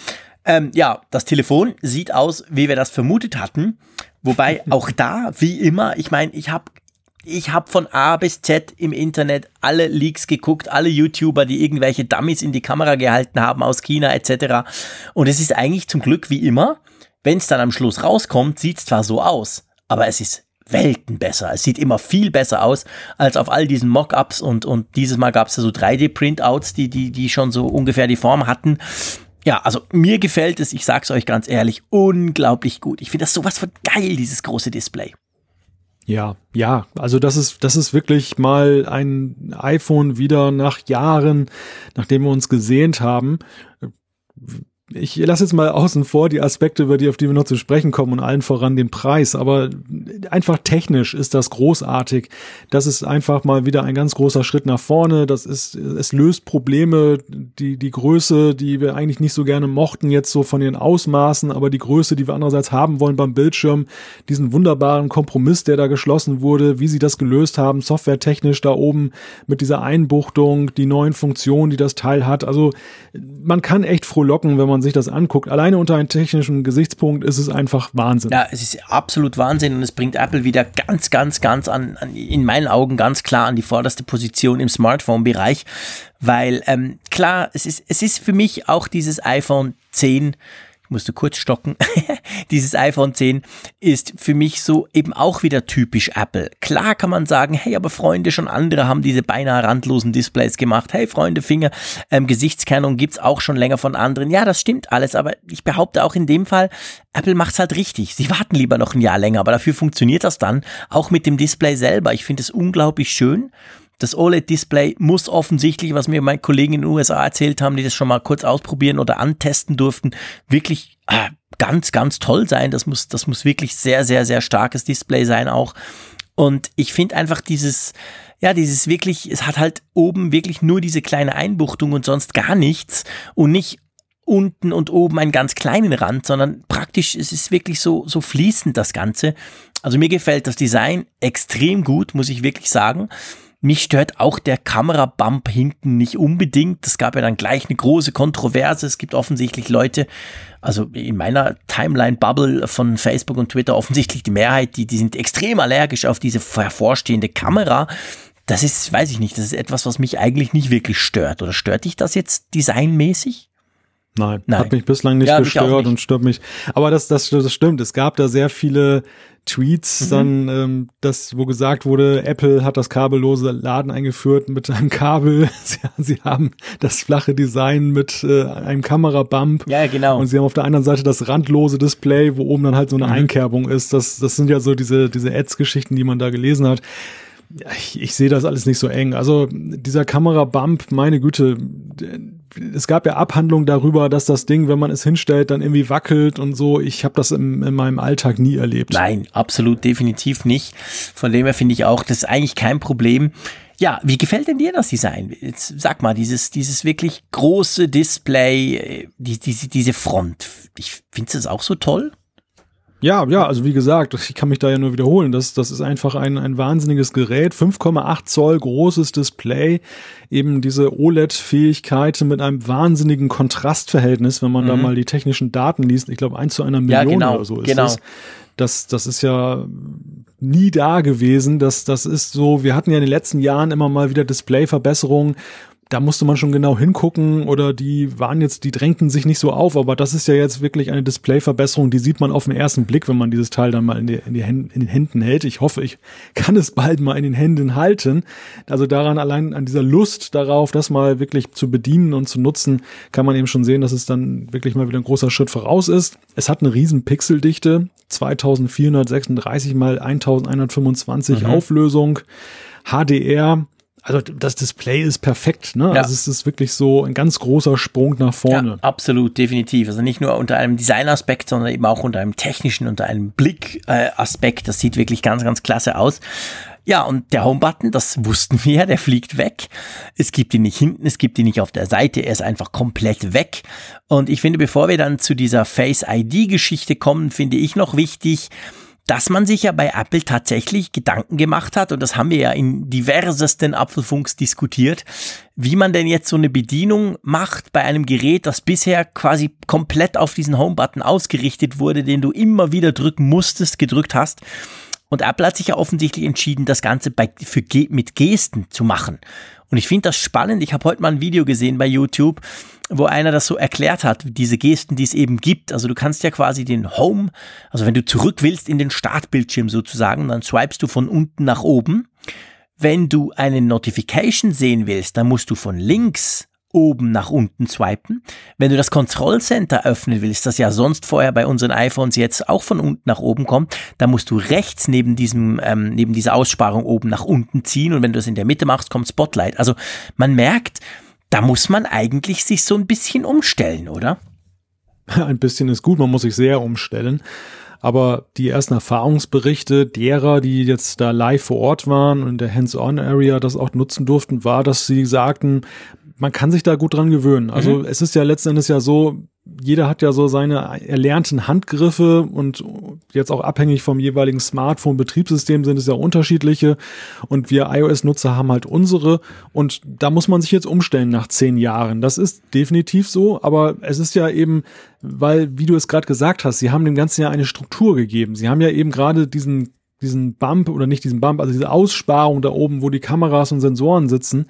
ähm, ja, das Telefon sieht aus, wie wir das vermutet hatten. Wobei auch da, wie immer, ich meine, ich habe ich habe von A bis Z im Internet alle Leaks geguckt, alle YouTuber, die irgendwelche Dummies in die Kamera gehalten haben aus China etc. Und es ist eigentlich zum Glück wie immer, wenn es dann am Schluss rauskommt, sieht es zwar so aus, aber es ist Welten besser. Es sieht immer viel besser aus als auf all diesen Mockups und, und dieses Mal gab es ja so 3D-Printouts, die, die, die schon so ungefähr die Form hatten ja, also mir gefällt es, ich sag's euch ganz ehrlich, unglaublich gut. Ich finde das sowas von geil, dieses große Display. Ja, ja, also das ist, das ist wirklich mal ein iPhone wieder nach Jahren, nachdem wir uns gesehnt haben, ich lasse jetzt mal außen vor die Aspekte, über die, auf die wir noch zu sprechen kommen und allen voran den Preis. Aber einfach technisch ist das großartig. Das ist einfach mal wieder ein ganz großer Schritt nach vorne. Das ist, es löst Probleme, die, die Größe, die wir eigentlich nicht so gerne mochten, jetzt so von den Ausmaßen, aber die Größe, die wir andererseits haben wollen beim Bildschirm, diesen wunderbaren Kompromiss, der da geschlossen wurde, wie sie das gelöst haben, softwaretechnisch da oben mit dieser Einbuchtung, die neuen Funktionen, die das Teil hat. Also man kann echt frohlocken, wenn man sich das anguckt, alleine unter einem technischen Gesichtspunkt ist es einfach Wahnsinn. Ja, es ist absolut Wahnsinn und es bringt Apple wieder ganz, ganz, ganz an, an in meinen Augen ganz klar an die vorderste Position im Smartphone-Bereich, weil ähm, klar, es ist, es ist für mich auch dieses iPhone 10 musste kurz stocken. Dieses iPhone 10 ist für mich so eben auch wieder typisch Apple. Klar kann man sagen, hey, aber Freunde, schon andere haben diese beinahe randlosen Displays gemacht. Hey, Freunde, Finger, ähm, Gesichtskennung gibt's auch schon länger von anderen. Ja, das stimmt alles, aber ich behaupte auch in dem Fall, Apple macht's halt richtig. Sie warten lieber noch ein Jahr länger, aber dafür funktioniert das dann auch mit dem Display selber. Ich finde es unglaublich schön. Das OLED-Display muss offensichtlich, was mir meine Kollegen in den USA erzählt haben, die das schon mal kurz ausprobieren oder antesten durften, wirklich äh, ganz, ganz toll sein. Das muss, das muss wirklich sehr, sehr, sehr starkes Display sein auch. Und ich finde einfach dieses, ja, dieses wirklich, es hat halt oben wirklich nur diese kleine Einbuchtung und sonst gar nichts und nicht unten und oben einen ganz kleinen Rand, sondern praktisch es ist wirklich so, so fließend das Ganze. Also mir gefällt das Design extrem gut, muss ich wirklich sagen. Mich stört auch der Kamerabump hinten nicht unbedingt. Es gab ja dann gleich eine große Kontroverse. Es gibt offensichtlich Leute, also in meiner Timeline-Bubble von Facebook und Twitter offensichtlich die Mehrheit, die, die sind extrem allergisch auf diese hervorstehende Kamera. Das ist, weiß ich nicht, das ist etwas, was mich eigentlich nicht wirklich stört. Oder stört dich das jetzt designmäßig? Nein, Nein. hat mich bislang nicht ja, gestört nicht. und stört mich. Aber das, das, das stimmt. Es gab da sehr viele Tweets, mhm. dann, ähm, das, wo gesagt wurde, Apple hat das kabellose Laden eingeführt mit einem Kabel. Sie, sie haben das flache Design mit äh, einem Kamerabump. Ja, genau. Und sie haben auf der anderen Seite das randlose Display, wo oben dann halt so eine mhm. Einkerbung ist. Das, das sind ja so diese, diese Ads-Geschichten, die man da gelesen hat ich, ich sehe das alles nicht so eng. Also dieser Kamerabump, meine Güte, es gab ja Abhandlungen darüber, dass das Ding, wenn man es hinstellt, dann irgendwie wackelt und so. Ich habe das im, in meinem Alltag nie erlebt. Nein, absolut definitiv nicht. Von dem her finde ich auch, das ist eigentlich kein Problem. Ja, wie gefällt denn dir das Design? Jetzt sag mal, dieses, dieses wirklich große Display, äh, die, diese, diese Front. Ich finde es auch so toll. Ja, ja, also wie gesagt, ich kann mich da ja nur wiederholen. Das, das ist einfach ein, ein wahnsinniges Gerät. 5,8 Zoll großes Display. Eben diese OLED-Fähigkeiten mit einem wahnsinnigen Kontrastverhältnis, wenn man mhm. da mal die technischen Daten liest. Ich glaube, eins zu einer Million ja, genau, oder so ist genau. es. Das, das ist ja nie da gewesen. Das, das ist so, wir hatten ja in den letzten Jahren immer mal wieder Displayverbesserungen, da musste man schon genau hingucken oder die waren jetzt, die drängten sich nicht so auf, aber das ist ja jetzt wirklich eine Displayverbesserung, die sieht man auf den ersten Blick, wenn man dieses Teil dann mal in, die, in, die Händen, in den Händen hält. Ich hoffe, ich kann es bald mal in den Händen halten. Also daran allein an dieser Lust darauf, das mal wirklich zu bedienen und zu nutzen, kann man eben schon sehen, dass es dann wirklich mal wieder ein großer Schritt voraus ist. Es hat eine riesen Pixeldichte, 2436 mal 1125 mhm. Auflösung. HDR also das Display ist perfekt, ne? Ja. Also es ist wirklich so ein ganz großer Sprung nach vorne. Ja, absolut, definitiv. Also nicht nur unter einem Designaspekt, sondern eben auch unter einem technischen, unter einem Blickaspekt. das sieht wirklich ganz, ganz klasse aus. Ja, und der Home-Button, das wussten wir ja, der fliegt weg. Es gibt ihn nicht hinten, es gibt ihn nicht auf der Seite, er ist einfach komplett weg. Und ich finde, bevor wir dann zu dieser Face-ID-Geschichte kommen, finde ich noch wichtig, dass man sich ja bei Apple tatsächlich Gedanken gemacht hat, und das haben wir ja in diversesten Apfelfunks diskutiert, wie man denn jetzt so eine Bedienung macht bei einem Gerät, das bisher quasi komplett auf diesen Home-Button ausgerichtet wurde, den du immer wieder drücken musstest, gedrückt hast. Und Apple hat sich ja offensichtlich entschieden, das Ganze bei, für, mit Gesten zu machen. Und ich finde das spannend. Ich habe heute mal ein Video gesehen bei YouTube, wo einer das so erklärt hat, diese Gesten, die es eben gibt. Also du kannst ja quasi den Home, also wenn du zurück willst in den Startbildschirm sozusagen, dann swipest du von unten nach oben. Wenn du eine Notification sehen willst, dann musst du von links oben nach unten swipen. Wenn du das Control Center öffnen willst, das ja sonst vorher bei unseren iPhones jetzt auch von unten nach oben kommt, dann musst du rechts neben diesem, ähm, neben dieser Aussparung oben nach unten ziehen und wenn du das in der Mitte machst, kommt Spotlight. Also man merkt, da muss man eigentlich sich so ein bisschen umstellen, oder? Ein bisschen ist gut, man muss sich sehr umstellen. Aber die ersten Erfahrungsberichte derer, die jetzt da live vor Ort waren und in der Hands-on-Area das auch nutzen durften, war, dass sie sagten, man kann sich da gut dran gewöhnen. Also mhm. es ist ja letzten Endes ja so, jeder hat ja so seine erlernten Handgriffe und jetzt auch abhängig vom jeweiligen Smartphone-Betriebssystem sind es ja unterschiedliche und wir iOS-Nutzer haben halt unsere und da muss man sich jetzt umstellen nach zehn Jahren. Das ist definitiv so, aber es ist ja eben, weil, wie du es gerade gesagt hast, sie haben dem Ganzen ja eine Struktur gegeben. Sie haben ja eben gerade diesen diesen Bump oder nicht diesen Bump, also diese Aussparung da oben, wo die Kameras und Sensoren sitzen,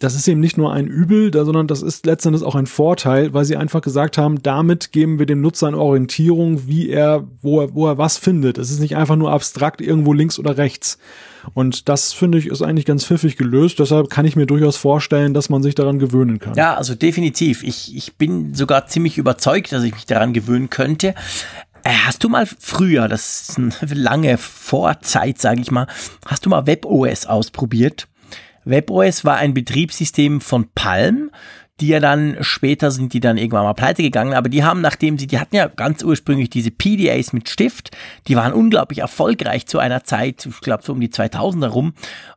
das ist eben nicht nur ein Übel, sondern das ist letztendlich auch ein Vorteil, weil sie einfach gesagt haben, damit geben wir dem Nutzer eine Orientierung, wie er, wo er, wo er was findet. Es ist nicht einfach nur abstrakt irgendwo links oder rechts. Und das finde ich ist eigentlich ganz pfiffig gelöst. Deshalb kann ich mir durchaus vorstellen, dass man sich daran gewöhnen kann. Ja, also definitiv. Ich, ich bin sogar ziemlich überzeugt, dass ich mich daran gewöhnen könnte. Äh, hast du mal früher, das ist eine lange Vorzeit, sage ich mal, hast du mal WebOS ausprobiert? WebOS war ein Betriebssystem von Palm, die ja dann später sind die dann irgendwann mal pleite gegangen, aber die haben, nachdem sie, die hatten ja ganz ursprünglich diese PDAs mit Stift, die waren unglaublich erfolgreich zu einer Zeit, ich glaube so um die 2000er rum.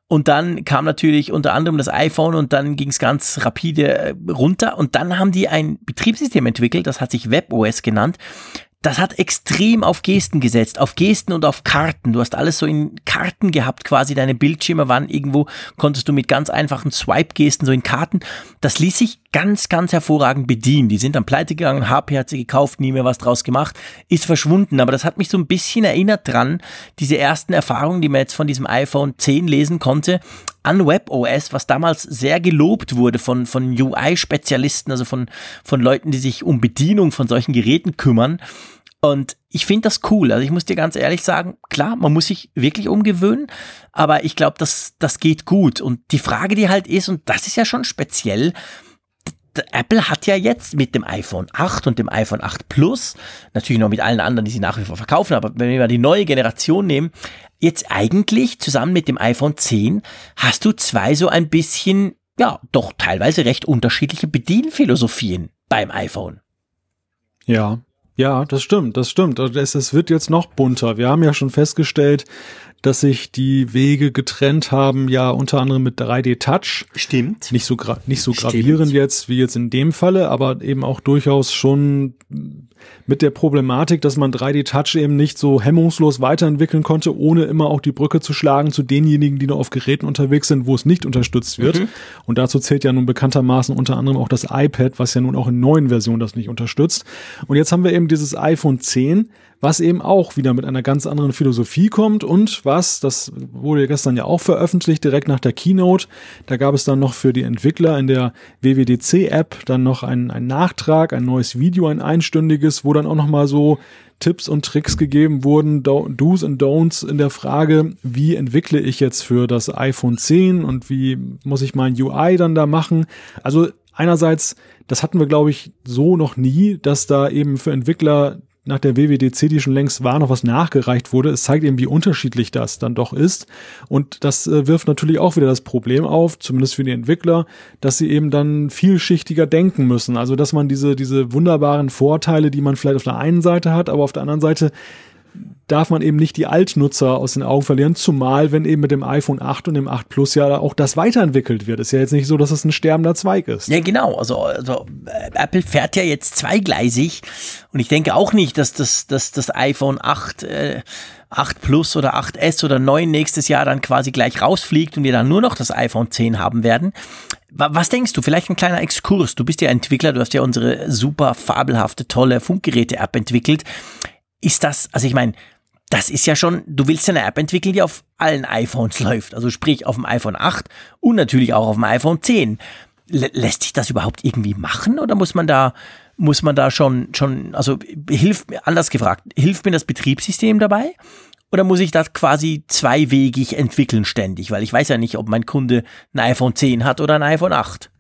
Und dann kam natürlich unter anderem das iPhone und dann ging es ganz rapide äh, runter und dann haben die ein Betriebssystem entwickelt, das hat sich WebOS genannt das hat extrem auf Gesten gesetzt, auf Gesten und auf Karten. Du hast alles so in Karten gehabt, quasi deine Bildschirme waren irgendwo, konntest du mit ganz einfachen Swipe-Gesten so in Karten. Das ließ sich ganz, ganz hervorragend bedienen. Die sind dann pleite gegangen, HP hat sie gekauft, nie mehr was draus gemacht, ist verschwunden. Aber das hat mich so ein bisschen erinnert dran, diese ersten Erfahrungen, die man jetzt von diesem iPhone 10 lesen konnte, an WebOS, was damals sehr gelobt wurde von, von UI-Spezialisten, also von, von Leuten, die sich um Bedienung von solchen Geräten kümmern. Und ich finde das cool. Also ich muss dir ganz ehrlich sagen, klar, man muss sich wirklich umgewöhnen, aber ich glaube, das, das geht gut. Und die Frage, die halt ist, und das ist ja schon speziell, Apple hat ja jetzt mit dem iPhone 8 und dem iPhone 8 Plus, natürlich noch mit allen anderen, die sie nach wie vor verkaufen, aber wenn wir mal die neue Generation nehmen, jetzt eigentlich zusammen mit dem iPhone 10 hast du zwei so ein bisschen, ja, doch teilweise recht unterschiedliche Bedienphilosophien beim iPhone. Ja, ja, das stimmt, das stimmt. Also es, es wird jetzt noch bunter. Wir haben ja schon festgestellt, dass sich die Wege getrennt haben, ja unter anderem mit 3D Touch. Stimmt. Nicht so, nicht so gravierend jetzt wie jetzt in dem Falle, aber eben auch durchaus schon mit der Problematik, dass man 3D Touch eben nicht so hemmungslos weiterentwickeln konnte, ohne immer auch die Brücke zu schlagen zu denjenigen, die noch auf Geräten unterwegs sind, wo es nicht unterstützt wird. Mhm. Und dazu zählt ja nun bekanntermaßen unter anderem auch das iPad, was ja nun auch in neuen Versionen das nicht unterstützt. Und jetzt haben wir eben dieses iPhone 10, was eben auch wieder mit einer ganz anderen Philosophie kommt und was, das wurde gestern ja auch veröffentlicht, direkt nach der Keynote, da gab es dann noch für die Entwickler in der WWDC-App dann noch einen, einen Nachtrag, ein neues Video, ein einstündiges, wo dann auch nochmal so Tipps und Tricks gegeben wurden, Do's und Don'ts in der Frage, wie entwickle ich jetzt für das iPhone 10 und wie muss ich mein UI dann da machen. Also einerseits, das hatten wir glaube ich so noch nie, dass da eben für Entwickler nach der WWDC, die schon längst war, noch was nachgereicht wurde. Es zeigt eben, wie unterschiedlich das dann doch ist. Und das äh, wirft natürlich auch wieder das Problem auf, zumindest für die Entwickler, dass sie eben dann vielschichtiger denken müssen. Also, dass man diese, diese wunderbaren Vorteile, die man vielleicht auf der einen Seite hat, aber auf der anderen Seite darf man eben nicht die Altnutzer aus den Augen verlieren, zumal wenn eben mit dem iPhone 8 und dem 8 Plus ja auch das weiterentwickelt wird. Ist ja jetzt nicht so, dass es ein sterbender Zweig ist. Ja, genau. Also, also äh, Apple fährt ja jetzt zweigleisig und ich denke auch nicht, dass das, dass das iPhone 8 äh, 8 Plus oder 8S oder 9 nächstes Jahr dann quasi gleich rausfliegt und wir dann nur noch das iPhone 10 haben werden. Was denkst du? Vielleicht ein kleiner Exkurs. Du bist ja Entwickler, du hast ja unsere super fabelhafte, tolle Funkgeräte-App entwickelt. Ist das, also ich meine, das ist ja schon, du willst eine App entwickeln, die auf allen iPhones läuft. Also sprich auf dem iPhone 8 und natürlich auch auf dem iPhone 10. L lässt sich das überhaupt irgendwie machen oder muss man da, muss man da schon, schon, also hilft mir, anders gefragt, hilft mir das Betriebssystem dabei? Oder muss ich das quasi zweiwegig entwickeln ständig? Weil ich weiß ja nicht, ob mein Kunde ein iPhone 10 hat oder ein iPhone 8.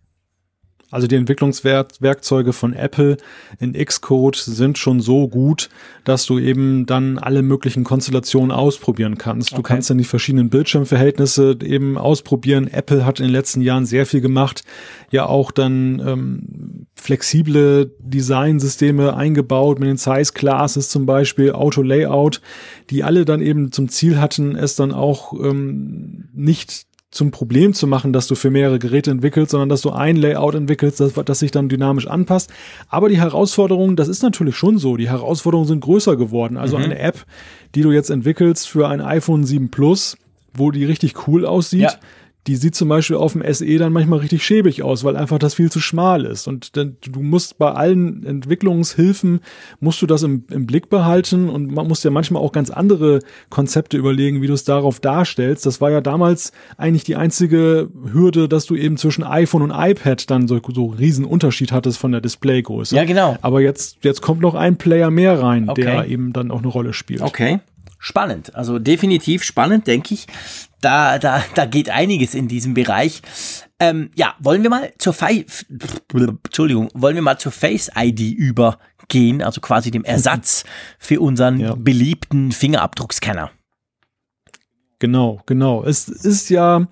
Also die Entwicklungswerkzeuge von Apple in Xcode sind schon so gut, dass du eben dann alle möglichen Konstellationen ausprobieren kannst. Du okay. kannst dann die verschiedenen Bildschirmverhältnisse eben ausprobieren. Apple hat in den letzten Jahren sehr viel gemacht, ja auch dann ähm, flexible Designsysteme eingebaut mit den Size Classes zum Beispiel, Auto Layout, die alle dann eben zum Ziel hatten, es dann auch ähm, nicht zum Problem zu machen, dass du für mehrere Geräte entwickelst, sondern dass du ein Layout entwickelst, das, das sich dann dynamisch anpasst. Aber die Herausforderungen, das ist natürlich schon so, die Herausforderungen sind größer geworden. Also mhm. eine App, die du jetzt entwickelst für ein iPhone 7 Plus, wo die richtig cool aussieht, ja die sieht zum Beispiel auf dem SE dann manchmal richtig schäbig aus, weil einfach das viel zu schmal ist. Und dann, du musst bei allen Entwicklungshilfen, musst du das im, im Blick behalten und man muss ja manchmal auch ganz andere Konzepte überlegen, wie du es darauf darstellst. Das war ja damals eigentlich die einzige Hürde, dass du eben zwischen iPhone und iPad dann so, so riesen Unterschied hattest von der Displaygröße. Ja, genau. Aber jetzt, jetzt kommt noch ein Player mehr rein, okay. der eben dann auch eine Rolle spielt. Okay spannend. Also definitiv spannend, denke ich. Da, da, da geht einiges in diesem Bereich. Ähm, ja, wollen wir mal zur Fi Entschuldigung, wollen wir mal zur Face ID übergehen, also quasi dem Ersatz für unseren ja. beliebten Fingerabdruckscanner. Genau, genau. Es ist ja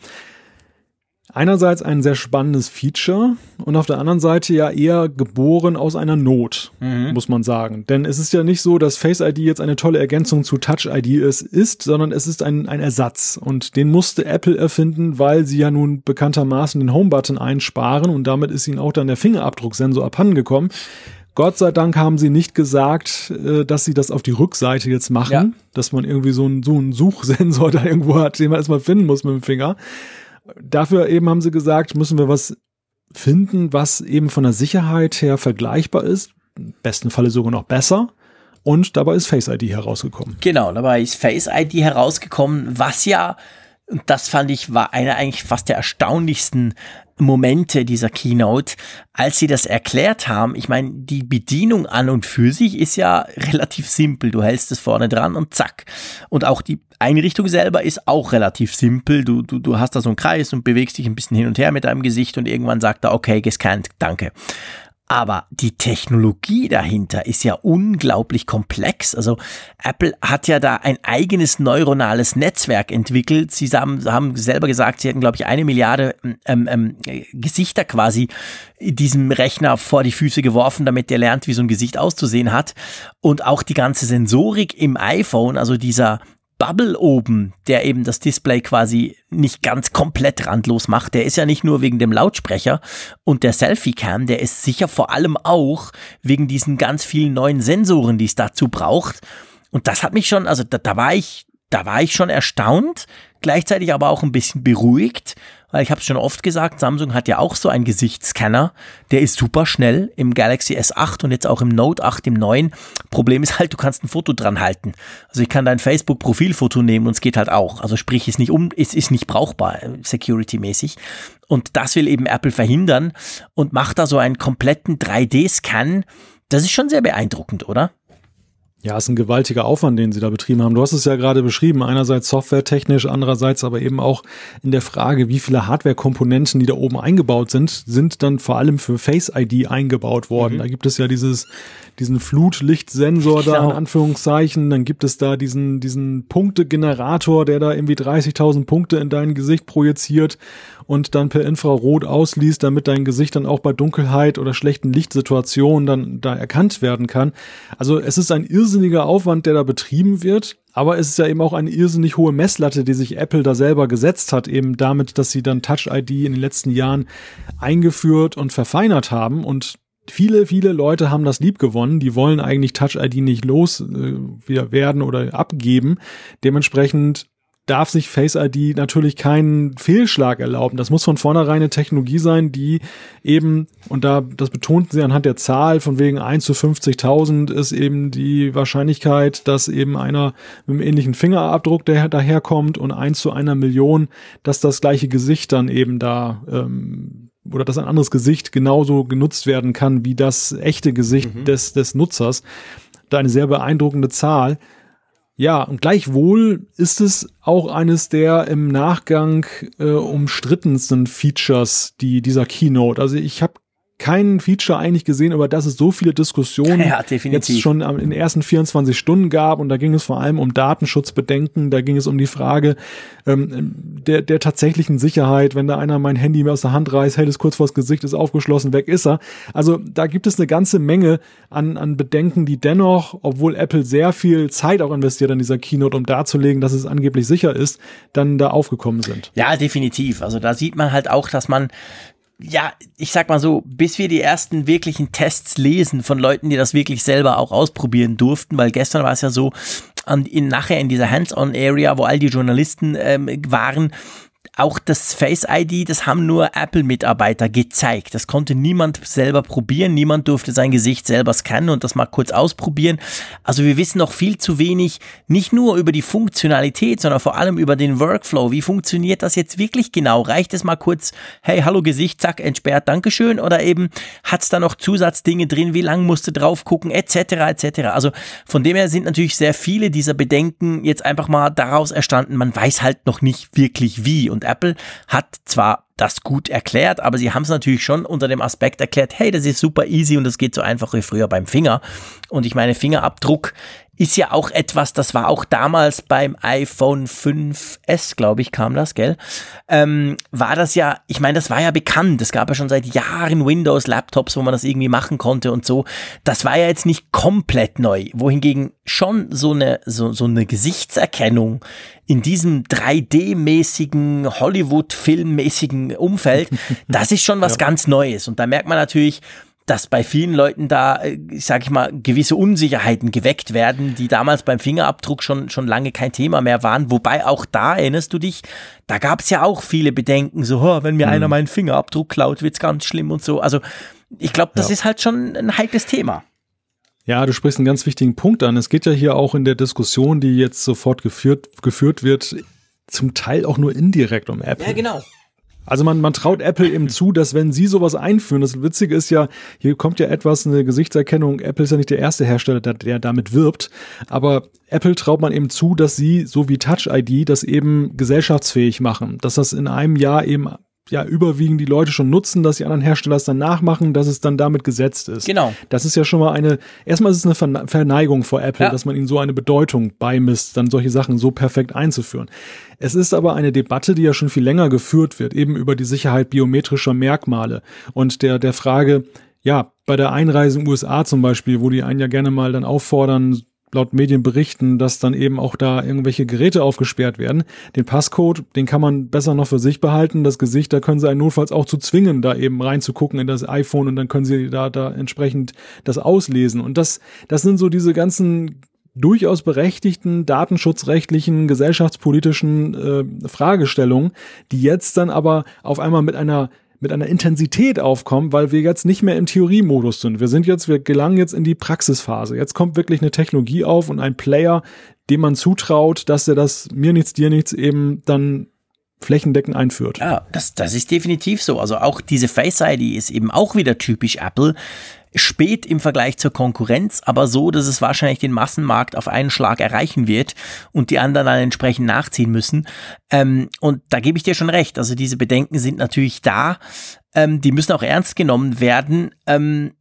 einerseits ein sehr spannendes Feature und auf der anderen Seite ja eher geboren aus einer Not, mhm. muss man sagen. Denn es ist ja nicht so, dass Face ID jetzt eine tolle Ergänzung zu Touch ID ist, ist sondern es ist ein, ein Ersatz. Und den musste Apple erfinden, weil sie ja nun bekanntermaßen den Home-Button einsparen und damit ist ihnen auch dann der Fingerabdrucksensor abhandengekommen. Gott sei Dank haben sie nicht gesagt, äh, dass sie das auf die Rückseite jetzt machen, ja. dass man irgendwie so einen, so einen Suchsensor da irgendwo hat, den man erstmal finden muss mit dem Finger dafür eben haben sie gesagt, müssen wir was finden, was eben von der Sicherheit her vergleichbar ist. Im besten Falle sogar noch besser. Und dabei ist Face ID herausgekommen. Genau, dabei ist Face ID herausgekommen, was ja, und das fand ich, war einer eigentlich fast der erstaunlichsten Momente dieser Keynote, als sie das erklärt haben. Ich meine, die Bedienung an und für sich ist ja relativ simpel. Du hältst es vorne dran und zack. Und auch die Einrichtung selber ist auch relativ simpel. Du, du, du hast da so einen Kreis und bewegst dich ein bisschen hin und her mit deinem Gesicht und irgendwann sagt er, okay, gescannt, danke. Aber die Technologie dahinter ist ja unglaublich komplex. Also Apple hat ja da ein eigenes neuronales Netzwerk entwickelt. Sie haben, haben selber gesagt, sie hätten, glaube ich, eine Milliarde ähm, ähm, Gesichter quasi diesem Rechner vor die Füße geworfen, damit der lernt, wie so ein Gesicht auszusehen hat. Und auch die ganze Sensorik im iPhone, also dieser Bubble oben, der eben das Display quasi nicht ganz komplett randlos macht, der ist ja nicht nur wegen dem Lautsprecher und der Selfie-Cam, der ist sicher vor allem auch wegen diesen ganz vielen neuen Sensoren, die es dazu braucht. Und das hat mich schon, also da, da war ich, da war ich schon erstaunt, gleichzeitig aber auch ein bisschen beruhigt, weil ich habe es schon oft gesagt, Samsung hat ja auch so einen Gesichtsscanner, der ist super schnell im Galaxy S8 und jetzt auch im Note 8 im neuen. Problem ist halt, du kannst ein Foto dran halten. Also ich kann dein Facebook Profilfoto nehmen und es geht halt auch. Also sprich, ist nicht um ist, ist nicht brauchbar äh, security mäßig und das will eben Apple verhindern und macht da so einen kompletten 3D Scan. Das ist schon sehr beeindruckend, oder? Ja, es ist ein gewaltiger Aufwand, den sie da betrieben haben. Du hast es ja gerade beschrieben, einerseits softwaretechnisch, andererseits aber eben auch in der Frage, wie viele Hardware-Komponenten, die da oben eingebaut sind, sind dann vor allem für Face ID eingebaut worden. Mhm. Da gibt es ja dieses diesen Flutlichtsensor genau. da in. Anführungszeichen, dann gibt es da diesen diesen Punktegenerator, der da irgendwie 30.000 Punkte in dein Gesicht projiziert und dann per Infrarot ausliest, damit dein Gesicht dann auch bei Dunkelheit oder schlechten Lichtsituationen dann da erkannt werden kann. Also es ist ein irrsinniger Aufwand, der da betrieben wird. Aber es ist ja eben auch eine irrsinnig hohe Messlatte, die sich Apple da selber gesetzt hat, eben damit, dass sie dann Touch ID in den letzten Jahren eingeführt und verfeinert haben. Und viele, viele Leute haben das lieb gewonnen. Die wollen eigentlich Touch ID nicht los äh, oder abgeben. Dementsprechend darf sich Face ID natürlich keinen Fehlschlag erlauben. Das muss von vornherein eine Technologie sein, die eben, und da, das betonten sie anhand der Zahl, von wegen 1 zu 50.000 ist eben die Wahrscheinlichkeit, dass eben einer mit einem ähnlichen Fingerabdruck der daherkommt und 1 zu einer Million, dass das gleiche Gesicht dann eben da, ähm, oder dass ein anderes Gesicht genauso genutzt werden kann wie das echte Gesicht mhm. des, des Nutzers. Da eine sehr beeindruckende Zahl. Ja, und gleichwohl ist es auch eines der im Nachgang äh, umstrittensten Features die dieser Keynote. Also ich habe kein Feature eigentlich gesehen, über das es so viele Diskussionen ja, jetzt schon in den ersten 24 Stunden gab. Und da ging es vor allem um Datenschutzbedenken, da ging es um die Frage ähm, der, der tatsächlichen Sicherheit. Wenn da einer mein Handy mir aus der Hand reißt, hält es kurz vors Gesicht, ist aufgeschlossen, weg ist er. Also da gibt es eine ganze Menge an, an Bedenken, die dennoch, obwohl Apple sehr viel Zeit auch investiert an dieser Keynote, um darzulegen, dass es angeblich sicher ist, dann da aufgekommen sind. Ja, definitiv. Also da sieht man halt auch, dass man ja, ich sag mal so, bis wir die ersten wirklichen Tests lesen von Leuten, die das wirklich selber auch ausprobieren durften, weil gestern war es ja so, an, in, nachher in dieser Hands-on-Area, wo all die Journalisten ähm, waren, auch das Face ID, das haben nur Apple-Mitarbeiter gezeigt. Das konnte niemand selber probieren. Niemand durfte sein Gesicht selber scannen und das mal kurz ausprobieren. Also wir wissen noch viel zu wenig, nicht nur über die Funktionalität, sondern vor allem über den Workflow. Wie funktioniert das jetzt wirklich genau? Reicht es mal kurz, hey, hallo Gesicht, zack, entsperrt, Dankeschön? Oder eben hat es da noch Zusatzdinge drin? Wie lang musst du drauf gucken? Etc. etc. Also von dem her sind natürlich sehr viele dieser Bedenken jetzt einfach mal daraus erstanden, man weiß halt noch nicht wirklich wie. Und Apple hat zwar das gut erklärt, aber sie haben es natürlich schon unter dem Aspekt erklärt, hey, das ist super easy und das geht so einfach wie früher beim Finger. Und ich meine, Fingerabdruck ist ja auch etwas, das war auch damals beim iPhone 5S, glaube ich, kam das, gell? Ähm, war das ja, ich meine, das war ja bekannt. Es gab ja schon seit Jahren Windows-Laptops, wo man das irgendwie machen konnte und so. Das war ja jetzt nicht komplett neu. Wohingegen schon so eine, so, so eine Gesichtserkennung in diesem 3D-mäßigen, Hollywood-Filmmäßigen Umfeld, das ist schon was ja. ganz Neues. Und da merkt man natürlich, dass bei vielen Leuten da, äh, sag ich mal, gewisse Unsicherheiten geweckt werden, die damals beim Fingerabdruck schon, schon lange kein Thema mehr waren. Wobei auch da, erinnerst du dich, da gab es ja auch viele Bedenken, so, oh, wenn mir mhm. einer meinen Fingerabdruck klaut, wird's ganz schlimm und so. Also ich glaube, das ja. ist halt schon ein heikles Thema. Ja, du sprichst einen ganz wichtigen Punkt an. Es geht ja hier auch in der Diskussion, die jetzt sofort geführt, geführt wird, zum Teil auch nur indirekt um Apple. Ja, genau. Also man, man traut Apple eben zu, dass wenn sie sowas einführen, das Witzige ist ja, hier kommt ja etwas, eine Gesichtserkennung, Apple ist ja nicht der erste Hersteller, der, der damit wirbt, aber Apple traut man eben zu, dass sie, so wie Touch ID, das eben gesellschaftsfähig machen, dass das in einem Jahr eben ja überwiegend die Leute schon nutzen, dass die anderen Hersteller es dann nachmachen, dass es dann damit gesetzt ist. Genau. Das ist ja schon mal eine, erstmal ist es eine Verneigung vor Apple, ja. dass man ihnen so eine Bedeutung beimisst, dann solche Sachen so perfekt einzuführen. Es ist aber eine Debatte, die ja schon viel länger geführt wird, eben über die Sicherheit biometrischer Merkmale und der, der Frage, ja, bei der Einreise in den USA zum Beispiel, wo die einen ja gerne mal dann auffordern, laut Medienberichten, dass dann eben auch da irgendwelche Geräte aufgesperrt werden. Den Passcode, den kann man besser noch für sich behalten. Das Gesicht, da können sie einen notfalls auch zu zwingen, da eben reinzugucken in das iPhone und dann können sie da, da entsprechend das auslesen. Und das, das sind so diese ganzen durchaus berechtigten datenschutzrechtlichen, gesellschaftspolitischen äh, Fragestellungen, die jetzt dann aber auf einmal mit einer mit einer Intensität aufkommen, weil wir jetzt nicht mehr im Theoriemodus sind. Wir sind jetzt, wir gelangen jetzt in die Praxisphase. Jetzt kommt wirklich eine Technologie auf und ein Player, dem man zutraut, dass er das mir nichts, dir nichts eben dann flächendeckend einführt. Ja, das, das ist definitiv so. Also auch diese Face ID ist eben auch wieder typisch Apple spät im Vergleich zur Konkurrenz, aber so, dass es wahrscheinlich den Massenmarkt auf einen Schlag erreichen wird und die anderen dann entsprechend nachziehen müssen. Ähm, und da gebe ich dir schon recht. Also diese Bedenken sind natürlich da. Ähm, die müssen auch ernst genommen werden. Ähm,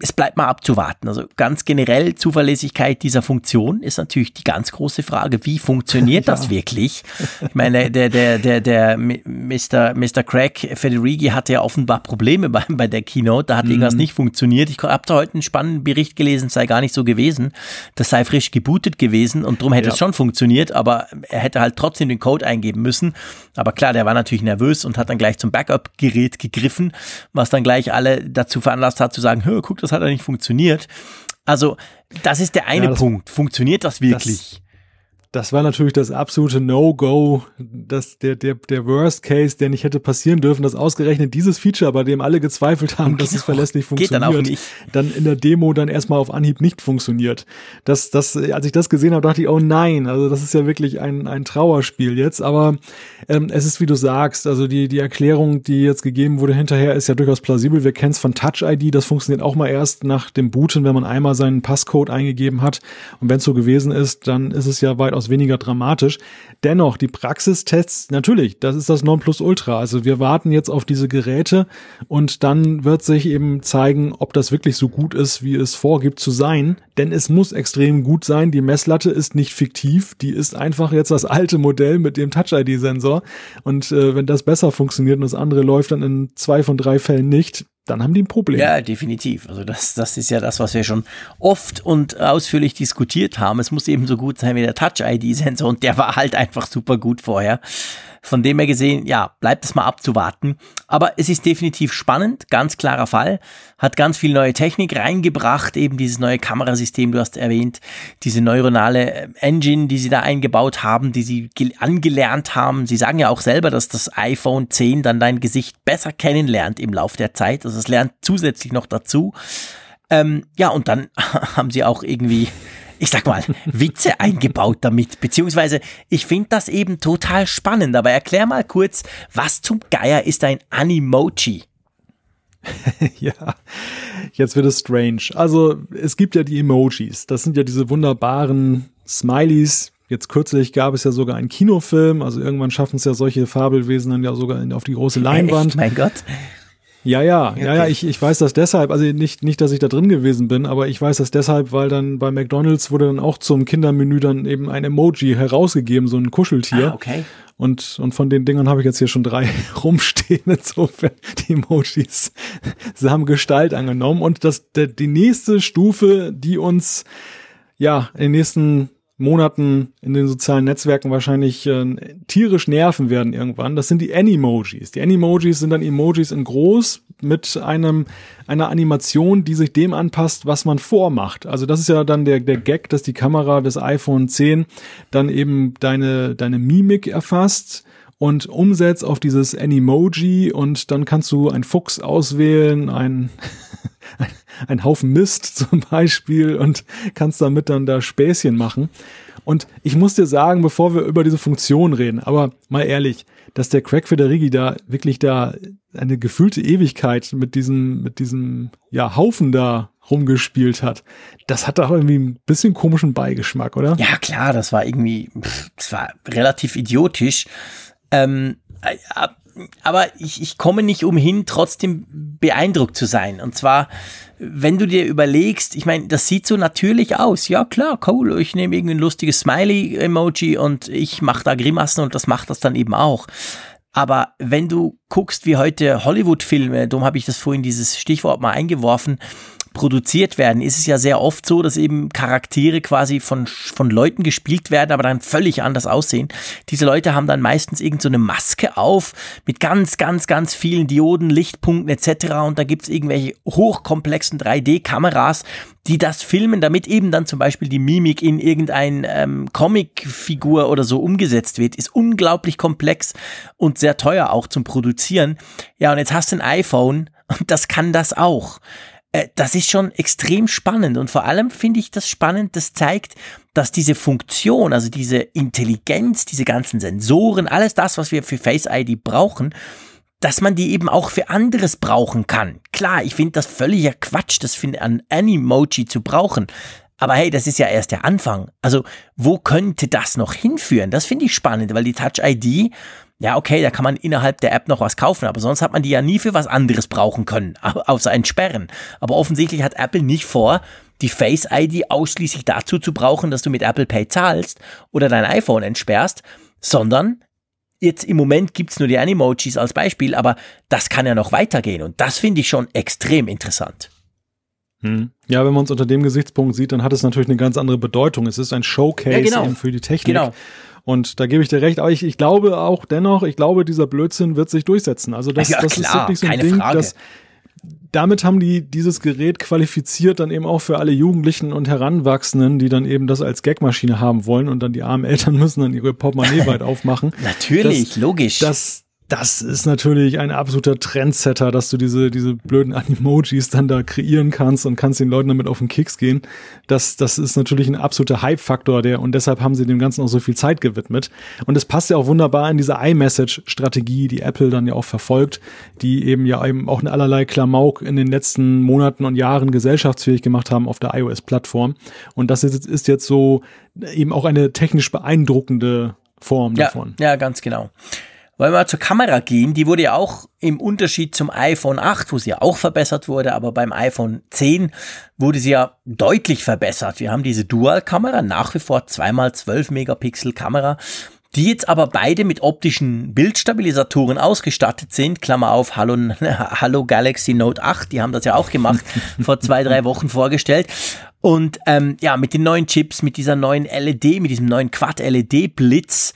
es bleibt mal abzuwarten. Also ganz generell Zuverlässigkeit dieser Funktion ist natürlich die ganz große Frage. Wie funktioniert ja. das wirklich? Ich meine, der, der, der, der Mr. Mr. Craig Federighi hatte ja offenbar Probleme bei, bei der Keynote. Da hat mhm. irgendwas nicht funktioniert. Ich habe da heute einen spannenden Bericht gelesen, sei gar nicht so gewesen. Das sei frisch gebootet gewesen und darum hätte ja. es schon funktioniert, aber er hätte halt trotzdem den Code eingeben müssen. Aber klar, der war natürlich nervös und hat dann gleich zum Backup-Gerät gegriffen, was dann gleich alle dazu veranlasst hat zu sagen, guck, das hat ja nicht funktioniert. Also, das ist der eine ja, das, Punkt. Funktioniert das wirklich? Das, war natürlich das absolute No-Go, das der der der Worst Case, der nicht hätte passieren dürfen, dass ausgerechnet dieses Feature, bei dem alle gezweifelt haben, dass es genau. verlässlich funktioniert, dann, dann, in der Demo dann erstmal auf Anhieb nicht funktioniert. Das das als ich das gesehen habe, dachte ich, oh nein, also das ist ja wirklich ein ein Trauerspiel jetzt, aber ähm, es ist wie du sagst, also die die Erklärung, die jetzt gegeben wurde hinterher ist ja durchaus plausibel. Wir kennen es von Touch ID, das funktioniert auch mal erst nach dem Booten, wenn man einmal seinen Passcode eingegeben hat und wenn es so gewesen ist, dann ist es ja weit weitaus weniger dramatisch. Dennoch, die Praxistests, natürlich, das ist das Nonplusultra. Also wir warten jetzt auf diese Geräte und dann wird sich eben zeigen, ob das wirklich so gut ist, wie es vorgibt zu sein. Denn es muss extrem gut sein. Die Messlatte ist nicht fiktiv. Die ist einfach jetzt das alte Modell mit dem Touch-ID-Sensor. Und äh, wenn das besser funktioniert und das andere läuft dann in zwei von drei Fällen nicht, dann haben die ein Problem. Ja, definitiv. Also das, das ist ja das, was wir schon oft und ausführlich diskutiert haben. Es muss eben so gut sein wie der Touch-ID-Sensor und der war halt einfach super gut vorher. Von dem her gesehen, ja, bleibt es mal abzuwarten. Aber es ist definitiv spannend, ganz klarer Fall. Hat ganz viel neue Technik reingebracht, eben dieses neue Kamerasystem, du hast erwähnt, diese neuronale äh, Engine, die sie da eingebaut haben, die sie angelernt haben. Sie sagen ja auch selber, dass das iPhone 10 dann dein Gesicht besser kennenlernt im Lauf der Zeit. Also es lernt zusätzlich noch dazu. Ähm, ja, und dann haben sie auch irgendwie ich sag mal, Witze eingebaut damit. Beziehungsweise, ich finde das eben total spannend. Aber erklär mal kurz, was zum Geier ist ein Animoji? ja, jetzt wird es strange. Also, es gibt ja die Emojis. Das sind ja diese wunderbaren Smileys. Jetzt kürzlich gab es ja sogar einen Kinofilm. Also irgendwann schaffen es ja solche Fabelwesen dann ja sogar auf die große Leinwand. Echt? Mein Gott. Ja, ja, ja, ja, ich, ich weiß das deshalb, also nicht, nicht, dass ich da drin gewesen bin, aber ich weiß das deshalb, weil dann bei McDonalds wurde dann auch zum Kindermenü dann eben ein Emoji herausgegeben, so ein Kuscheltier. Ah, okay. Und, und von den Dingern habe ich jetzt hier schon drei rumstehen. Insofern, die Emojis, sie haben Gestalt angenommen. Und das, der, die nächste Stufe, die uns ja in den nächsten Monaten in den sozialen Netzwerken wahrscheinlich äh, tierisch nerven werden irgendwann. Das sind die Animojis. Die Animojis sind dann Emojis in groß mit einem einer Animation, die sich dem anpasst, was man vormacht. Also das ist ja dann der der Gag, dass die Kamera des iPhone 10 dann eben deine deine Mimik erfasst und umsetzt auf dieses Animoji und dann kannst du ein Fuchs auswählen, ein ein Haufen Mist zum Beispiel und kannst damit dann da Späßchen machen. Und ich muss dir sagen, bevor wir über diese Funktion reden, aber mal ehrlich, dass der Craig Federighi da wirklich da eine gefühlte Ewigkeit mit diesem, mit diesem, ja, Haufen da rumgespielt hat. Das hat doch irgendwie ein bisschen komischen Beigeschmack, oder? Ja, klar, das war irgendwie, das war relativ idiotisch. Ähm, äh, aber ich, ich komme nicht umhin, trotzdem beeindruckt zu sein. Und zwar, wenn du dir überlegst, ich meine, das sieht so natürlich aus. Ja, klar, cool. Ich nehme irgendwie ein lustiges Smiley-Emoji und ich mache da Grimassen und das macht das dann eben auch. Aber wenn du guckst, wie heute Hollywood-Filme, darum habe ich das vorhin dieses Stichwort mal eingeworfen, produziert werden, ist es ja sehr oft so, dass eben Charaktere quasi von, von Leuten gespielt werden, aber dann völlig anders aussehen. Diese Leute haben dann meistens irgend so Maske auf mit ganz, ganz, ganz vielen Dioden, Lichtpunkten etc. Und da gibt's irgendwelche hochkomplexen 3D-Kameras, die das filmen, damit eben dann zum Beispiel die Mimik in irgendein ähm, Comicfigur oder so umgesetzt wird, ist unglaublich komplex und sehr teuer auch zum Produzieren. Ja, und jetzt hast du ein iPhone und das kann das auch. Äh, das ist schon extrem spannend und vor allem finde ich das spannend, das zeigt, dass diese Funktion, also diese Intelligenz, diese ganzen Sensoren, alles das, was wir für Face ID brauchen, dass man die eben auch für anderes brauchen kann. Klar, ich finde das völliger Quatsch, das für ein Animoji zu brauchen. Aber hey, das ist ja erst der Anfang. Also, wo könnte das noch hinführen? Das finde ich spannend, weil die Touch ID, ja, okay, da kann man innerhalb der App noch was kaufen, aber sonst hat man die ja nie für was anderes brauchen können, außer entsperren. Aber offensichtlich hat Apple nicht vor, die Face ID ausschließlich dazu zu brauchen, dass du mit Apple Pay zahlst oder dein iPhone entsperrst, sondern jetzt im Moment gibt's nur die Animojis als Beispiel, aber das kann ja noch weitergehen und das finde ich schon extrem interessant. Hm. Ja, wenn man es unter dem Gesichtspunkt sieht, dann hat es natürlich eine ganz andere Bedeutung. Es ist ein Showcase ja, genau. für die Technik. Genau. Und da gebe ich dir recht, aber ich, ich glaube auch dennoch, ich glaube, dieser Blödsinn wird sich durchsetzen. Also das, ja, das klar, ist wirklich so ein Ding, Frage. dass damit haben die dieses Gerät qualifiziert dann eben auch für alle Jugendlichen und Heranwachsenden, die dann eben das als Gagmaschine haben wollen und dann die armen Eltern müssen dann ihre Portemonnaie weit aufmachen. Natürlich, das, logisch. Das, das ist natürlich ein absoluter Trendsetter, dass du diese, diese blöden Animojis dann da kreieren kannst und kannst den Leuten damit auf den Kicks gehen. Das, das ist natürlich ein absoluter Hype-Faktor, der, und deshalb haben sie dem Ganzen auch so viel Zeit gewidmet. Und es passt ja auch wunderbar in diese iMessage-Strategie, die Apple dann ja auch verfolgt, die eben ja eben auch eine allerlei Klamauk in den letzten Monaten und Jahren gesellschaftsfähig gemacht haben auf der iOS-Plattform. Und das ist, ist jetzt so eben auch eine technisch beeindruckende Form ja, davon. Ja, ganz genau. Wollen wir mal zur Kamera gehen? Die wurde ja auch im Unterschied zum iPhone 8, wo sie ja auch verbessert wurde, aber beim iPhone 10 wurde sie ja deutlich verbessert. Wir haben diese Dual-Kamera, nach wie vor 2x12 Megapixel Kamera, die jetzt aber beide mit optischen Bildstabilisatoren ausgestattet sind. Klammer auf, Hallo, Hallo Galaxy Note 8, die haben das ja auch gemacht, vor zwei, drei Wochen vorgestellt. Und ähm, ja, mit den neuen Chips, mit dieser neuen LED, mit diesem neuen Quad-LED-Blitz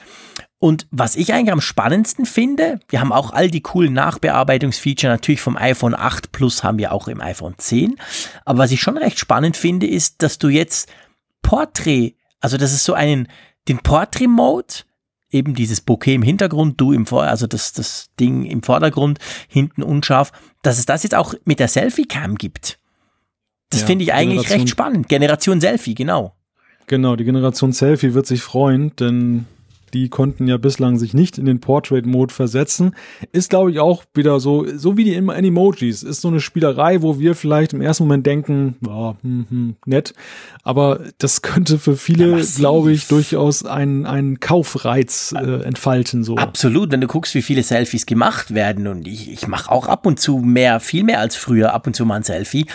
und was ich eigentlich am spannendsten finde, wir haben auch all die coolen Nachbearbeitungsfeature natürlich vom iPhone 8 Plus haben wir auch im iPhone 10. Aber was ich schon recht spannend finde, ist, dass du jetzt Portrait, also das ist so einen, den Portrait Mode, eben dieses Bouquet im Hintergrund, du im Vor, also das, das Ding im Vordergrund, hinten unscharf, dass es das jetzt auch mit der Selfie Cam gibt. Das ja, finde ich eigentlich Generation, recht spannend. Generation Selfie, genau. Genau, die Generation Selfie wird sich freuen, denn die konnten ja bislang sich nicht in den Portrait-Mode versetzen. Ist, glaube ich, auch wieder so, so wie die Animojis. Ist so eine Spielerei, wo wir vielleicht im ersten Moment denken, oh, hm, hm, nett. Aber das könnte für viele, ja, glaube ich, durchaus einen, einen Kaufreiz äh, entfalten. So. Absolut, wenn du guckst, wie viele Selfies gemacht werden. Und ich, ich mache auch ab und zu mehr, viel mehr als früher, ab und zu mal ein Selfie.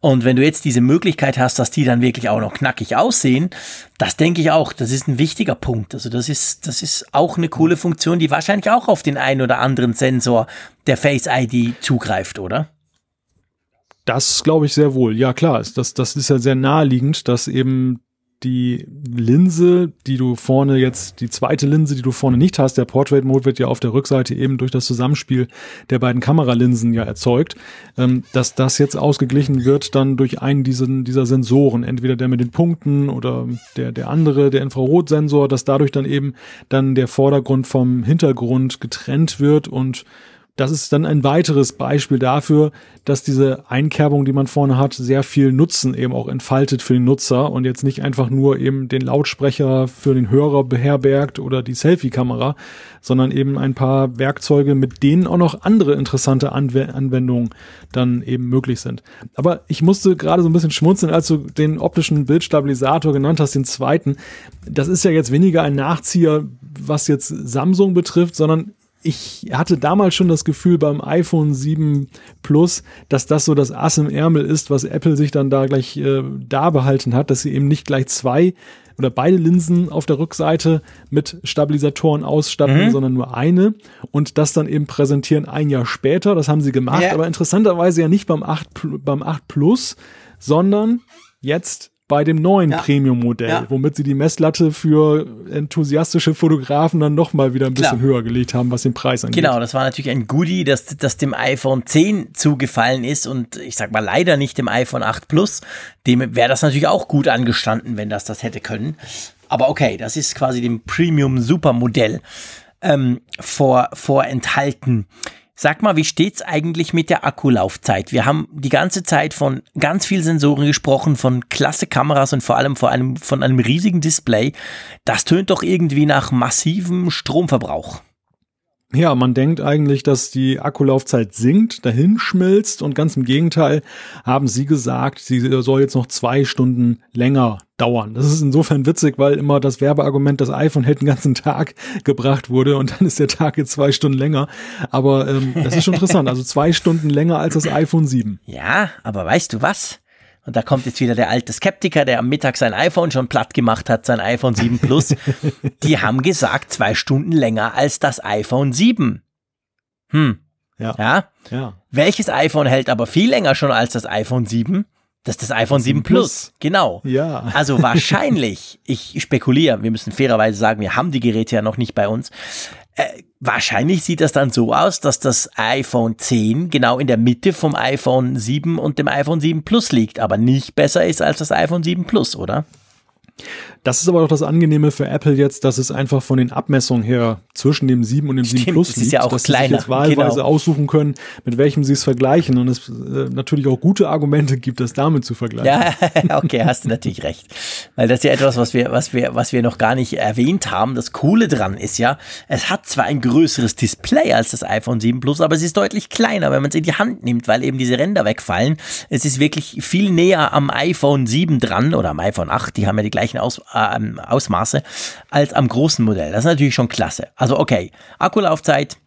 Und wenn du jetzt diese Möglichkeit hast, dass die dann wirklich auch noch knackig aussehen, das denke ich auch, das ist ein wichtiger Punkt. Also das ist, das ist auch eine coole Funktion, die wahrscheinlich auch auf den einen oder anderen Sensor der Face ID zugreift, oder? Das glaube ich sehr wohl. Ja, klar. Das, das ist ja sehr naheliegend, dass eben die Linse, die du vorne jetzt, die zweite Linse, die du vorne nicht hast, der Portrait Mode wird ja auf der Rückseite eben durch das Zusammenspiel der beiden Kameralinsen ja erzeugt, ähm, dass das jetzt ausgeglichen wird dann durch einen diesen, dieser Sensoren, entweder der mit den Punkten oder der, der andere, der Infrarotsensor, dass dadurch dann eben dann der Vordergrund vom Hintergrund getrennt wird und das ist dann ein weiteres Beispiel dafür, dass diese Einkerbung, die man vorne hat, sehr viel Nutzen eben auch entfaltet für den Nutzer und jetzt nicht einfach nur eben den Lautsprecher für den Hörer beherbergt oder die Selfie-Kamera, sondern eben ein paar Werkzeuge, mit denen auch noch andere interessante Anw Anwendungen dann eben möglich sind. Aber ich musste gerade so ein bisschen schmunzeln, als du den optischen Bildstabilisator genannt hast, den zweiten. Das ist ja jetzt weniger ein Nachzieher, was jetzt Samsung betrifft, sondern ich hatte damals schon das Gefühl beim iPhone 7 Plus, dass das so das Ass im Ärmel ist, was Apple sich dann da gleich äh, da behalten hat, dass sie eben nicht gleich zwei oder beide Linsen auf der Rückseite mit Stabilisatoren ausstatten, mhm. sondern nur eine und das dann eben präsentieren ein Jahr später. Das haben sie gemacht, ja. aber interessanterweise ja nicht beim 8, beim 8 Plus, sondern jetzt bei dem neuen ja. Premium-Modell, ja. womit sie die Messlatte für enthusiastische Fotografen dann nochmal wieder ein bisschen Klar. höher gelegt haben, was den Preis angeht. Genau, das war natürlich ein Goodie, das, das dem iPhone 10 zugefallen ist und ich sag mal leider nicht dem iPhone 8 Plus. Dem wäre das natürlich auch gut angestanden, wenn das das hätte können. Aber okay, das ist quasi dem Premium-Super-Modell ähm, vor, vorenthalten. Sag mal, wie steht's eigentlich mit der Akkulaufzeit? Wir haben die ganze Zeit von ganz viel Sensoren gesprochen, von klasse Kameras und vor allem vor einem, von einem riesigen Display. Das tönt doch irgendwie nach massivem Stromverbrauch. Ja, man denkt eigentlich, dass die Akkulaufzeit sinkt, dahin schmilzt und ganz im Gegenteil haben sie gesagt, sie soll jetzt noch zwei Stunden länger dauern. Das ist insofern witzig, weil immer das Werbeargument, das iPhone hält den ganzen Tag gebracht wurde und dann ist der Tag jetzt zwei Stunden länger. Aber ähm, das ist schon interessant. Also zwei Stunden länger als das iPhone 7. Ja, aber weißt du was? Und da kommt jetzt wieder der alte Skeptiker, der am Mittag sein iPhone schon platt gemacht hat, sein iPhone 7 Plus. die haben gesagt, zwei Stunden länger als das iPhone 7. Hm. Ja. ja. Ja. Welches iPhone hält aber viel länger schon als das iPhone 7? Das ist das iPhone 7 Plus. Plus. Genau. Ja. Also wahrscheinlich, ich spekuliere, wir müssen fairerweise sagen, wir haben die Geräte ja noch nicht bei uns. Äh, wahrscheinlich sieht das dann so aus, dass das iPhone 10 genau in der Mitte vom iPhone 7 und dem iPhone 7 Plus liegt, aber nicht besser ist als das iPhone 7 Plus, oder? Das ist aber doch das Angenehme für Apple jetzt, dass es einfach von den Abmessungen her zwischen dem 7 und dem Stimmt, 7 Plus liegt, ist ja auch dass kleiner. sie sich jetzt wahlweise genau. aussuchen können, mit welchem sie es vergleichen und es äh, natürlich auch gute Argumente gibt, das damit zu vergleichen. Ja, okay, hast du natürlich recht. Weil das ist ja etwas, was wir, was wir, was wir noch gar nicht erwähnt haben. Das Coole dran ist ja, es hat zwar ein größeres Display als das iPhone 7 Plus, aber es ist deutlich kleiner, wenn man es in die Hand nimmt, weil eben diese Ränder wegfallen. Es ist wirklich viel näher am iPhone 7 dran oder am iPhone 8, die haben ja die gleichen Aus, äh, Ausmaße als am großen Modell. Das ist natürlich schon klasse. Also okay, Akkulaufzeit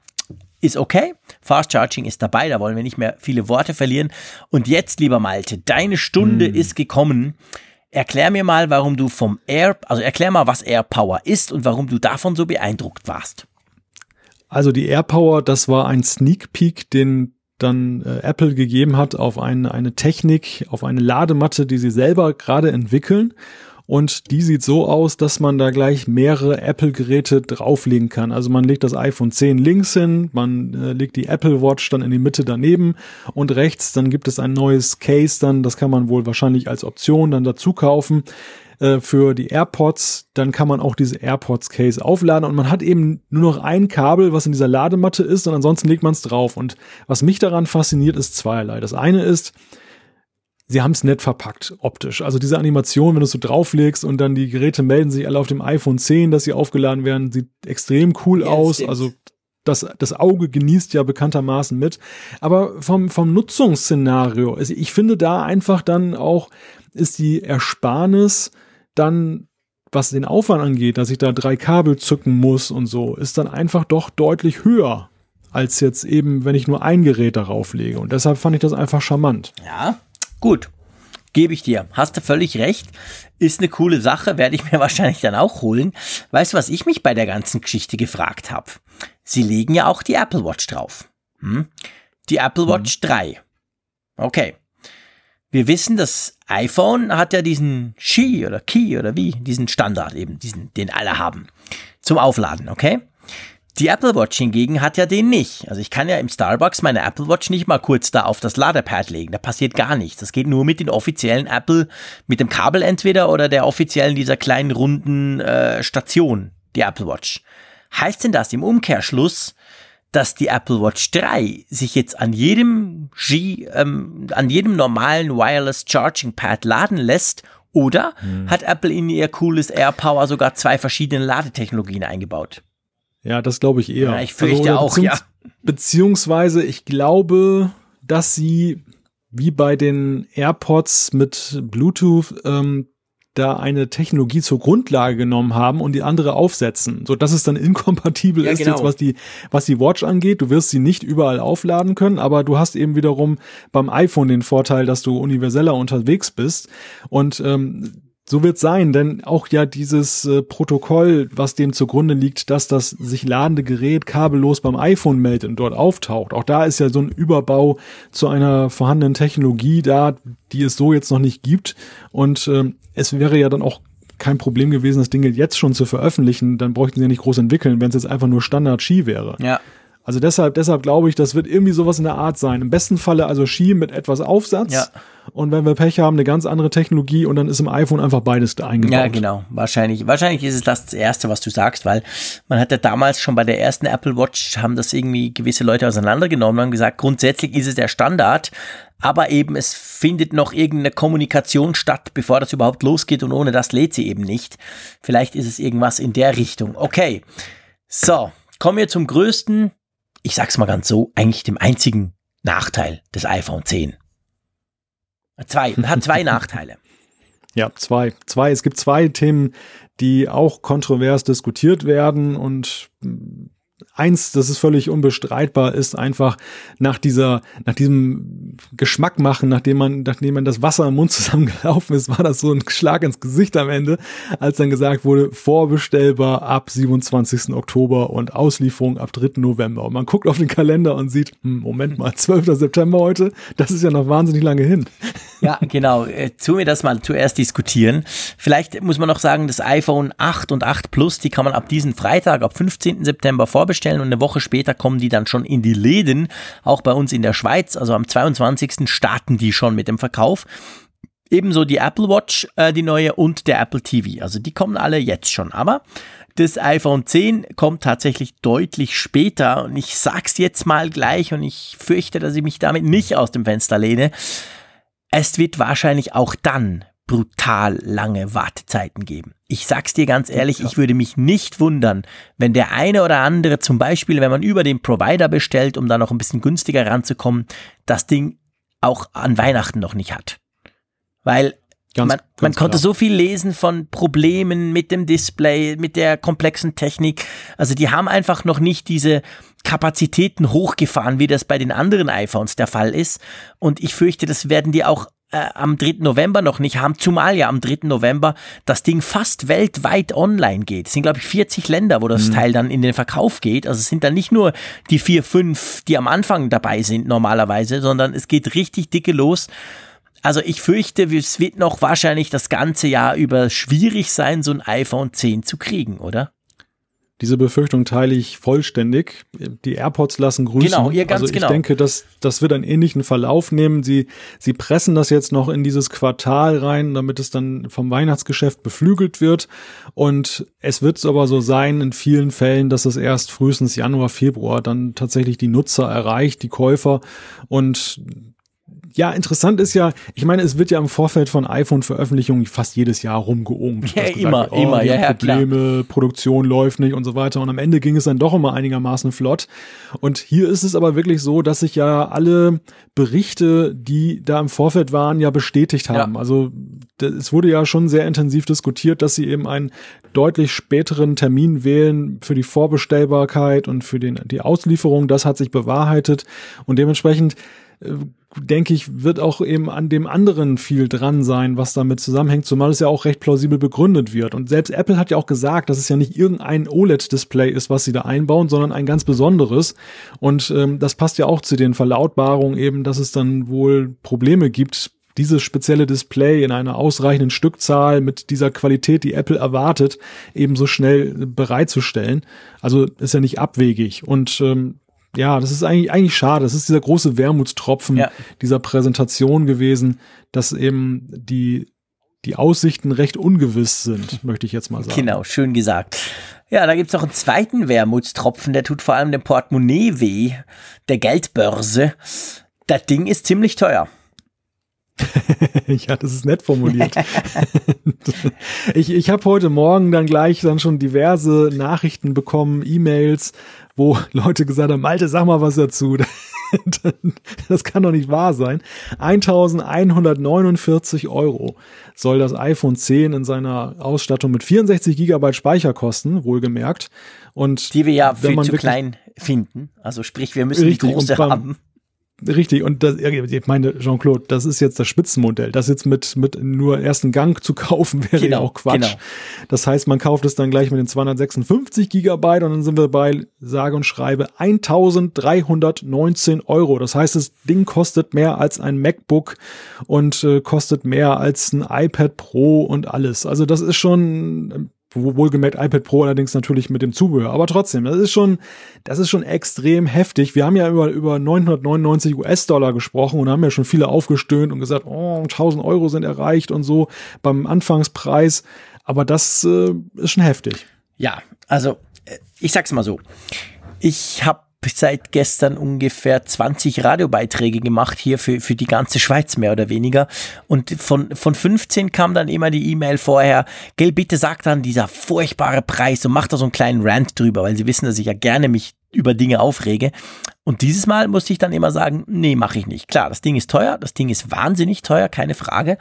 ist okay. Fast Charging ist dabei, da wollen wir nicht mehr viele Worte verlieren. Und jetzt, lieber Malte, deine Stunde hm. ist gekommen. Erklär mir mal, warum du vom Air, also erklär mal, was Air Power ist und warum du davon so beeindruckt warst. Also die Air Power, das war ein Sneak Peek, den dann äh, Apple gegeben hat auf eine, eine Technik, auf eine Ladematte, die sie selber gerade entwickeln. Und die sieht so aus, dass man da gleich mehrere Apple-Geräte drauflegen kann. Also man legt das iPhone 10 links hin, man äh, legt die Apple Watch dann in die Mitte daneben und rechts, dann gibt es ein neues Case dann, das kann man wohl wahrscheinlich als Option dann dazu kaufen äh, für die AirPods, dann kann man auch diese AirPods Case aufladen und man hat eben nur noch ein Kabel, was in dieser Ladematte ist und ansonsten legt man es drauf. Und was mich daran fasziniert, ist zweierlei. Das eine ist, sie haben es nett verpackt, optisch. Also diese Animation, wenn du es so drauflegst und dann die Geräte melden sich alle auf dem iPhone 10, dass sie aufgeladen werden, sieht extrem cool ja, aus. Also das, das Auge genießt ja bekanntermaßen mit. Aber vom, vom Nutzungsszenario, also ich finde da einfach dann auch, ist die Ersparnis dann, was den Aufwand angeht, dass ich da drei Kabel zücken muss und so, ist dann einfach doch deutlich höher als jetzt eben, wenn ich nur ein Gerät darauf lege. Und deshalb fand ich das einfach charmant. Ja, Gut, gebe ich dir. Hast du völlig recht. Ist eine coole Sache, werde ich mir wahrscheinlich dann auch holen. Weißt du, was ich mich bei der ganzen Geschichte gefragt habe? Sie legen ja auch die Apple Watch drauf. Hm? Die Apple hm. Watch hm. 3. Okay. Wir wissen, das iPhone hat ja diesen Qi oder Key oder wie, diesen Standard eben, diesen, den alle haben. Zum Aufladen, okay? Die Apple Watch hingegen hat ja den nicht. Also ich kann ja im Starbucks meine Apple Watch nicht mal kurz da auf das Ladepad legen. Da passiert gar nichts. Das geht nur mit den offiziellen Apple, mit dem Kabel entweder oder der offiziellen dieser kleinen runden äh, Station, die Apple Watch. Heißt denn das im Umkehrschluss, dass die Apple Watch 3 sich jetzt an jedem G, ähm, an jedem normalen Wireless Charging Pad laden lässt oder hm. hat Apple in ihr cooles AirPower sogar zwei verschiedene Ladetechnologien eingebaut? Ja, das glaube ich eher. Ja, ich fürchte also, auch, ja. Beziehungsweise, ich glaube, dass sie wie bei den AirPods mit Bluetooth ähm, da eine Technologie zur Grundlage genommen haben und die andere aufsetzen, so dass es dann inkompatibel ja, ist genau. jetzt was die was die Watch angeht. Du wirst sie nicht überall aufladen können, aber du hast eben wiederum beim iPhone den Vorteil, dass du universeller unterwegs bist und ähm, so wird sein, denn auch ja dieses äh, Protokoll, was dem zugrunde liegt, dass das sich ladende Gerät kabellos beim iPhone meldet und dort auftaucht. Auch da ist ja so ein Überbau zu einer vorhandenen Technologie da, die es so jetzt noch nicht gibt. Und ähm, es wäre ja dann auch kein Problem gewesen, das Ding jetzt schon zu veröffentlichen. Dann bräuchten sie ja nicht groß entwickeln, wenn es jetzt einfach nur Standard Ski wäre. Ja. Also deshalb, deshalb glaube ich, das wird irgendwie sowas in der Art sein. Im besten Falle also Ski mit etwas Aufsatz. Ja. Und wenn wir Pech haben, eine ganz andere Technologie und dann ist im iPhone einfach beides eingebaut. Ja, genau. Wahrscheinlich, wahrscheinlich ist es das Erste, was du sagst, weil man hat ja damals schon bei der ersten Apple Watch haben das irgendwie gewisse Leute auseinandergenommen und haben gesagt, grundsätzlich ist es der Standard, aber eben es findet noch irgendeine Kommunikation statt, bevor das überhaupt losgeht und ohne das lädt sie eben nicht. Vielleicht ist es irgendwas in der Richtung. Okay. So, kommen wir zum größten, ich sag's mal ganz so, eigentlich dem einzigen Nachteil des iPhone 10. Zwei, hat zwei Nachteile. Ja, zwei. Zwei. Es gibt zwei Themen, die auch kontrovers diskutiert werden und eins, das ist völlig unbestreitbar, ist einfach nach dieser, nach diesem Geschmack machen, nachdem man, nachdem man das Wasser im Mund zusammengelaufen ist, war das so ein Schlag ins Gesicht am Ende, als dann gesagt wurde, vorbestellbar ab 27. Oktober und Auslieferung ab 3. November. Und man guckt auf den Kalender und sieht, hm, Moment mal, 12. September heute, das ist ja noch wahnsinnig lange hin. Ja, genau. Äh, tu mir das mal zuerst diskutieren. Vielleicht muss man noch sagen, das iPhone 8 und 8 Plus, die kann man ab diesem Freitag, ab 15. September vorbestellen und eine Woche später kommen die dann schon in die Läden. Auch bei uns in der Schweiz, also am 22. starten die schon mit dem Verkauf. Ebenso die Apple Watch, äh, die neue und der Apple TV. Also die kommen alle jetzt schon. Aber das iPhone 10 kommt tatsächlich deutlich später und ich sag's jetzt mal gleich und ich fürchte, dass ich mich damit nicht aus dem Fenster lehne. Es wird wahrscheinlich auch dann brutal lange Wartezeiten geben. Ich sag's dir ganz ehrlich, ich würde mich nicht wundern, wenn der eine oder andere zum Beispiel, wenn man über den Provider bestellt, um da noch ein bisschen günstiger ranzukommen, das Ding auch an Weihnachten noch nicht hat. Weil Ganz, man, man konnte so viel lesen von Problemen mit dem Display, mit der komplexen Technik. Also die haben einfach noch nicht diese Kapazitäten hochgefahren, wie das bei den anderen iPhones der Fall ist. Und ich fürchte, das werden die auch äh, am 3. November noch nicht haben, zumal ja am 3. November das Ding fast weltweit online geht. Es sind, glaube ich, 40 Länder, wo das mhm. Teil dann in den Verkauf geht. Also es sind dann nicht nur die vier, fünf, die am Anfang dabei sind normalerweise, sondern es geht richtig dicke los. Also ich fürchte, es wird noch wahrscheinlich das ganze Jahr über schwierig sein, so ein iPhone 10 zu kriegen, oder? Diese Befürchtung teile ich vollständig. Die AirPods lassen grüßen. Genau, ihr ganz also ich genau. denke, dass das wird einen ähnlichen Verlauf nehmen. Sie, sie pressen das jetzt noch in dieses Quartal rein, damit es dann vom Weihnachtsgeschäft beflügelt wird. Und es wird aber so sein in vielen Fällen, dass es erst frühestens Januar, Februar dann tatsächlich die Nutzer erreicht, die Käufer. Und ja, interessant ist ja, ich meine, es wird ja im Vorfeld von iPhone-Veröffentlichungen fast jedes Jahr rumgeungt. Ja, immer, gesagt, oh, immer, ja, ja, Probleme, klar. Produktion läuft nicht und so weiter. Und am Ende ging es dann doch immer einigermaßen flott. Und hier ist es aber wirklich so, dass sich ja alle Berichte, die da im Vorfeld waren, ja bestätigt haben. Ja. Also es wurde ja schon sehr intensiv diskutiert, dass sie eben einen deutlich späteren Termin wählen für die Vorbestellbarkeit und für den, die Auslieferung. Das hat sich bewahrheitet. Und dementsprechend äh, denke ich, wird auch eben an dem anderen viel dran sein, was damit zusammenhängt, zumal es ja auch recht plausibel begründet wird. Und selbst Apple hat ja auch gesagt, dass es ja nicht irgendein OLED-Display ist, was sie da einbauen, sondern ein ganz besonderes. Und ähm, das passt ja auch zu den Verlautbarungen eben, dass es dann wohl Probleme gibt, dieses spezielle Display in einer ausreichenden Stückzahl mit dieser Qualität, die Apple erwartet, eben so schnell bereitzustellen. Also ist ja nicht abwegig. Und ähm, ja, das ist eigentlich, eigentlich schade. Das ist dieser große Wermutstropfen ja. dieser Präsentation gewesen, dass eben die, die Aussichten recht ungewiss sind, möchte ich jetzt mal sagen. Genau, schön gesagt. Ja, da gibt's noch einen zweiten Wermutstropfen, der tut vor allem dem Portemonnaie weh, der Geldbörse. Das Ding ist ziemlich teuer. ja, das ist nett formuliert. ich ich habe heute Morgen dann gleich dann schon diverse Nachrichten bekommen, E-Mails, wo Leute gesagt haben, Malte, sag mal was dazu. das kann doch nicht wahr sein. 1149 Euro soll das iPhone 10 in seiner Ausstattung mit 64 Gigabyte Speicher kosten, wohlgemerkt. Und die wir ja für zu klein finden. Also sprich, wir müssen die große haben. Richtig, und das, ich meine, Jean-Claude, das ist jetzt das Spitzenmodell. Das jetzt mit, mit nur ersten Gang zu kaufen, wäre genau, ja auch Quatsch. Genau. Das heißt, man kauft es dann gleich mit den 256 Gigabyte und dann sind wir bei, sage und schreibe, 1319 Euro. Das heißt, das Ding kostet mehr als ein MacBook und äh, kostet mehr als ein iPad Pro und alles. Also das ist schon Wohlgemerkt iPad Pro allerdings natürlich mit dem Zubehör. Aber trotzdem, das ist schon, das ist schon extrem heftig. Wir haben ja über, über 999 US-Dollar gesprochen und haben ja schon viele aufgestöhnt und gesagt, oh, 1000 Euro sind erreicht und so beim Anfangspreis. Aber das äh, ist schon heftig. Ja, also äh, ich sag's mal so. Ich habe seit gestern ungefähr 20 Radiobeiträge gemacht hier für, für die ganze Schweiz mehr oder weniger. Und von, von 15 kam dann immer die E-Mail vorher, gell, bitte sag dann dieser furchtbare Preis und mach da so einen kleinen Rant drüber, weil sie wissen, dass ich ja gerne mich über Dinge aufrege. Und dieses Mal musste ich dann immer sagen, nee, mache ich nicht. Klar, das Ding ist teuer, das Ding ist wahnsinnig teuer, keine Frage.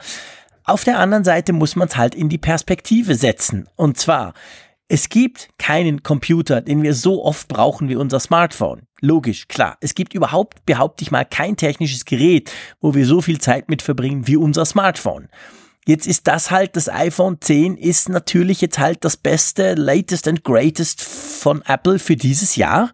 Auf der anderen Seite muss man es halt in die Perspektive setzen. Und zwar, es gibt keinen Computer, den wir so oft brauchen wie unser Smartphone. Logisch, klar. Es gibt überhaupt, behaupte ich mal, kein technisches Gerät, wo wir so viel Zeit mit verbringen wie unser Smartphone. Jetzt ist das halt, das iPhone 10 ist natürlich jetzt halt das beste, latest and greatest von Apple für dieses Jahr.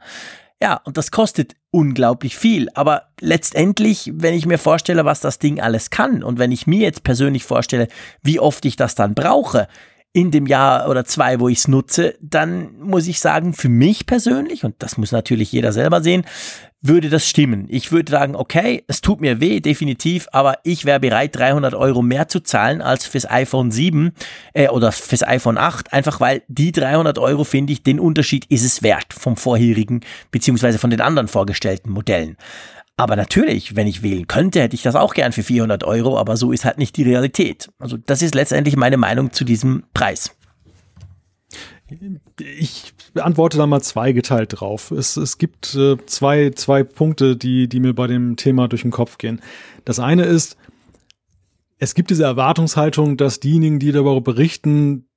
Ja, und das kostet unglaublich viel. Aber letztendlich, wenn ich mir vorstelle, was das Ding alles kann und wenn ich mir jetzt persönlich vorstelle, wie oft ich das dann brauche, in dem Jahr oder zwei, wo ich es nutze, dann muss ich sagen, für mich persönlich, und das muss natürlich jeder selber sehen, würde das stimmen. Ich würde sagen, okay, es tut mir weh, definitiv, aber ich wäre bereit, 300 Euro mehr zu zahlen als fürs iPhone 7 äh, oder fürs iPhone 8, einfach weil die 300 Euro, finde ich, den Unterschied ist es wert vom vorherigen beziehungsweise von den anderen vorgestellten Modellen. Aber natürlich, wenn ich wählen könnte, hätte ich das auch gern für 400 Euro, aber so ist halt nicht die Realität. Also das ist letztendlich meine Meinung zu diesem Preis. Ich beantworte da mal zweigeteilt drauf. Es, es gibt äh, zwei, zwei Punkte, die, die mir bei dem Thema durch den Kopf gehen. Das eine ist, es gibt diese Erwartungshaltung, dass diejenigen, die darüber berichten,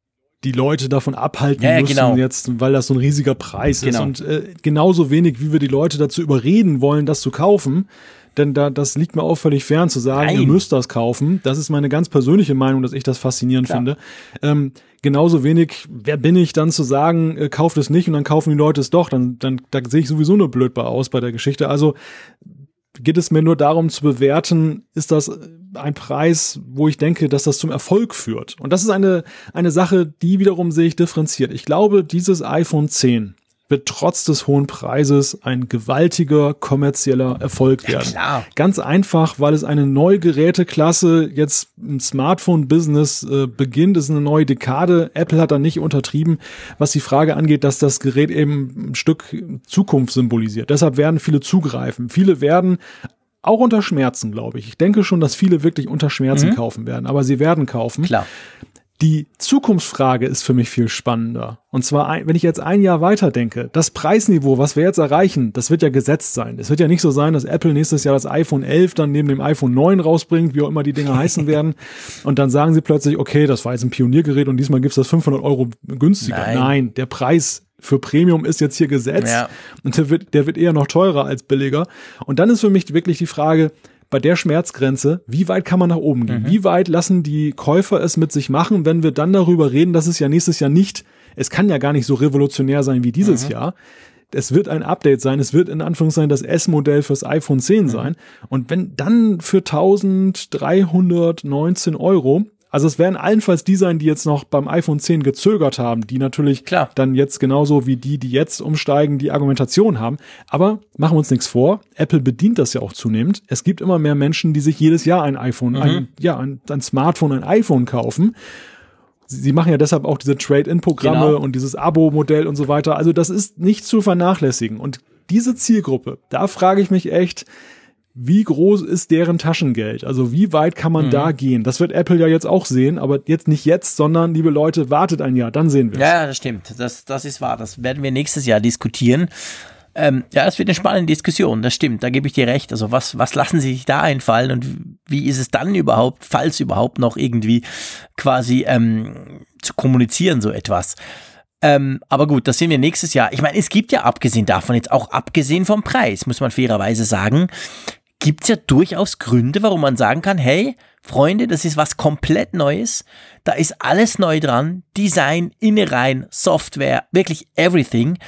die Leute davon abhalten ja, müssen genau. jetzt, weil das so ein riesiger Preis genau. ist. Und äh, genauso wenig, wie wir die Leute dazu überreden wollen, das zu kaufen, denn da, das liegt mir auch völlig fern zu sagen, Nein. ihr müsst das kaufen. Das ist meine ganz persönliche Meinung, dass ich das faszinierend Klar. finde. Ähm, genauso wenig, wer bin ich dann zu sagen, äh, kauft es nicht und dann kaufen die Leute es doch. Dann, dann da sehe ich sowieso nur blöd bei aus bei der Geschichte. Also geht es mir nur darum zu bewerten, ist das ein Preis, wo ich denke, dass das zum Erfolg führt. Und das ist eine, eine Sache, die wiederum sehe ich differenziert. Ich glaube, dieses iPhone 10 wird trotz des hohen Preises ein gewaltiger kommerzieller Erfolg werden. Ja, Ganz einfach, weil es eine neue Geräteklasse jetzt im Smartphone-Business äh, beginnt. Es ist eine neue Dekade. Apple hat da nicht untertrieben, was die Frage angeht, dass das Gerät eben ein Stück Zukunft symbolisiert. Deshalb werden viele zugreifen. Viele werden auch unter Schmerzen, glaube ich. Ich denke schon, dass viele wirklich unter Schmerzen mhm. kaufen werden, aber sie werden kaufen. Klar. Die Zukunftsfrage ist für mich viel spannender. Und zwar, wenn ich jetzt ein Jahr weiter denke, das Preisniveau, was wir jetzt erreichen, das wird ja gesetzt sein. Es wird ja nicht so sein, dass Apple nächstes Jahr das iPhone 11 dann neben dem iPhone 9 rausbringt, wie auch immer die Dinger heißen werden. Und dann sagen sie plötzlich, okay, das war jetzt ein Pioniergerät und diesmal gibt's das 500 Euro günstiger. Nein, Nein der Preis für Premium ist jetzt hier gesetzt ja. und der wird, der wird eher noch teurer als billiger. Und dann ist für mich wirklich die Frage, bei der Schmerzgrenze, wie weit kann man nach oben gehen? Mhm. Wie weit lassen die Käufer es mit sich machen, wenn wir dann darüber reden, dass es ja nächstes Jahr nicht, es kann ja gar nicht so revolutionär sein wie dieses mhm. Jahr. Es wird ein Update sein, es wird in Anführungszeichen das S-Modell fürs iPhone 10 mhm. sein. Und wenn dann für 1319 Euro also es werden allenfalls die sein, die jetzt noch beim iPhone 10 gezögert haben, die natürlich Klar. dann jetzt genauso wie die, die jetzt umsteigen, die Argumentation haben. Aber machen wir uns nichts vor, Apple bedient das ja auch zunehmend. Es gibt immer mehr Menschen, die sich jedes Jahr ein iPhone, mhm. ein, ja, ein, ein Smartphone, ein iPhone kaufen. Sie machen ja deshalb auch diese Trade-in-Programme genau. und dieses Abo-Modell und so weiter. Also das ist nicht zu vernachlässigen. Und diese Zielgruppe, da frage ich mich echt, wie groß ist deren Taschengeld? Also wie weit kann man mhm. da gehen? Das wird Apple ja jetzt auch sehen, aber jetzt nicht jetzt, sondern liebe Leute, wartet ein Jahr, dann sehen wir es. Ja, das stimmt. Das, das ist wahr. Das werden wir nächstes Jahr diskutieren. Ähm, ja, das wird eine spannende Diskussion, das stimmt, da gebe ich dir recht. Also was, was lassen sie sich da einfallen und wie ist es dann überhaupt, falls überhaupt noch irgendwie quasi ähm, zu kommunizieren, so etwas. Ähm, aber gut, das sehen wir nächstes Jahr. Ich meine, es gibt ja abgesehen davon, jetzt auch abgesehen vom Preis, muss man fairerweise sagen, gibt es ja durchaus Gründe, warum man sagen kann, hey, Freunde, das ist was komplett Neues. Da ist alles neu dran. Design, Innereien, Software, wirklich everything.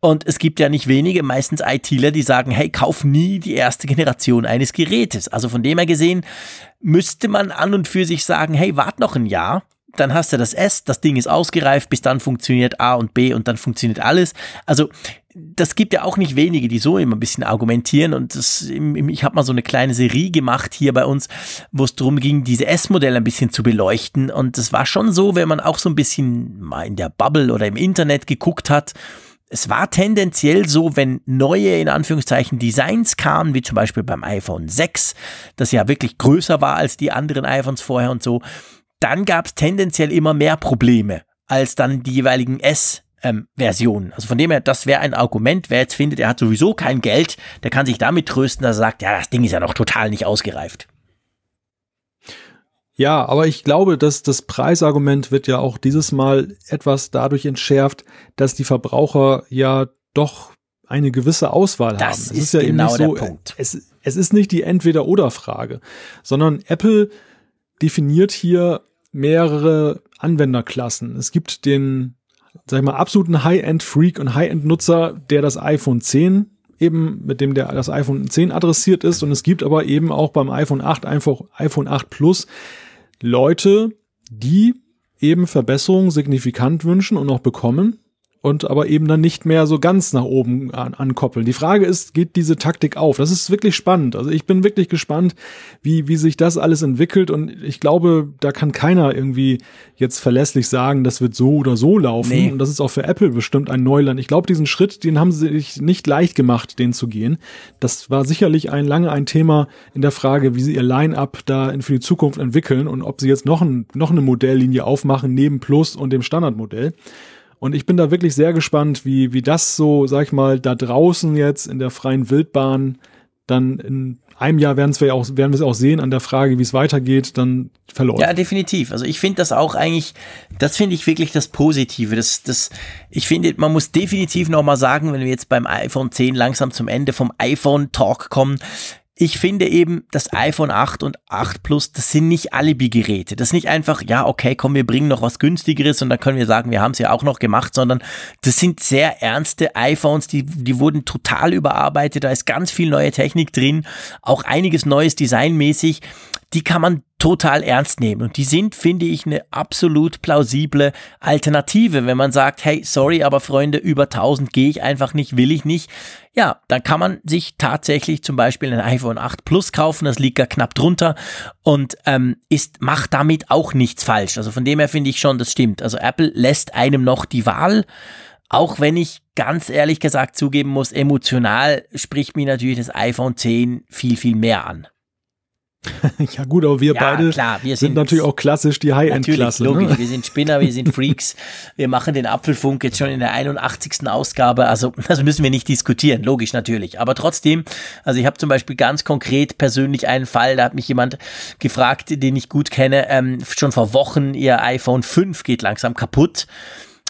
Und es gibt ja nicht wenige, meistens ITler, die sagen, hey, kauf nie die erste Generation eines Gerätes. Also von dem her gesehen, müsste man an und für sich sagen, hey, wart noch ein Jahr, dann hast du das S, das Ding ist ausgereift, bis dann funktioniert A und B und dann funktioniert alles. Also das gibt ja auch nicht wenige, die so immer ein bisschen argumentieren und das, ich habe mal so eine kleine Serie gemacht hier bei uns, wo es darum ging, diese S-Modelle ein bisschen zu beleuchten und es war schon so, wenn man auch so ein bisschen mal in der Bubble oder im Internet geguckt hat, es war tendenziell so, wenn neue, in Anführungszeichen, Designs kamen, wie zum Beispiel beim iPhone 6, das ja wirklich größer war als die anderen iPhones vorher und so, dann gab es tendenziell immer mehr Probleme als dann die jeweiligen S ähm, Versionen. Also von dem her, das wäre ein Argument. Wer jetzt findet, er hat sowieso kein Geld, der kann sich damit trösten, dass er sagt, ja, das Ding ist ja noch total nicht ausgereift. Ja, aber ich glaube, dass das Preisargument wird ja auch dieses Mal etwas dadurch entschärft, dass die Verbraucher ja doch eine gewisse Auswahl das haben. Das ist, ist, ja genau eben nicht so, der Punkt. Es, es ist nicht die Entweder-Oder-Frage, sondern Apple definiert hier mehrere Anwenderklassen. Es gibt den, sag ich mal, absoluten High-End-Freak und High-End-Nutzer, der das iPhone 10 eben, mit dem der, das iPhone 10 adressiert ist. Und es gibt aber eben auch beim iPhone 8 einfach iPhone 8 Plus Leute, die eben Verbesserungen signifikant wünschen und auch bekommen und aber eben dann nicht mehr so ganz nach oben an, ankoppeln. Die Frage ist, geht diese Taktik auf? Das ist wirklich spannend. Also ich bin wirklich gespannt, wie, wie sich das alles entwickelt und ich glaube, da kann keiner irgendwie jetzt verlässlich sagen, das wird so oder so laufen. Nee. Und das ist auch für Apple bestimmt ein Neuland. Ich glaube, diesen Schritt, den haben sie sich nicht leicht gemacht, den zu gehen. Das war sicherlich ein lange ein Thema in der Frage, wie sie ihr Line-up da für die Zukunft entwickeln und ob sie jetzt noch, ein, noch eine Modelllinie aufmachen neben Plus und dem Standardmodell. Und ich bin da wirklich sehr gespannt, wie, wie das so, sag ich mal, da draußen jetzt in der freien Wildbahn dann in einem Jahr werden wir auch, werden wir es auch sehen an der Frage, wie es weitergeht, dann verloren. Ja, definitiv. Also ich finde das auch eigentlich, das finde ich wirklich das Positive. Das, das, ich finde, man muss definitiv nochmal sagen, wenn wir jetzt beim iPhone 10 langsam zum Ende vom iPhone Talk kommen, ich finde eben, das iPhone 8 und 8 Plus, das sind nicht Alibi-Geräte. Das ist nicht einfach, ja, okay, komm, wir bringen noch was günstigeres und dann können wir sagen, wir haben es ja auch noch gemacht, sondern das sind sehr ernste iPhones, die, die wurden total überarbeitet, da ist ganz viel neue Technik drin, auch einiges Neues designmäßig die kann man total ernst nehmen. Und die sind, finde ich, eine absolut plausible Alternative. Wenn man sagt, hey, sorry, aber Freunde, über 1000 gehe ich einfach nicht, will ich nicht. Ja, dann kann man sich tatsächlich zum Beispiel ein iPhone 8 Plus kaufen, das liegt ja knapp drunter und ähm, ist, macht damit auch nichts falsch. Also von dem her finde ich schon, das stimmt. Also Apple lässt einem noch die Wahl. Auch wenn ich ganz ehrlich gesagt zugeben muss, emotional spricht mir natürlich das iPhone 10 viel, viel mehr an. ja gut, aber wir ja, beide klar, wir sind, sind, natürlich auch klassisch die High-End-Klasse. Ne? Logisch, ne? wir sind Spinner, wir sind Freaks. wir machen den Apfelfunk jetzt schon in der 81. Ausgabe, also das müssen wir nicht diskutieren, logisch natürlich. Aber trotzdem, also ich habe zum Beispiel ganz konkret persönlich einen Fall, da hat mich jemand gefragt, den ich gut kenne, ähm, schon vor Wochen, ihr iPhone 5 geht langsam kaputt.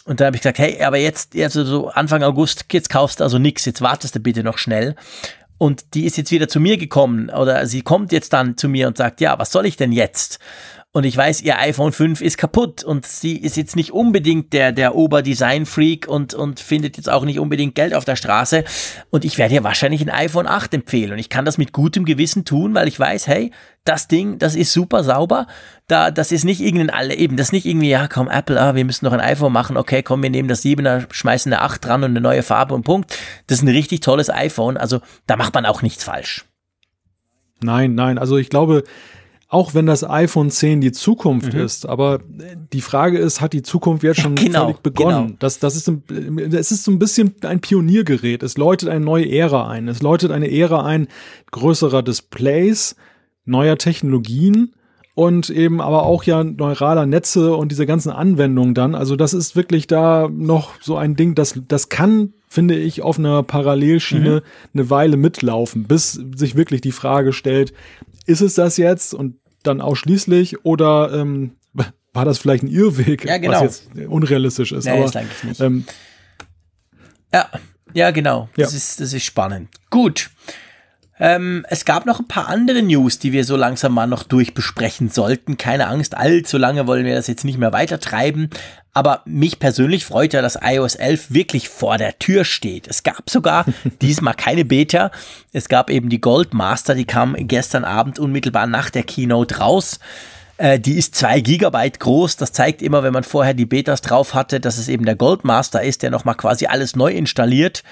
Und da habe ich gesagt, hey, aber jetzt, also so Anfang August, jetzt kaufst du also nix, jetzt wartest du bitte noch schnell. Und die ist jetzt wieder zu mir gekommen oder sie kommt jetzt dann zu mir und sagt, ja, was soll ich denn jetzt? Und ich weiß, ihr iPhone 5 ist kaputt und sie ist jetzt nicht unbedingt der, der Oberdesign-Freak und, und findet jetzt auch nicht unbedingt Geld auf der Straße. Und ich werde ihr wahrscheinlich ein iPhone 8 empfehlen. Und ich kann das mit gutem Gewissen tun, weil ich weiß, hey, das Ding, das ist super sauber. Da, das ist nicht irgendein alle, eben, das ist nicht irgendwie, ja, komm, Apple, ah, wir müssen noch ein iPhone machen. Okay, komm, wir nehmen das 7er, schmeißen eine 8 dran und eine neue Farbe und Punkt. Das ist ein richtig tolles iPhone. Also, da macht man auch nichts falsch. Nein, nein, also ich glaube, auch wenn das iPhone 10 die Zukunft mhm. ist, aber die Frage ist, hat die Zukunft jetzt schon genau, völlig begonnen? Genau. Das, das ist, es ist so ein bisschen ein Pioniergerät. Es läutet eine neue Ära ein. Es läutet eine Ära ein größerer Displays, neuer Technologien und eben aber auch ja neuraler Netze und diese ganzen Anwendungen dann. Also das ist wirklich da noch so ein Ding, das, das kann, finde ich, auf einer Parallelschiene mhm. eine Weile mitlaufen, bis sich wirklich die Frage stellt, ist es das jetzt und dann ausschließlich oder ähm, war das vielleicht ein Irrweg, ja, genau. was jetzt unrealistisch ist? Nee, aber, ist eigentlich nicht. Ähm, ja, ja, genau. Das, ja. Ist, das ist spannend. Gut. Ähm, es gab noch ein paar andere News, die wir so langsam mal noch durchbesprechen sollten. Keine Angst, allzu lange wollen wir das jetzt nicht mehr weiter treiben. Aber mich persönlich freut ja, dass iOS 11 wirklich vor der Tür steht. Es gab sogar diesmal keine Beta. Es gab eben die Gold Master, die kam gestern Abend unmittelbar nach der Keynote raus. Äh, die ist zwei Gigabyte groß. Das zeigt immer, wenn man vorher die Betas drauf hatte, dass es eben der Gold Master ist, der nochmal quasi alles neu installiert.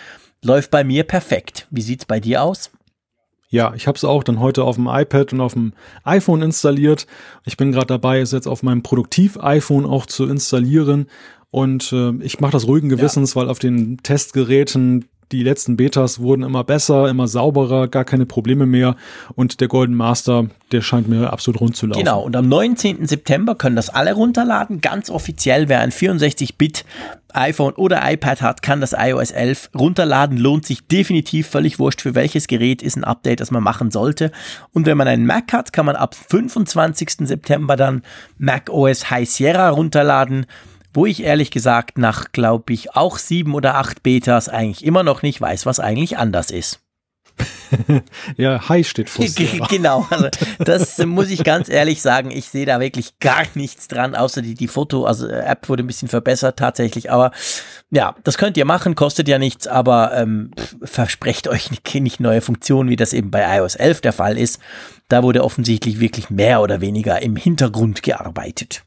Läuft bei mir perfekt. Wie sieht's bei dir aus? Ja, ich habe es auch dann heute auf dem iPad und auf dem iPhone installiert. Ich bin gerade dabei, es jetzt auf meinem Produktiv-iPhone auch zu installieren. Und äh, ich mache das ruhigen Gewissens, ja. weil auf den Testgeräten die letzten Betas wurden immer besser, immer sauberer, gar keine Probleme mehr. Und der Golden Master, der scheint mir absolut rund zu laufen. Genau, und am 19. September können das alle runterladen. Ganz offiziell, wer ein 64-Bit iPhone oder iPad hat, kann das iOS 11 runterladen. Lohnt sich definitiv, völlig wurscht für welches Gerät ist ein Update, das man machen sollte. Und wenn man einen Mac hat, kann man ab 25. September dann Mac OS High Sierra runterladen wo ich ehrlich gesagt nach, glaube ich, auch sieben oder acht Betas eigentlich immer noch nicht weiß, was eigentlich anders ist. ja, Hi steht vor. genau, also das muss ich ganz ehrlich sagen, ich sehe da wirklich gar nichts dran, außer die, die Foto, also äh, App wurde ein bisschen verbessert tatsächlich, aber ja, das könnt ihr machen, kostet ja nichts, aber ähm, versprecht euch nicht, nicht neue Funktionen, wie das eben bei iOS 11 der Fall ist. Da wurde offensichtlich wirklich mehr oder weniger im Hintergrund gearbeitet.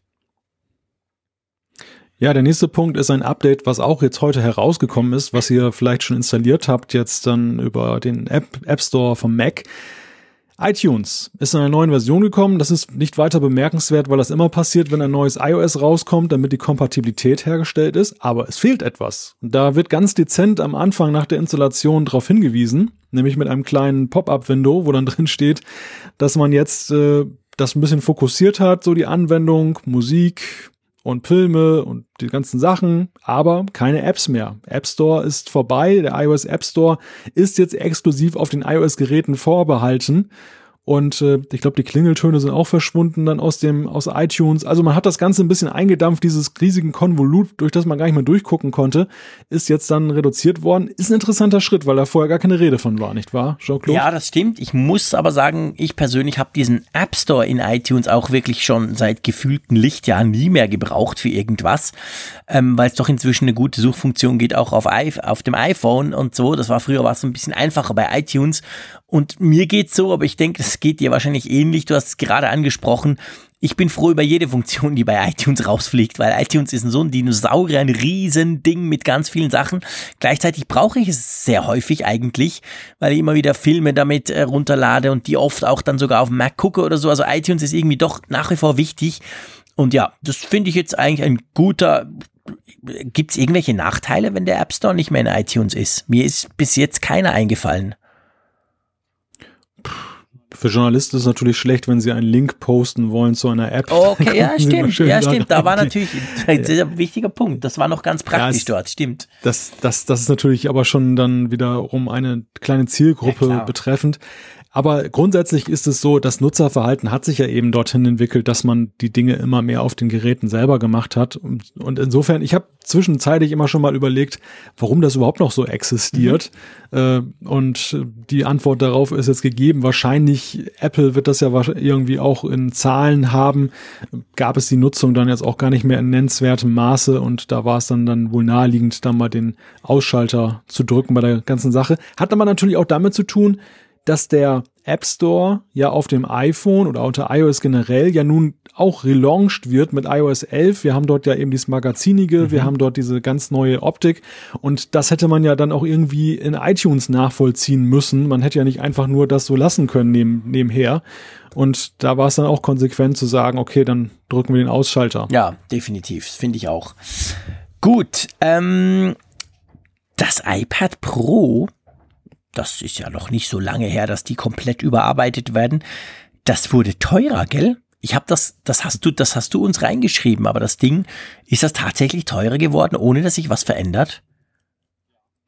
Ja, der nächste Punkt ist ein Update, was auch jetzt heute herausgekommen ist, was ihr vielleicht schon installiert habt, jetzt dann über den App, App Store vom Mac. iTunes ist in einer neuen Version gekommen. Das ist nicht weiter bemerkenswert, weil das immer passiert, wenn ein neues iOS rauskommt, damit die Kompatibilität hergestellt ist. Aber es fehlt etwas. Und da wird ganz dezent am Anfang nach der Installation darauf hingewiesen, nämlich mit einem kleinen Pop-up-Window, wo dann drin steht, dass man jetzt äh, das ein bisschen fokussiert hat, so die Anwendung, Musik, und Filme und die ganzen Sachen, aber keine Apps mehr. App Store ist vorbei, der iOS App Store ist jetzt exklusiv auf den iOS-Geräten vorbehalten und äh, ich glaube, die Klingeltöne sind auch verschwunden dann aus dem aus iTunes. Also man hat das Ganze ein bisschen eingedampft, dieses riesigen Konvolut, durch das man gar nicht mehr durchgucken konnte, ist jetzt dann reduziert worden. Ist ein interessanter Schritt, weil da vorher gar keine Rede von war, nicht wahr, Jean-Claude? Ja, das stimmt. Ich muss aber sagen, ich persönlich habe diesen App Store in iTunes auch wirklich schon seit gefühlten Lichtjahren nie mehr gebraucht für irgendwas, ähm, weil es doch inzwischen eine gute Suchfunktion geht, auch auf, auf dem iPhone und so. Das war früher war es ein bisschen einfacher bei iTunes und mir geht's so, aber ich denke, es geht dir wahrscheinlich ähnlich. Du hast es gerade angesprochen. Ich bin froh über jede Funktion, die bei iTunes rausfliegt, weil iTunes ist so ein Dinosaurier, ein Riesending mit ganz vielen Sachen. Gleichzeitig brauche ich es sehr häufig eigentlich, weil ich immer wieder Filme damit äh, runterlade und die oft auch dann sogar auf Mac gucke oder so. Also iTunes ist irgendwie doch nach wie vor wichtig. Und ja, das finde ich jetzt eigentlich ein guter. Gibt es irgendwelche Nachteile, wenn der App Store nicht mehr in iTunes ist? Mir ist bis jetzt keiner eingefallen. Für Journalisten ist es natürlich schlecht, wenn sie einen Link posten wollen zu einer App. Oh, okay, ja, stimmt. Ja, stimmt. Da war natürlich ein sehr wichtiger Punkt. Das war noch ganz praktisch ja, dort, stimmt. Das, das, das ist natürlich aber schon dann wiederum eine kleine Zielgruppe ja, betreffend. Aber grundsätzlich ist es so, das Nutzerverhalten hat sich ja eben dorthin entwickelt, dass man die Dinge immer mehr auf den Geräten selber gemacht hat. Und, und insofern, ich habe zwischenzeitlich immer schon mal überlegt, warum das überhaupt noch so existiert. Mhm. Äh, und die Antwort darauf ist jetzt gegeben. Wahrscheinlich, Apple wird das ja irgendwie auch in Zahlen haben. Gab es die Nutzung dann jetzt auch gar nicht mehr in nennenswertem Maße und da war es dann, dann wohl naheliegend, da mal den Ausschalter zu drücken bei der ganzen Sache. Hat aber natürlich auch damit zu tun, dass der App Store ja auf dem iPhone oder unter iOS generell ja nun auch relaunched wird mit iOS 11. Wir haben dort ja eben dieses Magazinige, mhm. wir haben dort diese ganz neue Optik und das hätte man ja dann auch irgendwie in iTunes nachvollziehen müssen. Man hätte ja nicht einfach nur das so lassen können neben, nebenher. Und da war es dann auch konsequent zu sagen, okay, dann drücken wir den Ausschalter. Ja, definitiv, finde ich auch. Gut, ähm, das iPad Pro das ist ja noch nicht so lange her, dass die komplett überarbeitet werden. Das wurde teurer, gell? Ich habe das, das hast du, das hast du uns reingeschrieben, aber das Ding, ist das tatsächlich teurer geworden, ohne dass sich was verändert?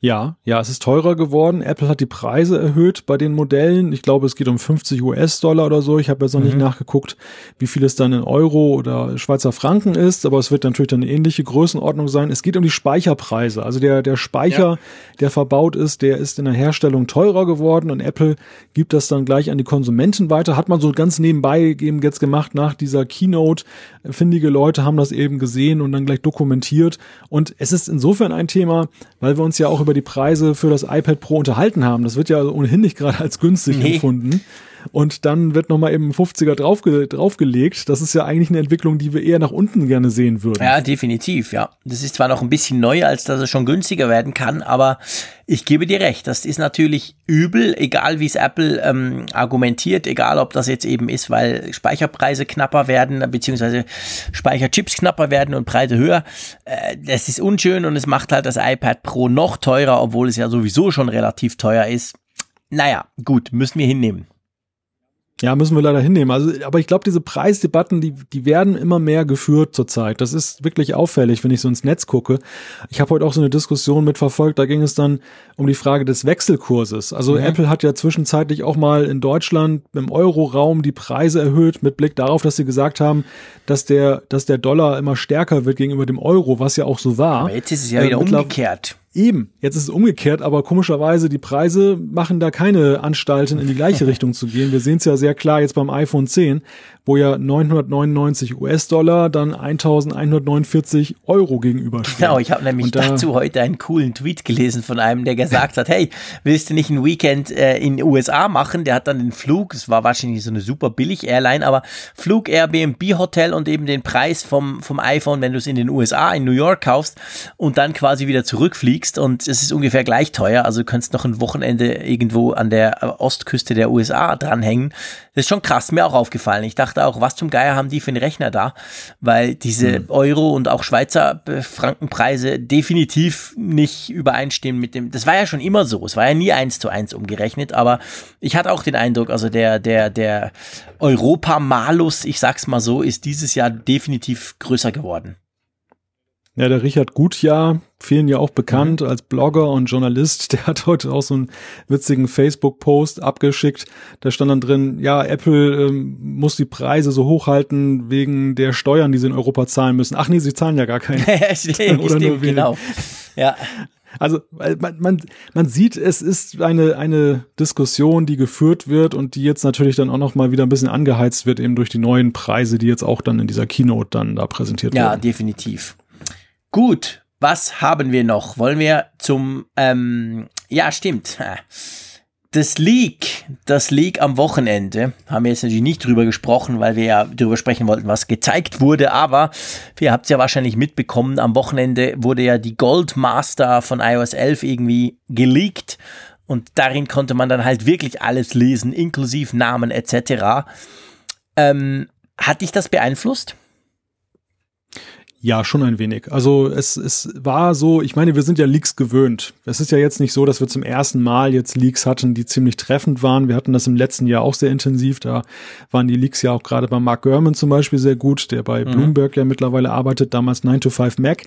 Ja, ja, es ist teurer geworden. Apple hat die Preise erhöht bei den Modellen. Ich glaube, es geht um 50 US-Dollar oder so. Ich habe jetzt noch mhm. nicht nachgeguckt, wie viel es dann in Euro oder Schweizer Franken ist, aber es wird natürlich dann eine ähnliche Größenordnung sein. Es geht um die Speicherpreise. Also der, der Speicher, ja. der verbaut ist, der ist in der Herstellung teurer geworden und Apple gibt das dann gleich an die Konsumenten weiter. Hat man so ganz nebenbei eben jetzt gemacht nach dieser Keynote. Findige Leute haben das eben gesehen und dann gleich dokumentiert. Und es ist insofern ein Thema, weil wir uns ja auch über über die Preise für das iPad Pro unterhalten haben. Das wird ja ohnehin nicht gerade als günstig nee. empfunden. Und dann wird nochmal eben 50er draufge draufgelegt. Das ist ja eigentlich eine Entwicklung, die wir eher nach unten gerne sehen würden. Ja, definitiv, ja. Das ist zwar noch ein bisschen neu, als dass es schon günstiger werden kann, aber ich gebe dir recht. Das ist natürlich übel, egal wie es Apple ähm, argumentiert, egal ob das jetzt eben ist, weil Speicherpreise knapper werden, beziehungsweise Speicherchips knapper werden und Preise höher. Äh, das ist unschön und es macht halt das iPad Pro noch teurer, obwohl es ja sowieso schon relativ teuer ist. Naja, gut, müssen wir hinnehmen. Ja, müssen wir leider hinnehmen. Also, aber ich glaube, diese Preisdebatten, die, die werden immer mehr geführt zurzeit. Das ist wirklich auffällig, wenn ich so ins Netz gucke. Ich habe heute auch so eine Diskussion mitverfolgt, da ging es dann um die Frage des Wechselkurses. Also mhm. Apple hat ja zwischenzeitlich auch mal in Deutschland im Euro-Raum die Preise erhöht, mit Blick darauf, dass sie gesagt haben, dass der, dass der Dollar immer stärker wird gegenüber dem Euro, was ja auch so war. Aber jetzt ist es ja wieder äh, umgekehrt. Eben, jetzt ist es umgekehrt, aber komischerweise die Preise machen da keine Anstalten in die gleiche Richtung zu gehen. Wir sehen es ja sehr klar jetzt beim iPhone 10, wo ja 999 US-Dollar dann 1149 Euro gegenüberstehen. Genau, ich habe nämlich da, dazu heute einen coolen Tweet gelesen von einem, der gesagt hat, hey, willst du nicht ein Weekend äh, in den USA machen? Der hat dann den Flug, es war wahrscheinlich so eine super billig Airline, aber Flug, Airbnb, Hotel und eben den Preis vom, vom iPhone, wenn du es in den USA, in New York kaufst und dann quasi wieder zurückfliegst fliegst und es ist ungefähr gleich teuer. Also du könntest noch ein Wochenende irgendwo an der Ostküste der USA dranhängen. Das ist schon krass, mir auch aufgefallen. Ich dachte auch, was zum Geier haben die für einen Rechner da? Weil diese mhm. Euro und auch Schweizer Frankenpreise definitiv nicht übereinstimmen mit dem. Das war ja schon immer so. Es war ja nie eins zu eins umgerechnet, aber ich hatte auch den Eindruck, also der, der, der Europa-Malus, ich sag's mal so, ist dieses Jahr definitiv größer geworden. Ja, der Richard Gutjahr, vielen ja auch bekannt mhm. als Blogger und Journalist, der hat heute auch so einen witzigen Facebook-Post abgeschickt. Da stand dann drin, ja, Apple ähm, muss die Preise so hochhalten wegen der Steuern, die sie in Europa zahlen müssen. Ach nee, sie zahlen ja gar keine. stimmt, Oder stimmt, genau. Ja. Also man, man, man sieht, es ist eine, eine Diskussion, die geführt wird und die jetzt natürlich dann auch noch mal wieder ein bisschen angeheizt wird, eben durch die neuen Preise, die jetzt auch dann in dieser Keynote dann da präsentiert ja, werden. Ja, definitiv. Gut, was haben wir noch? Wollen wir zum, ähm, ja, stimmt. Das Leak, das Leak am Wochenende, haben wir jetzt natürlich nicht drüber gesprochen, weil wir ja drüber sprechen wollten, was gezeigt wurde, aber ihr habt es ja wahrscheinlich mitbekommen, am Wochenende wurde ja die Goldmaster von iOS 11 irgendwie geleakt und darin konnte man dann halt wirklich alles lesen, inklusive Namen etc. Ähm, hat dich das beeinflusst? Ja, schon ein wenig. Also es, es war so, ich meine, wir sind ja Leaks gewöhnt. Es ist ja jetzt nicht so, dass wir zum ersten Mal jetzt Leaks hatten, die ziemlich treffend waren. Wir hatten das im letzten Jahr auch sehr intensiv. Da waren die Leaks ja auch gerade bei Mark Gurman zum Beispiel sehr gut, der bei mhm. Bloomberg ja mittlerweile arbeitet, damals 9 to 5 Mac.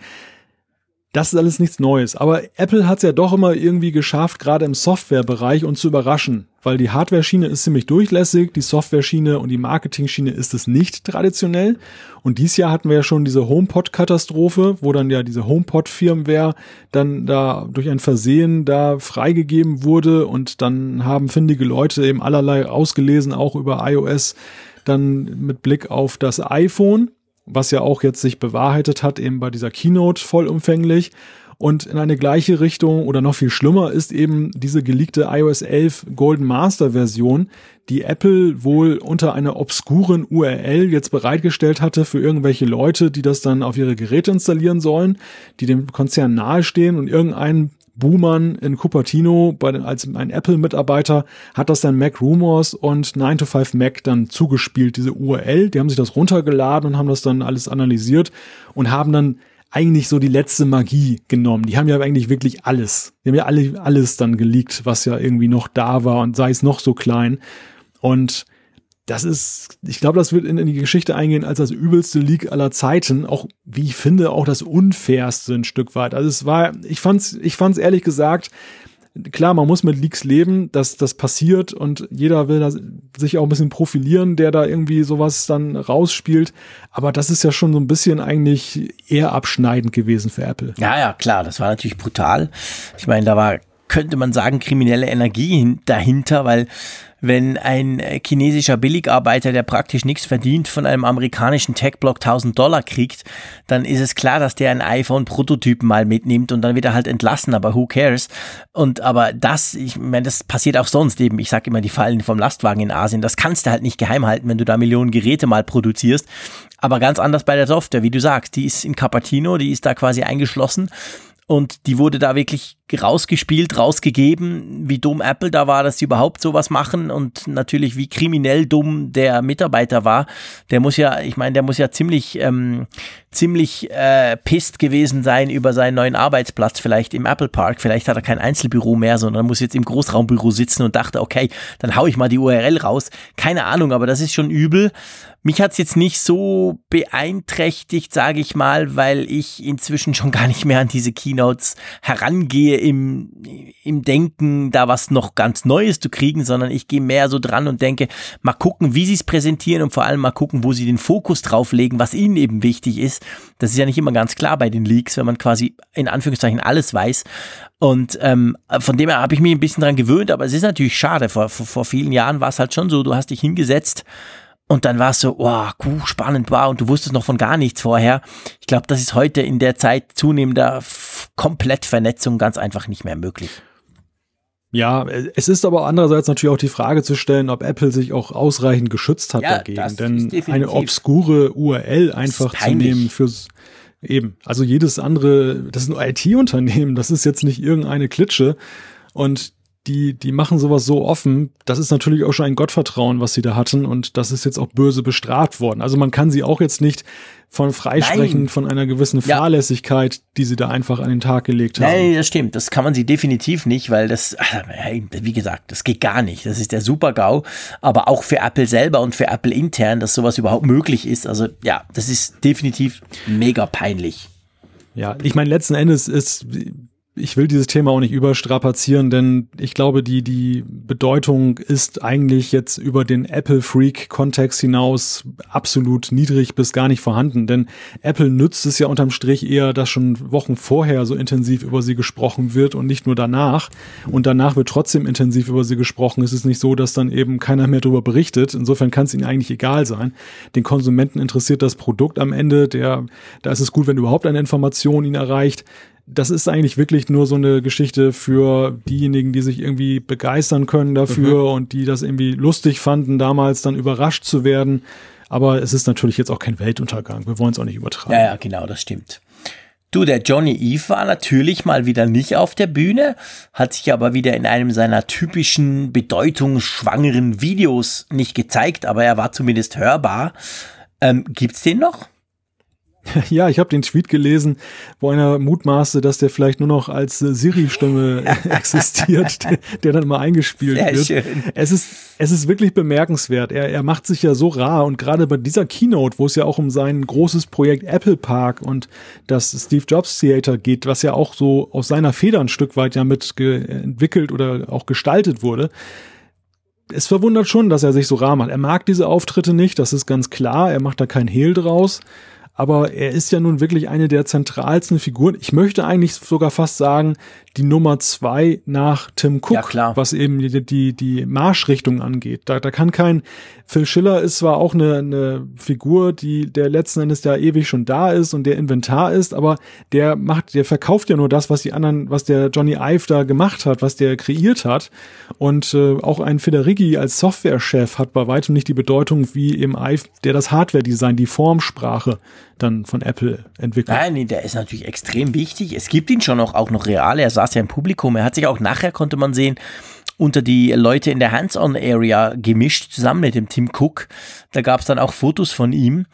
Das ist alles nichts Neues. Aber Apple hat es ja doch immer irgendwie geschafft, gerade im Softwarebereich uns zu überraschen. Weil die Hardware-Schiene ist ziemlich durchlässig, die Software-Schiene und die Marketing-Schiene ist es nicht traditionell. Und dieses Jahr hatten wir ja schon diese HomePod-Katastrophe, wo dann ja diese HomePod-Firmware dann da durch ein Versehen da freigegeben wurde und dann haben findige Leute eben allerlei ausgelesen, auch über iOS, dann mit Blick auf das iPhone was ja auch jetzt sich bewahrheitet hat, eben bei dieser Keynote vollumfänglich. Und in eine gleiche Richtung oder noch viel schlimmer ist eben diese geleakte iOS 11 Golden Master Version, die Apple wohl unter einer obskuren URL jetzt bereitgestellt hatte für irgendwelche Leute, die das dann auf ihre Geräte installieren sollen, die dem Konzern nahestehen und irgendein Buhmann in Cupertino bei den, als ein Apple-Mitarbeiter hat das dann Mac Rumors und 9 to 5 Mac dann zugespielt, diese URL. Die haben sich das runtergeladen und haben das dann alles analysiert und haben dann eigentlich so die letzte Magie genommen. Die haben ja eigentlich wirklich alles. Die haben ja alle, alles dann geleakt, was ja irgendwie noch da war und sei es noch so klein. Und das ist, ich glaube, das wird in, in, die Geschichte eingehen als das übelste Leak aller Zeiten. Auch, wie ich finde, auch das unfairste ein Stück weit. Also es war, ich fand's, ich fand's ehrlich gesagt, klar, man muss mit Leaks leben, dass das passiert und jeder will da sich auch ein bisschen profilieren, der da irgendwie sowas dann rausspielt. Aber das ist ja schon so ein bisschen eigentlich eher abschneidend gewesen für Apple. Ja, ja, klar, das war natürlich brutal. Ich meine, da war könnte man sagen, kriminelle Energie dahinter, weil wenn ein äh, chinesischer Billigarbeiter, der praktisch nichts verdient, von einem amerikanischen Tech-Block 1000 Dollar kriegt, dann ist es klar, dass der einen iPhone-Prototypen mal mitnimmt und dann wird er halt entlassen, aber who cares? Und aber das, ich meine, das passiert auch sonst eben. Ich sage immer, die Fallen vom Lastwagen in Asien, das kannst du halt nicht geheim halten, wenn du da Millionen Geräte mal produzierst. Aber ganz anders bei der Software, wie du sagst, die ist in Cupertino, die ist da quasi eingeschlossen und die wurde da wirklich rausgespielt, rausgegeben, wie dumm Apple da war, dass sie überhaupt sowas machen und natürlich wie kriminell dumm der Mitarbeiter war. Der muss ja, ich meine, der muss ja ziemlich, ähm, ziemlich äh, pisst gewesen sein über seinen neuen Arbeitsplatz, vielleicht im Apple Park. Vielleicht hat er kein Einzelbüro mehr, sondern muss jetzt im Großraumbüro sitzen und dachte, okay, dann hau ich mal die URL raus. Keine Ahnung, aber das ist schon übel. Mich hat's jetzt nicht so beeinträchtigt, sage ich mal, weil ich inzwischen schon gar nicht mehr an diese Keynotes herangehe im, im Denken, da was noch ganz Neues zu kriegen, sondern ich gehe mehr so dran und denke, mal gucken, wie sie es präsentieren und vor allem mal gucken, wo sie den Fokus drauflegen, was ihnen eben wichtig ist. Das ist ja nicht immer ganz klar bei den Leaks, wenn man quasi in Anführungszeichen alles weiß. Und ähm, von dem her habe ich mich ein bisschen dran gewöhnt, aber es ist natürlich schade. Vor, vor, vor vielen Jahren war es halt schon so, du hast dich hingesetzt und dann war es so, wow, cool, spannend, wow, und du wusstest noch von gar nichts vorher. Ich glaube, das ist heute in der Zeit zunehmender Komplettvernetzung ganz einfach nicht mehr möglich. Ja, es ist aber andererseits natürlich auch die Frage zu stellen, ob Apple sich auch ausreichend geschützt hat ja, dagegen. Denn eine obskure URL einfach zu nehmen fürs eben, also jedes andere, das ist ein IT-Unternehmen, das ist jetzt nicht irgendeine Klitsche. Und die, die machen sowas so offen. Das ist natürlich auch schon ein Gottvertrauen, was sie da hatten. Und das ist jetzt auch böse bestraft worden. Also man kann sie auch jetzt nicht von freisprechen, Nein. von einer gewissen Fahrlässigkeit, ja. die sie da einfach an den Tag gelegt haben. Nein, das stimmt. Das kann man sie definitiv nicht, weil das, wie gesagt, das geht gar nicht. Das ist der Super-GAU. Aber auch für Apple selber und für Apple intern, dass sowas überhaupt möglich ist. Also ja, das ist definitiv mega peinlich. Ja, ich meine, letzten Endes ist ich will dieses Thema auch nicht überstrapazieren, denn ich glaube, die, die Bedeutung ist eigentlich jetzt über den Apple-Freak-Kontext hinaus absolut niedrig bis gar nicht vorhanden. Denn Apple nützt es ja unterm Strich eher, dass schon Wochen vorher so intensiv über sie gesprochen wird und nicht nur danach. Und danach wird trotzdem intensiv über sie gesprochen. Es ist nicht so, dass dann eben keiner mehr darüber berichtet. Insofern kann es ihnen eigentlich egal sein. Den Konsumenten interessiert das Produkt am Ende. Der, da ist es gut, wenn überhaupt eine Information ihn erreicht das ist eigentlich wirklich nur so eine Geschichte für diejenigen, die sich irgendwie begeistern können dafür mhm. und die das irgendwie lustig fanden, damals dann überrascht zu werden. Aber es ist natürlich jetzt auch kein Weltuntergang. Wir wollen es auch nicht übertreiben. Ja, ja, genau, das stimmt. Du, der Johnny Eve war natürlich mal wieder nicht auf der Bühne, hat sich aber wieder in einem seiner typischen bedeutungsschwangeren Videos nicht gezeigt, aber er war zumindest hörbar. Ähm, gibt's den noch? Ja, ich habe den Tweet gelesen, wo einer mutmaßte, dass der vielleicht nur noch als äh, Siri-Stimme existiert, der, der, dann mal eingespielt Sehr wird. Schön. Es ist, es ist wirklich bemerkenswert. Er, er macht sich ja so rar und gerade bei dieser Keynote, wo es ja auch um sein großes Projekt Apple Park und das Steve Jobs Theater geht, was ja auch so aus seiner Feder ein Stück weit ja mit entwickelt oder auch gestaltet wurde, es verwundert schon, dass er sich so rar macht. Er mag diese Auftritte nicht, das ist ganz klar. Er macht da kein Hehl draus aber er ist ja nun wirklich eine der zentralsten Figuren. Ich möchte eigentlich sogar fast sagen, die Nummer zwei nach Tim Cook, ja, was eben die, die, die Marschrichtung angeht. Da, da kann kein, Phil Schiller ist zwar auch eine, eine Figur, die der letzten Endes ja ewig schon da ist und der Inventar ist, aber der macht, der verkauft ja nur das, was die anderen, was der Johnny Ive da gemacht hat, was der kreiert hat. Und äh, auch ein Federighi als Softwarechef hat bei weitem nicht die Bedeutung wie im Ive, der das Hardware-Design, die Formsprache dann von Apple entwickelt. Nein, nee, der ist natürlich extrem wichtig. Es gibt ihn schon noch, auch noch real. Er saß ja im Publikum. Er hat sich auch nachher, konnte man sehen, unter die Leute in der Hands-on-Area gemischt, zusammen mit dem Tim Cook. Da gab es dann auch Fotos von ihm.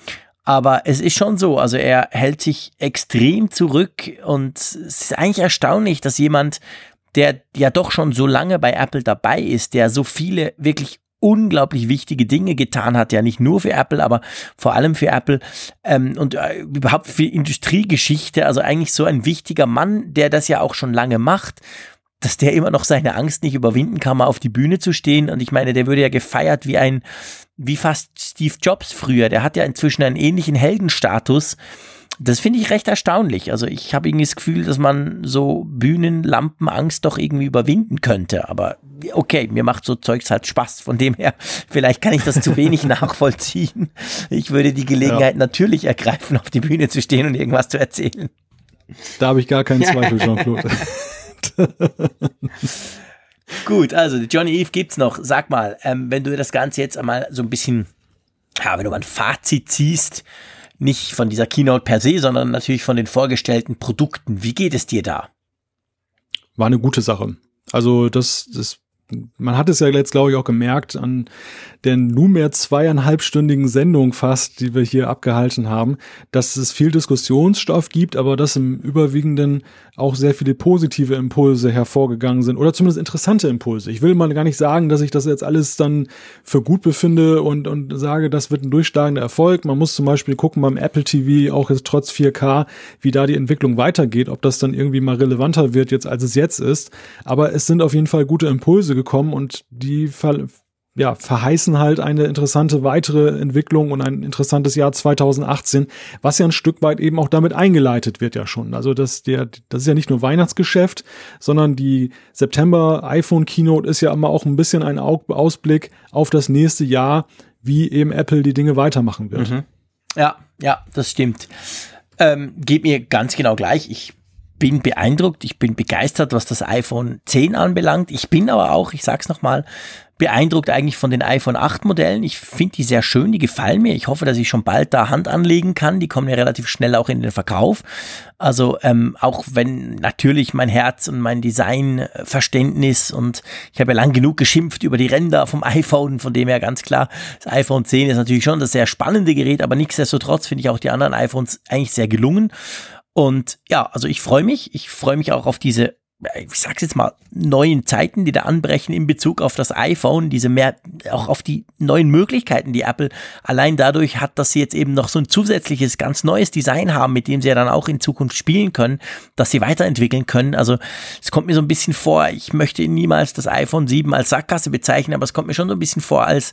Aber es ist schon so, also er hält sich extrem zurück und es ist eigentlich erstaunlich, dass jemand, der ja doch schon so lange bei Apple dabei ist, der so viele wirklich unglaublich wichtige Dinge getan hat, ja nicht nur für Apple, aber vor allem für Apple ähm, und äh, überhaupt für Industriegeschichte. Also eigentlich so ein wichtiger Mann, der das ja auch schon lange macht dass der immer noch seine Angst nicht überwinden kann, mal auf die Bühne zu stehen. Und ich meine, der würde ja gefeiert wie ein, wie fast Steve Jobs früher. Der hat ja inzwischen einen ähnlichen Heldenstatus. Das finde ich recht erstaunlich. Also ich habe irgendwie das Gefühl, dass man so Bühnenlampenangst doch irgendwie überwinden könnte. Aber okay, mir macht so Zeugs halt Spaß. Von dem her, vielleicht kann ich das zu wenig nachvollziehen. Ich würde die Gelegenheit ja. natürlich ergreifen, auf die Bühne zu stehen und irgendwas zu erzählen. Da habe ich gar keinen Zweifel, Jean-Claude. Gut, also Johnny Eve gibt's noch. Sag mal, ähm, wenn du das Ganze jetzt einmal so ein bisschen, ja, wenn du mal ein Fazit ziehst, nicht von dieser Keynote per se, sondern natürlich von den vorgestellten Produkten. Wie geht es dir da? War eine gute Sache. Also das, das man hat es ja jetzt, glaube ich, auch gemerkt an der nunmehr zweieinhalbstündigen Sendung fast, die wir hier abgehalten haben, dass es viel Diskussionsstoff gibt, aber dass im Überwiegenden auch sehr viele positive Impulse hervorgegangen sind oder zumindest interessante Impulse. Ich will mal gar nicht sagen, dass ich das jetzt alles dann für gut befinde und, und sage, das wird ein durchschlagender Erfolg. Man muss zum Beispiel gucken beim Apple TV, auch jetzt trotz 4K, wie da die Entwicklung weitergeht, ob das dann irgendwie mal relevanter wird jetzt, als es jetzt ist. Aber es sind auf jeden Fall gute Impulse gekommen und die ja, verheißen halt eine interessante weitere Entwicklung und ein interessantes Jahr 2018, was ja ein Stück weit eben auch damit eingeleitet wird ja schon. Also das, der, das ist ja nicht nur Weihnachtsgeschäft, sondern die September iPhone Keynote ist ja immer auch ein bisschen ein Ausblick auf das nächste Jahr, wie eben Apple die Dinge weitermachen wird. Mhm. Ja, ja, das stimmt. Ähm, geht mir ganz genau gleich. Ich bin beeindruckt, ich bin begeistert, was das iPhone 10 anbelangt. Ich bin aber auch, ich sag's nochmal, beeindruckt eigentlich von den iPhone 8 Modellen. Ich finde die sehr schön, die gefallen mir. Ich hoffe, dass ich schon bald da Hand anlegen kann. Die kommen ja relativ schnell auch in den Verkauf. Also ähm, auch wenn natürlich mein Herz und mein Designverständnis und ich habe ja lang genug geschimpft über die Ränder vom iPhone, von dem her ganz klar, das iPhone 10 ist natürlich schon das sehr spannende Gerät, aber nichtsdestotrotz finde ich auch die anderen iPhones eigentlich sehr gelungen. Und ja, also ich freue mich. Ich freue mich auch auf diese ich sag's jetzt mal, neuen Zeiten, die da anbrechen in Bezug auf das iPhone, diese mehr, auch auf die neuen Möglichkeiten, die Apple allein dadurch hat, dass sie jetzt eben noch so ein zusätzliches, ganz neues Design haben, mit dem sie ja dann auch in Zukunft spielen können, dass sie weiterentwickeln können. Also, es kommt mir so ein bisschen vor, ich möchte niemals das iPhone 7 als Sackgasse bezeichnen, aber es kommt mir schon so ein bisschen vor als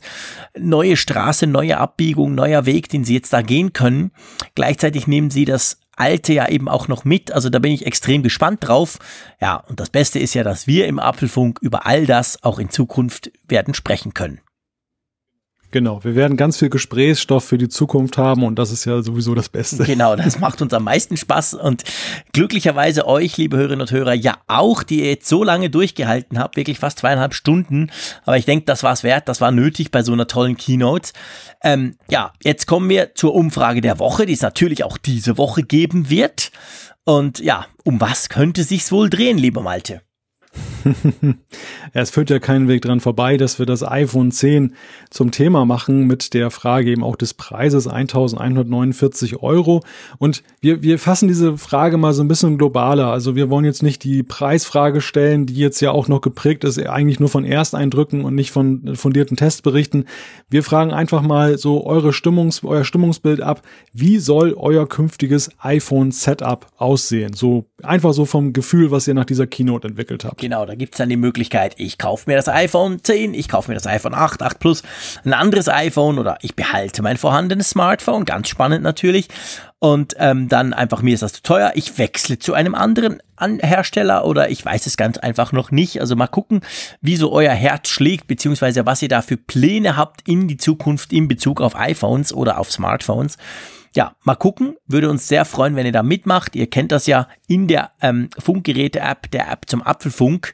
neue Straße, neue Abbiegung, neuer Weg, den sie jetzt da gehen können. Gleichzeitig nehmen sie das alte ja eben auch noch mit. Also da bin ich extrem gespannt drauf. Ja, und das Beste ist ja, dass wir im Apfelfunk über all das auch in Zukunft werden sprechen können. Genau, wir werden ganz viel Gesprächsstoff für die Zukunft haben und das ist ja sowieso das Beste. Genau, das macht uns am meisten Spaß und glücklicherweise euch, liebe Hörerinnen und Hörer, ja auch, die ihr jetzt so lange durchgehalten habt, wirklich fast zweieinhalb Stunden. Aber ich denke, das war es wert, das war nötig bei so einer tollen Keynote. Ähm, ja, jetzt kommen wir zur Umfrage der Woche, die es natürlich auch diese Woche geben wird. Und ja, um was könnte sich's wohl drehen, lieber Malte? es führt ja keinen Weg dran vorbei, dass wir das iPhone 10 zum Thema machen mit der Frage eben auch des Preises 1149 Euro. Und wir, wir fassen diese Frage mal so ein bisschen globaler. Also wir wollen jetzt nicht die Preisfrage stellen, die jetzt ja auch noch geprägt ist, eigentlich nur von Ersteindrücken und nicht von fundierten Testberichten. Wir fragen einfach mal so eure Stimmungs, euer Stimmungsbild ab. Wie soll euer künftiges iPhone Setup aussehen? So einfach so vom Gefühl, was ihr nach dieser Keynote entwickelt habt. Genau, da gibt's dann die Möglichkeit, ich kaufe mir das iPhone 10, ich kaufe mir das iPhone 8, 8 Plus, ein anderes iPhone oder ich behalte mein vorhandenes Smartphone, ganz spannend natürlich. Und ähm, dann einfach, mir ist das zu teuer, ich wechsle zu einem anderen An Hersteller oder ich weiß es ganz einfach noch nicht. Also mal gucken, wie so euer Herz schlägt, beziehungsweise was ihr da für Pläne habt in die Zukunft in Bezug auf iPhones oder auf Smartphones ja, mal gucken. Würde uns sehr freuen, wenn ihr da mitmacht. Ihr kennt das ja in der ähm, Funkgeräte-App, der App zum Apfelfunk.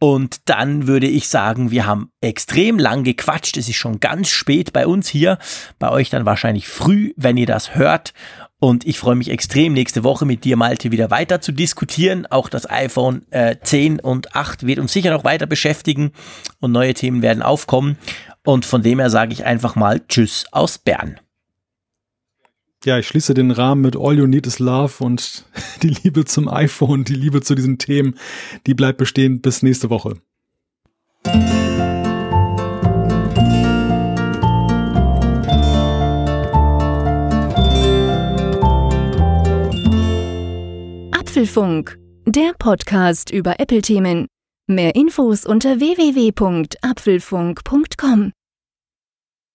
Und dann würde ich sagen, wir haben extrem lang gequatscht. Es ist schon ganz spät bei uns hier. Bei euch dann wahrscheinlich früh, wenn ihr das hört. Und ich freue mich extrem, nächste Woche mit dir, Malte, wieder weiter zu diskutieren. Auch das iPhone äh, 10 und 8 wird uns sicher noch weiter beschäftigen und neue Themen werden aufkommen. Und von dem her sage ich einfach mal Tschüss aus Bern ja, ich schließe den Rahmen mit All You Need Is Love und die Liebe zum iPhone, die Liebe zu diesen Themen, die bleibt bestehen. Bis nächste Woche. Apfelfunk, der Podcast über Apple-Themen. Mehr Infos unter www.apfelfunk.com.